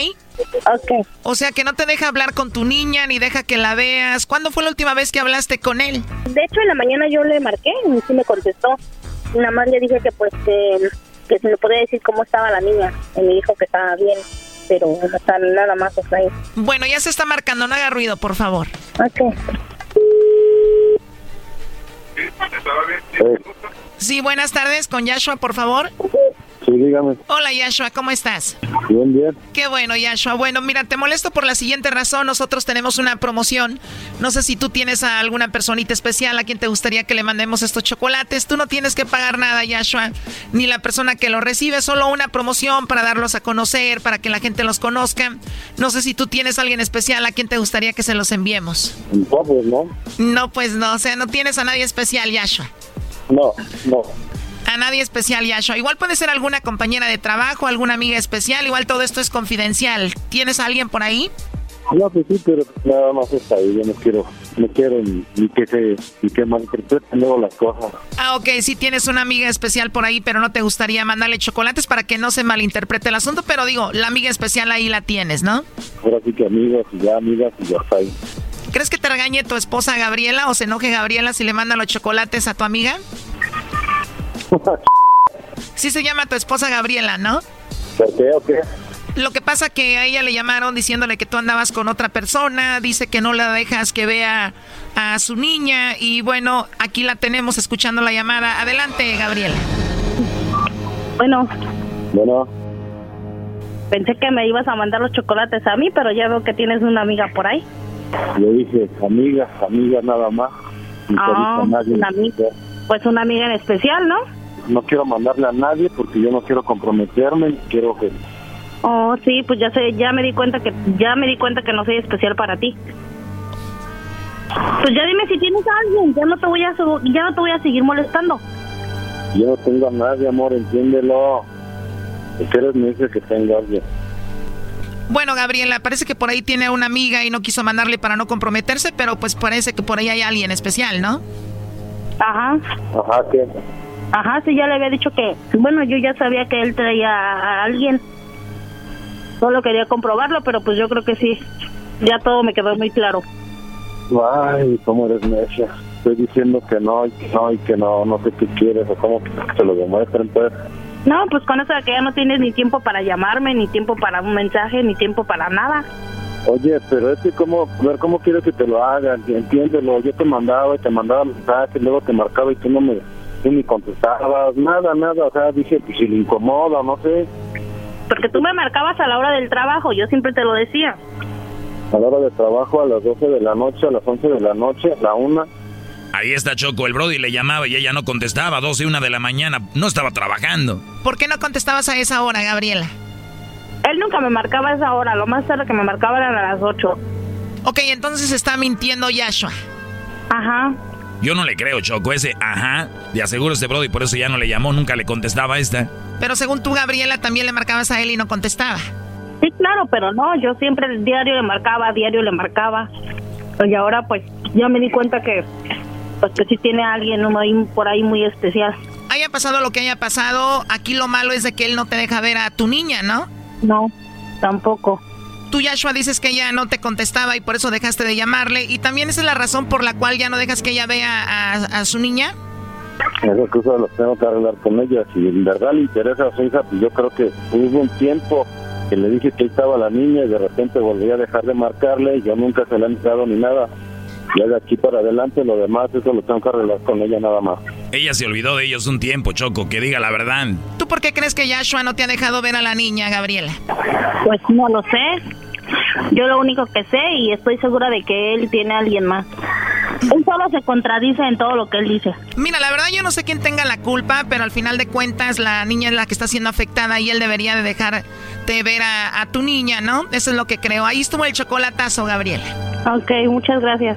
Ok. O sea que no te deja hablar con tu niña ni deja que la veas. ¿Cuándo fue la última vez que hablaste con él? De hecho, en la mañana yo le marqué y sí me contestó. Nada más le dije que pues que, que si me podía decir cómo estaba la niña. Y me dijo que estaba bien, pero no está nada más sea, ahí. Bueno, ya se está marcando, no haga ruido, por favor. Ok. Sí, buenas tardes, con Yashua, por favor. Sí, dígame. Hola, Yashua, ¿cómo estás? Bien, bien. Qué bueno, Yashua. Bueno, mira, te molesto por la siguiente razón. Nosotros tenemos una promoción. No sé si tú tienes a alguna personita especial a quien te gustaría que le mandemos estos chocolates. Tú no tienes que pagar nada, Yashua, ni la persona que los recibe. Solo una promoción para darlos a conocer, para que la gente los conozca. No sé si tú tienes a alguien especial a quien te gustaría que se los enviemos. No, pues no. No, pues no. O sea, no tienes a nadie especial, Yashua. No, no. A nadie especial, Yashua. Igual puede ser alguna compañera de trabajo, alguna amiga especial. Igual todo esto es confidencial. ¿Tienes a alguien por ahí? No, pues sí, pero nada más está ahí. Yo no quiero, no quiero ni, ni que se, ni que malinterpreten luego las cosas. Ah, ok, sí tienes una amiga especial por ahí, pero no te gustaría mandarle chocolates para que no se malinterprete el asunto. Pero digo, la amiga especial ahí la tienes, ¿no? Ahora sí que amigos y ya amigas y ya está ahí. ¿Crees que te regañe tu esposa Gabriela o se enoje Gabriela si le manda los chocolates a tu amiga? Sí se llama tu esposa Gabriela, ¿no? ¿Por qué o qué? Lo que pasa que a ella le llamaron diciéndole que tú andabas con otra persona, dice que no la dejas que vea a su niña y bueno, aquí la tenemos escuchando la llamada. Adelante, Gabriela. Bueno, Bueno, pensé que me ibas a mandar los chocolates a mí, pero ya veo que tienes una amiga por ahí. yo dije amigas, amigas nada más. Ah, nadie. una amiga. Pues una amiga en especial, ¿no? No quiero mandarle a nadie porque yo no quiero comprometerme. y Quiero que Oh, sí, pues ya sé, ya me di cuenta que ya me di cuenta que no soy especial para ti. Pues ya dime si tienes a alguien, ya no te voy a ya no te voy a seguir molestando. yo no tengo a nadie, amor, entiéndelo. Si eres me dice que tengo a alguien. Bueno, Gabriela, parece que por ahí tiene una amiga y no quiso mandarle para no comprometerse, pero pues parece que por ahí hay alguien especial, ¿no? Ajá. Ajá, ¿qué? Ajá, sí, ya le había dicho que, bueno, yo ya sabía que él traía a alguien. Solo quería comprobarlo, pero pues yo creo que sí. Ya todo me quedó muy claro. Ay, cómo eres necia. Estoy diciendo que no, y que no, y que no, no sé qué quieres, o cómo que te lo demuestren, pues. No, pues con eso de que ya no tienes ni tiempo para llamarme, ni tiempo para un mensaje, ni tiempo para nada. Oye, pero es que cómo, ver, ¿cómo quieres que te lo hagan? Entiéndelo, yo te mandaba y te mandaba mensajes, luego te marcaba y tú no me, tú ni contestabas, nada, nada, o sea, dije, pues si le incomoda, no sé, Porque tú me marcabas a la hora del trabajo, yo siempre te lo decía. a la hora de trabajo, a las 12 de la noche, a las 11 de la noche, a la una. Ahí está Choco, el Brody le llamaba y ella no contestaba, 12 y 1 de la mañana, no estaba trabajando. ¿Por qué no contestabas a esa hora, Gabriela? Él nunca me marcaba a esa hora, lo más tarde que me marcaba eran a las 8. Ok, entonces está mintiendo Yashua. Ajá. Yo no le creo, Choco, ese ajá, de aseguro este Brody, por eso ya no le llamó, nunca le contestaba a esta. Pero según tú, Gabriela, también le marcabas a él y no contestaba. Sí, claro, pero no, yo siempre el diario le marcaba, diario le marcaba. Y ahora pues ya me di cuenta que pues que sí tiene a alguien ¿no? ahí por ahí muy especial. Haya pasado lo que haya pasado, aquí lo malo es de que él no te deja ver a tu niña, ¿no? No, tampoco. Tú, Yashua, dices que ella no te contestaba y por eso dejaste de llamarle. ¿Y también esa es la razón por la cual ya no dejas que ella vea a, a su niña? Esas cosas las tengo que arreglar con ella. Si en verdad le interesa a su hija, pues yo creo que hubo un tiempo que le dije que estaba la niña y de repente volví a dejar de marcarle y yo nunca se la he entrado ni nada. Ya de aquí para adelante, lo demás, eso lo tengo que arreglar con ella nada más. Ella se olvidó de ellos un tiempo, Choco, que diga la verdad. ¿Tú por qué crees que Yashua no te ha dejado ver a la niña, Gabriela? Pues no lo sé. Yo lo único que sé y estoy segura de que él tiene a alguien más. Él solo se contradice en todo lo que él dice. Mira, la verdad yo no sé quién tenga la culpa, pero al final de cuentas la niña es la que está siendo afectada y él debería de dejarte ver a, a tu niña, ¿no? Eso es lo que creo. Ahí estuvo el chocolatazo, Gabriela. Ok, muchas gracias.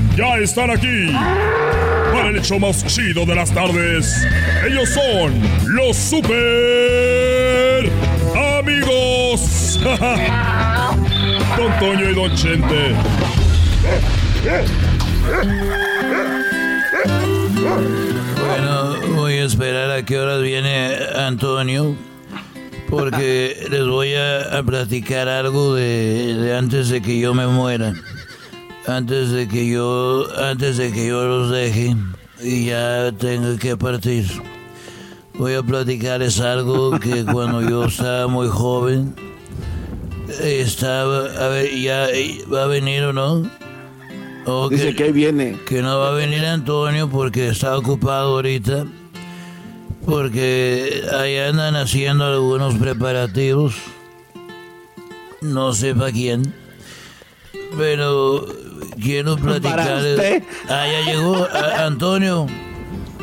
ya están aquí para el hecho más chido de las tardes. Ellos son los super amigos. <laughs> Don Toño y Don Chente. Bueno, voy a esperar a qué horas viene Antonio. Porque les voy a, platicar algo de, de antes de que yo me muera. Antes de que yo, antes de que yo los deje y ya tenga que partir. Voy a platicarles algo que <laughs> cuando yo estaba muy joven estaba, a ver, ya va a venir o no. O Dice que ahí viene. Que no va a venir Antonio porque está ocupado ahorita. Porque ahí andan haciendo algunos preparativos. No sé para quién. Pero quiero platicar. Usted. Ah, ya llegó a- Antonio.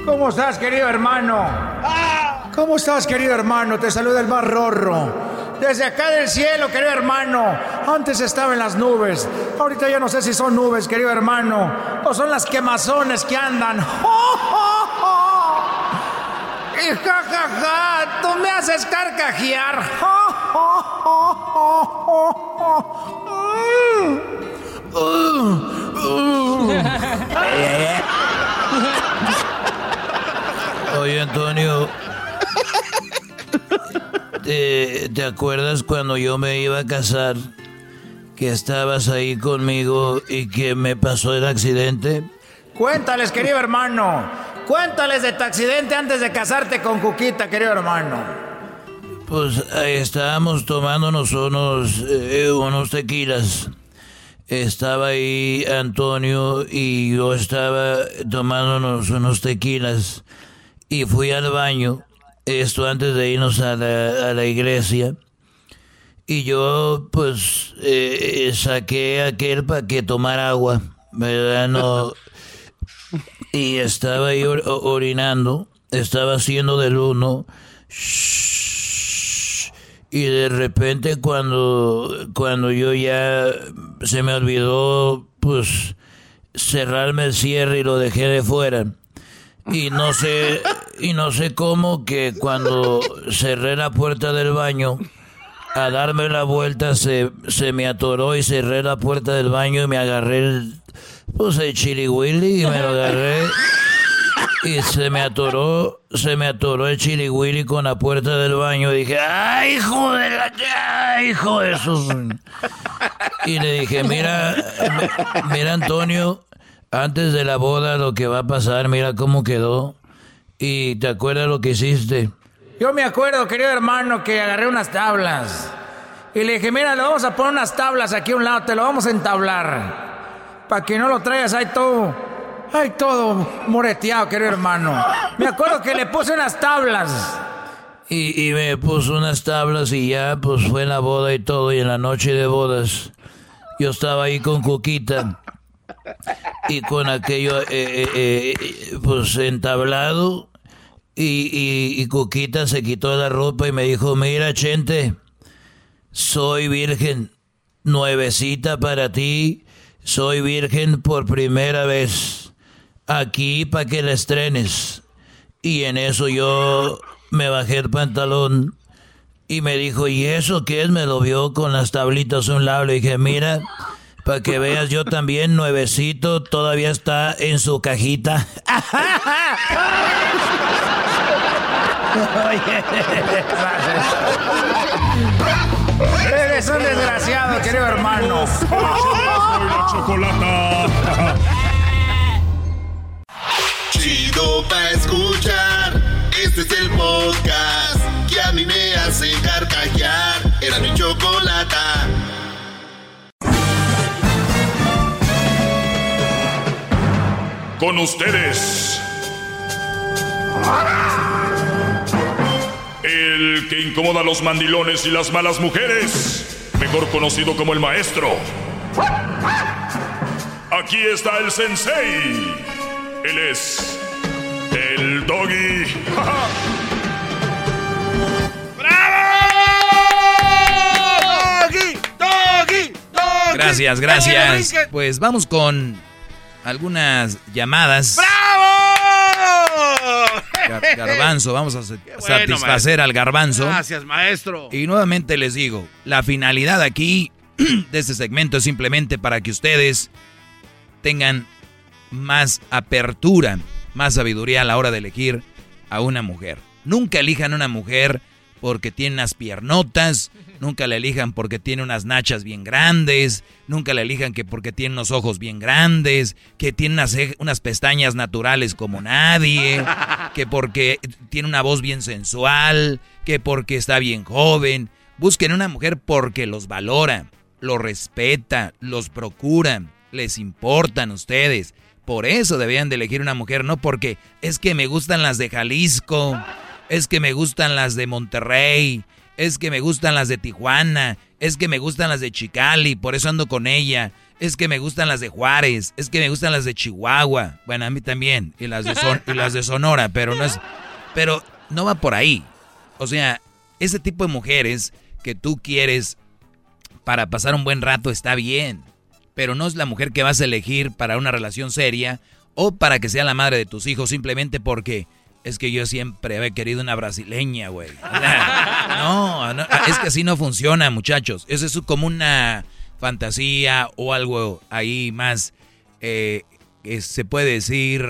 ¿Cómo estás, querido hermano? ¿Cómo estás, querido hermano? Te saluda el más rorro. Desde acá del cielo, querido hermano. Antes estaba en las nubes. Ahorita ya no sé si son nubes, querido hermano. O son las quemazones que andan. <laughs> Y ja, ja, ja, tú me haces carcajear. <laughs> Oye, Antonio. ¿Te, te acuerdas cuando yo me iba a casar? Que estabas ahí conmigo y que me pasó el accidente. Cuéntales, querido hermano. Cuéntales de tu accidente antes de casarte con Cuquita, querido hermano. Pues ahí estábamos tomándonos unos, eh, unos tequilas. Estaba ahí Antonio y yo estaba tomándonos unos tequilas. Y fui al baño, esto antes de irnos a la, iglesia. Y yo, pues, eh, saqué aquel para que tomara agua, ¿verdad? No. Y estaba ahí orinando, estaba haciendo del uno. Y de repente cuando, cuando yo ya se me olvidó, pues, cerrarme el cierre y lo dejé de fuera. Y no sé, y no sé cómo que cuando cerré la puerta del baño, a darme la vuelta se, se me atoró y cerré la puerta del baño y me agarré el, pues el chili y me lo agarré y se me atoró, se me atoró el chili willy con la puerta del baño dije, ¡ay, hijo de la, ay, hijo de sus... Y le dije, mira, mi- mira Antonio, antes de la boda lo que va a pasar, mira cómo quedó. ¿Y te acuerdas lo que hiciste? Yo me acuerdo, querido hermano, que agarré unas tablas. Y le dije, mira, le vamos a poner unas tablas aquí a un lado, te lo vamos a entablar. Para que no lo traigas ahí todo. Ay, todo moreteado, querido hermano. Me acuerdo que le puse unas tablas. Y, y me puso unas tablas y ya, pues fue la boda y todo. Y en la noche de bodas, yo estaba ahí con Cuquita. Y con aquello, eh, eh, eh, pues entablado. Y, y, Cuquita se quitó la ropa y me dijo, mira, Chente, soy virgen, nuevecita para ti, soy virgen por primera vez, aquí para que la estrenes. Y en eso yo me bajé el pantalón y me dijo, ¿y eso qué es? Me lo vio con las tablitas a un lado. Le dije, mira, para que veas, yo también, nuevecito, todavía está en su cajita. <laughs> Eres un desgraciado, querido hermano. la chocolata. Chido pa' escuchar. Este es el podcast que a mí me hace carcajear. Era mi chocolata. Con ustedes. El que incomoda a los mandilones y las malas mujeres. Mejor conocido como el maestro. Aquí está el sensei. Él es doggy. ¡Doggy! ¡Doggy! ¡Doggy! Gracias, gracias. Pues vamos con algunas llamadas. ¡Bravo! Gar- Garbanzo, vamos a bueno, satisfacer maestro. al garbanzo. Gracias, maestro. Y nuevamente les digo, la finalidad aquí <clears throat> de este segmento es simplemente para que ustedes tengan más apertura, más sabiduría a la hora de elegir a una mujer. Nunca elijan una mujer porque tiene unas piernotas, nunca la elijan porque tiene unas nachas bien grandes, nunca la elijan que porque tiene unos ojos bien grandes, que tiene unas, unas pestañas naturales como nadie, que porque tiene una voz bien sensual, que porque está bien joven. Busquen una mujer porque los valora, los respeta, los procura, les importan ustedes. Por eso deberían de elegir una mujer, no porque es que me gustan las de Jalisco, es que me gustan las de Monterrey, es que me gustan las de Tijuana, es que me gustan las de Chicali, por eso ando con ella, es que me gustan las de Juárez, es que me gustan las de Chihuahua, bueno, a mí también, y las de, y las de Sonora, pero no es, pero no va por ahí. O sea, ese tipo de mujeres que tú quieres para pasar un buen rato está bien, pero no es la mujer que vas a elegir para una relación seria o para que sea la madre de tus hijos simplemente porque es que yo siempre había querido una brasileña, güey. <laughs> No, es que así no funciona, muchachos. Eso es como una fantasía o algo ahí más, eh, que se puede decir,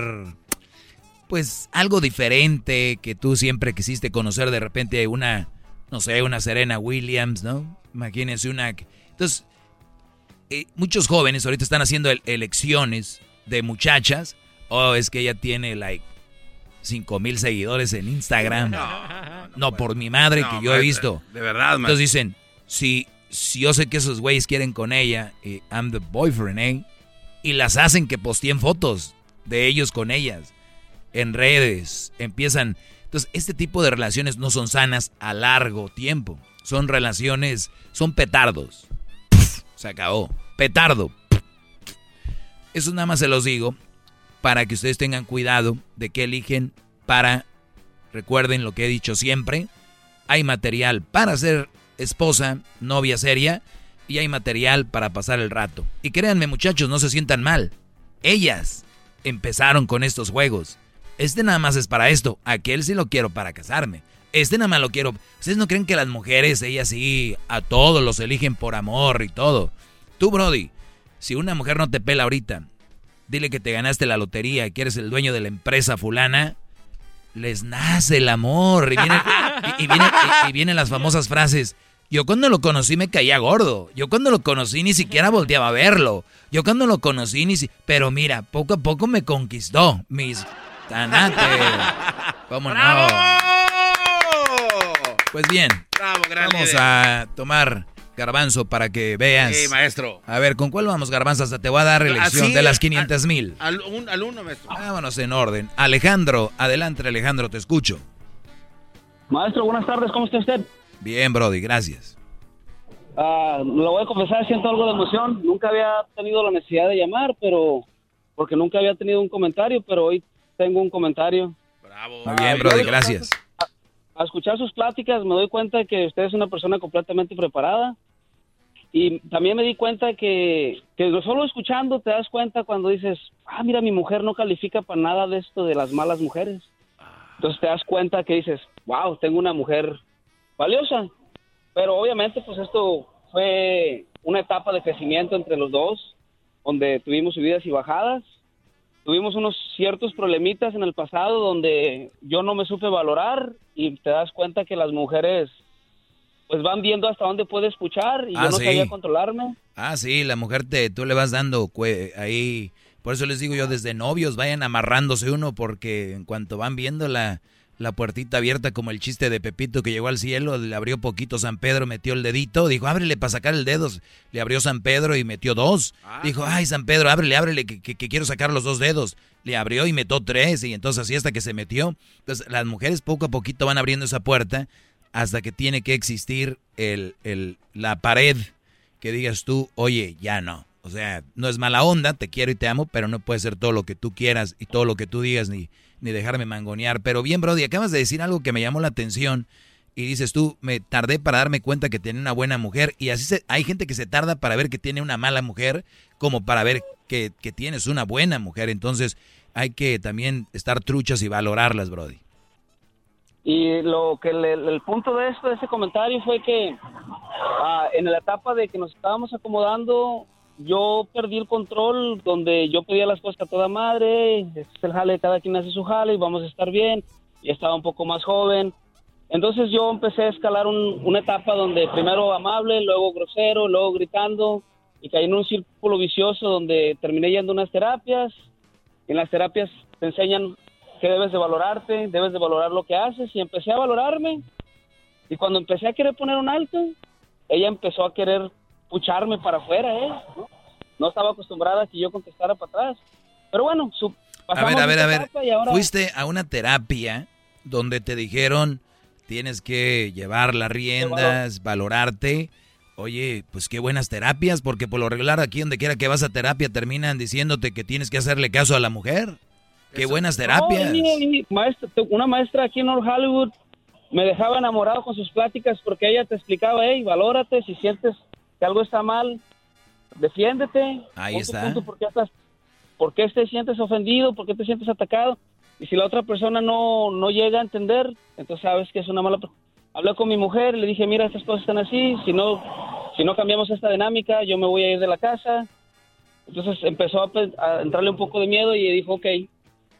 pues algo diferente que tú siempre quisiste conocer de repente una, no sé, una Serena Williams, ¿no? Imagínense una... Entonces, eh, muchos jóvenes ahorita están haciendo el- elecciones de muchachas. Oh, es que ella tiene like 5 mil seguidores en Instagram. No, por mi madre No, que yo he visto. de verdad, maestra. Entonces dicen, si, si yo sé que esos güeyes quieren con ella, eh, I'm the boyfriend, ¿eh? Y las hacen que posteen fotos de ellos con ellas en redes. Empiezan. Entonces, este tipo de relaciones no son sanas a largo tiempo. Son relaciones, son petardos. Se acabó. Petardo. Eso nada más se los digo para que ustedes tengan cuidado de qué eligen para, recuerden lo que he dicho siempre, hay material para ser esposa, novia seria, y hay material para pasar el rato. Y créanme muchachos, no se sientan mal. Ellas empezaron con estos juegos. Este nada más es para esto, aquel sí lo quiero para casarme. Este nada más lo quiero. ¿Ustedes no creen que las mujeres, ellas sí, a todos los eligen por amor y todo? Tú, Brody, si una mujer no te pela ahorita, dile que te ganaste la lotería y que eres el dueño de la empresa fulana, les nace el amor. Y, y- y vienen las famosas frases, Yo cuando lo conocí me caía gordo. Yo cuando lo conocí ni siquiera volteaba a verlo. Yo cuando lo conocí ni si... Pero mira, poco a poco me conquistó. Mis tanates. ¿Cómo no? Pues bien. Bravo, gran Vamos a tomar garbanzo para que veas. Sí, maestro. A ver, ¿con cuál vamos, garbanzo? Hasta te voy a dar elección Así, de las al- 500 mil. Al, un- al uno, maestro. Vámonos en orden. Alejandro, adelante Alejandro, te escucho. Maestro, buenas tardes, ¿cómo está usted? Bien, Brody, gracias. Ah, lo voy a confesar, siento algo de emoción. Nunca había tenido la necesidad de llamar, pero porque nunca había tenido un comentario, pero hoy tengo un comentario. Muy bien, Brody, gracias. Al escuchar sus pláticas me doy cuenta que usted es una persona completamente preparada y también me di cuenta que, que solo escuchando te das cuenta cuando dices, ah, mira, mi mujer no califica para nada de esto de las malas mujeres. Entonces te das cuenta que dices, wow, tengo una mujer valiosa. Pero obviamente pues esto fue una etapa de crecimiento entre los dos, donde tuvimos subidas y bajadas. Tuvimos unos ciertos problemitas en el pasado donde yo no me supe valorar y te das cuenta que las mujeres pues van viendo hasta dónde puede escuchar y Ah, yo no sí. sabía controlarme. Ah, sí, la mujer te, tú le vas dando ahí. Por eso les digo yo, desde novios vayan amarrándose uno, porque en cuanto van viendo la, puertita abierta, como el chiste de Pepito que llegó al cielo, le abrió poquito San Pedro, metió el dedito, dijo, ábrele para sacar el dedo. Le abrió San Pedro y metió dos. Dijo, ay, San Pedro, ábrele, ábrele, que, que- que quiero sacar los dos dedos. Le abrió y metió tres, y entonces así hasta que se metió. Entonces las mujeres poco a poquito van abriendo esa puerta hasta que tiene que existir el, el, la pared que digas tú, oye, ya no. O sea, no es mala onda, te quiero y te amo, pero no puede ser todo lo que tú quieras y todo lo que tú digas ni, ni dejarme mangonear. Pero bien, Brody, acabas de decir algo que me llamó la atención y dices tú, me tardé para darme cuenta que tiene una buena mujer y así se, hay gente que se tarda para ver que tiene una mala mujer como para ver que, que tienes una buena mujer. Entonces hay que también estar truchas y valorarlas, Brody. Y lo que le- el punto de esto, de ese comentario, fue que ah, en la etapa de que nos estábamos acomodando, yo perdí el control, donde yo pedía las cosas a toda madre, este es el jale, cada quien hace su jale y vamos a estar bien. Y estaba un poco más joven. Entonces yo empecé a escalar un- una etapa donde primero amable, luego grosero, luego gritando, y caí en un círculo vicioso donde terminé yendo a unas terapias. En las terapias te enseñan que debes de valorarte, debes de valorar lo que haces y empecé a valorarme. Y cuando empecé a querer poner un alto, ella empezó a querer pucharme para afuera, ¿eh? ¿no? No estaba acostumbrada a que yo contestara para atrás. Pero bueno, su, A ver, a ver, a ver. ahora- Fuiste a una terapia donde te dijeron tienes que llevar las riendas, valorarte. Oye, pues qué buenas terapias, porque por lo regular aquí donde quiera que vas a terapia terminan diciéndote que tienes que hacerle caso a la mujer. Qué buenas terapias. No, y- y maestra- una maestra aquí en North Hollywood me dejaba enamorado con sus pláticas porque ella te explicaba, hey, valórate, si sientes que algo está mal, defiéndete. Ahí está. ¿Por qué, estás, ¿Por qué te sientes ofendido? ¿Por qué te sientes atacado? Y si la otra persona no, no llega a entender, entonces sabes que es una mala... Hablé con mi mujer, le dije, mira, estas cosas están así, si no, si no cambiamos esta dinámica, yo me voy a ir de la casa. Entonces empezó a, a entrarle un poco de miedo y dijo, ok,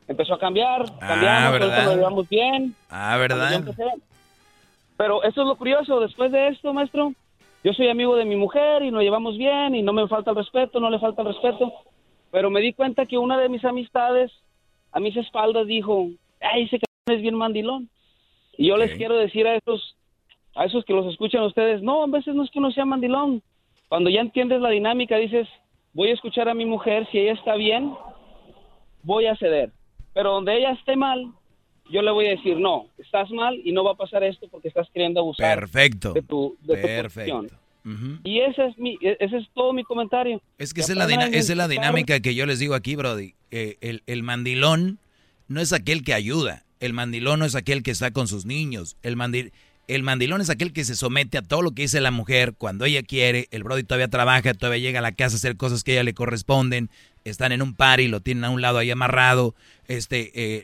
empezó a cambiar, cambiamos, ahorita ¿verdad? llevamos bien. Ah, ¿verdad? Pero eso es lo curioso, después de esto, maestro, yo soy amigo de mi mujer y nos llevamos bien y no me falta el respeto, no le falta el respeto, pero me di cuenta que una de mis amistades a mis espaldas dijo, ay, ese cabrón es bien mandilón. Y yo les quiero decir a esos, a esos que los escuchan ustedes, no, a veces no es que uno sea mandilón. Cuando ya entiendes la dinámica, dices, voy a escuchar a mi mujer, si ella está bien, voy a ceder. Pero donde ella esté mal, yo le voy a decir, no, estás mal y no va a pasar esto porque estás queriendo abusar Perfecto. de tu, de tu posición. Y ese es, mi, e- ese es todo mi comentario. Es que esa es, la esa es la dinámica que yo les digo aquí, Brody. Eh, el, el mandilón no es aquel que ayuda. El mandilón no es aquel que está con sus niños. El, mandi- el mandilón es aquel que se somete a todo lo que dice la mujer cuando ella quiere. El Brody todavía trabaja, todavía llega a la casa a hacer cosas que a ella le corresponden. Están en un par lo tienen a un lado ahí amarrado, este, eh,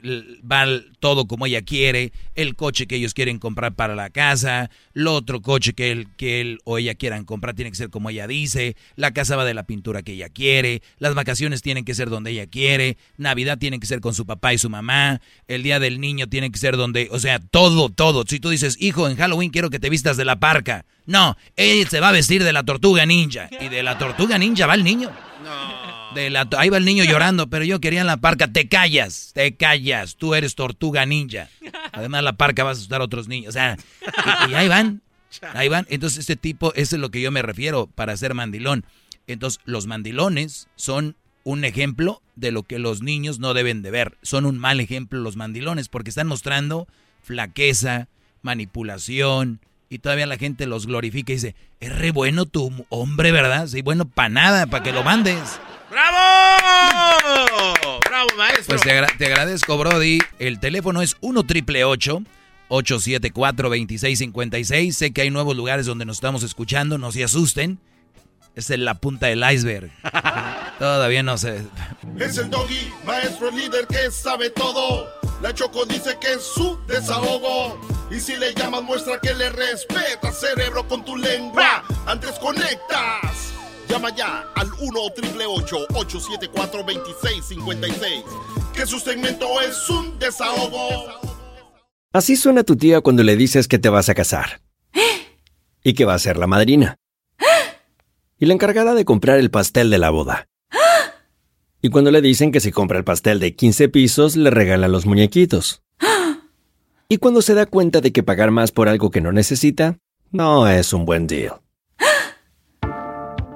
va todo como ella quiere, el coche que ellos quieren comprar para la casa, el otro coche que él, que él o ella quieran comprar tiene que ser como ella dice, la casa va de la pintura que ella quiere, las vacaciones tienen que ser donde ella quiere, Navidad tiene que ser con su papá y su mamá, el día del niño tiene que ser donde, o sea, todo, todo. Si tú dices, hijo, en Halloween quiero que te vistas de la parca, no, él se va a vestir de la tortuga ninja, y de la tortuga ninja va el niño. De la, ahí va el niño <laughs> llorando, pero yo quería en la parca. Te callas, te callas. Tú eres tortuga ninja. Además, la parca va a asustar a otros niños. O sea, y, y ahí van. Ahí van. Entonces, este tipo, eso es lo que yo me refiero para ser mandilón. Entonces, los mandilones son un ejemplo de lo que los niños no deben de ver. Son un mal ejemplo los mandilones porque están mostrando flaqueza, manipulación. Y todavía la gente los glorifica y dice, es re bueno tu hombre, ¿verdad? Sí, bueno, para nada, para que lo mandes. ¡Bravo! ¡Bravo, maestro! Pues te, agra- te agradezco, Brody. El teléfono es 1 triple 874 2656. Sé que hay nuevos lugares donde nos estamos escuchando, no se asusten. Es en la punta del iceberg. <laughs> Todavía no sé. Es el doggy, maestro líder que sabe todo. La Choco dice que es su desahogo. Y si le llamas, muestra que le respeta, cerebro, con tu lengua. Antes conectas. Llama ya al 1 874 2656 Que su segmento es un desahogo. Así suena tu tía cuando le dices que te vas a casar. Y que va a ser la madrina. Y la encargada de comprar el pastel de la boda. Y cuando le dicen que si compra el pastel de 15 pisos, le regalan los muñequitos. Y cuando se da cuenta de que pagar más por algo que no necesita, no es un buen deal.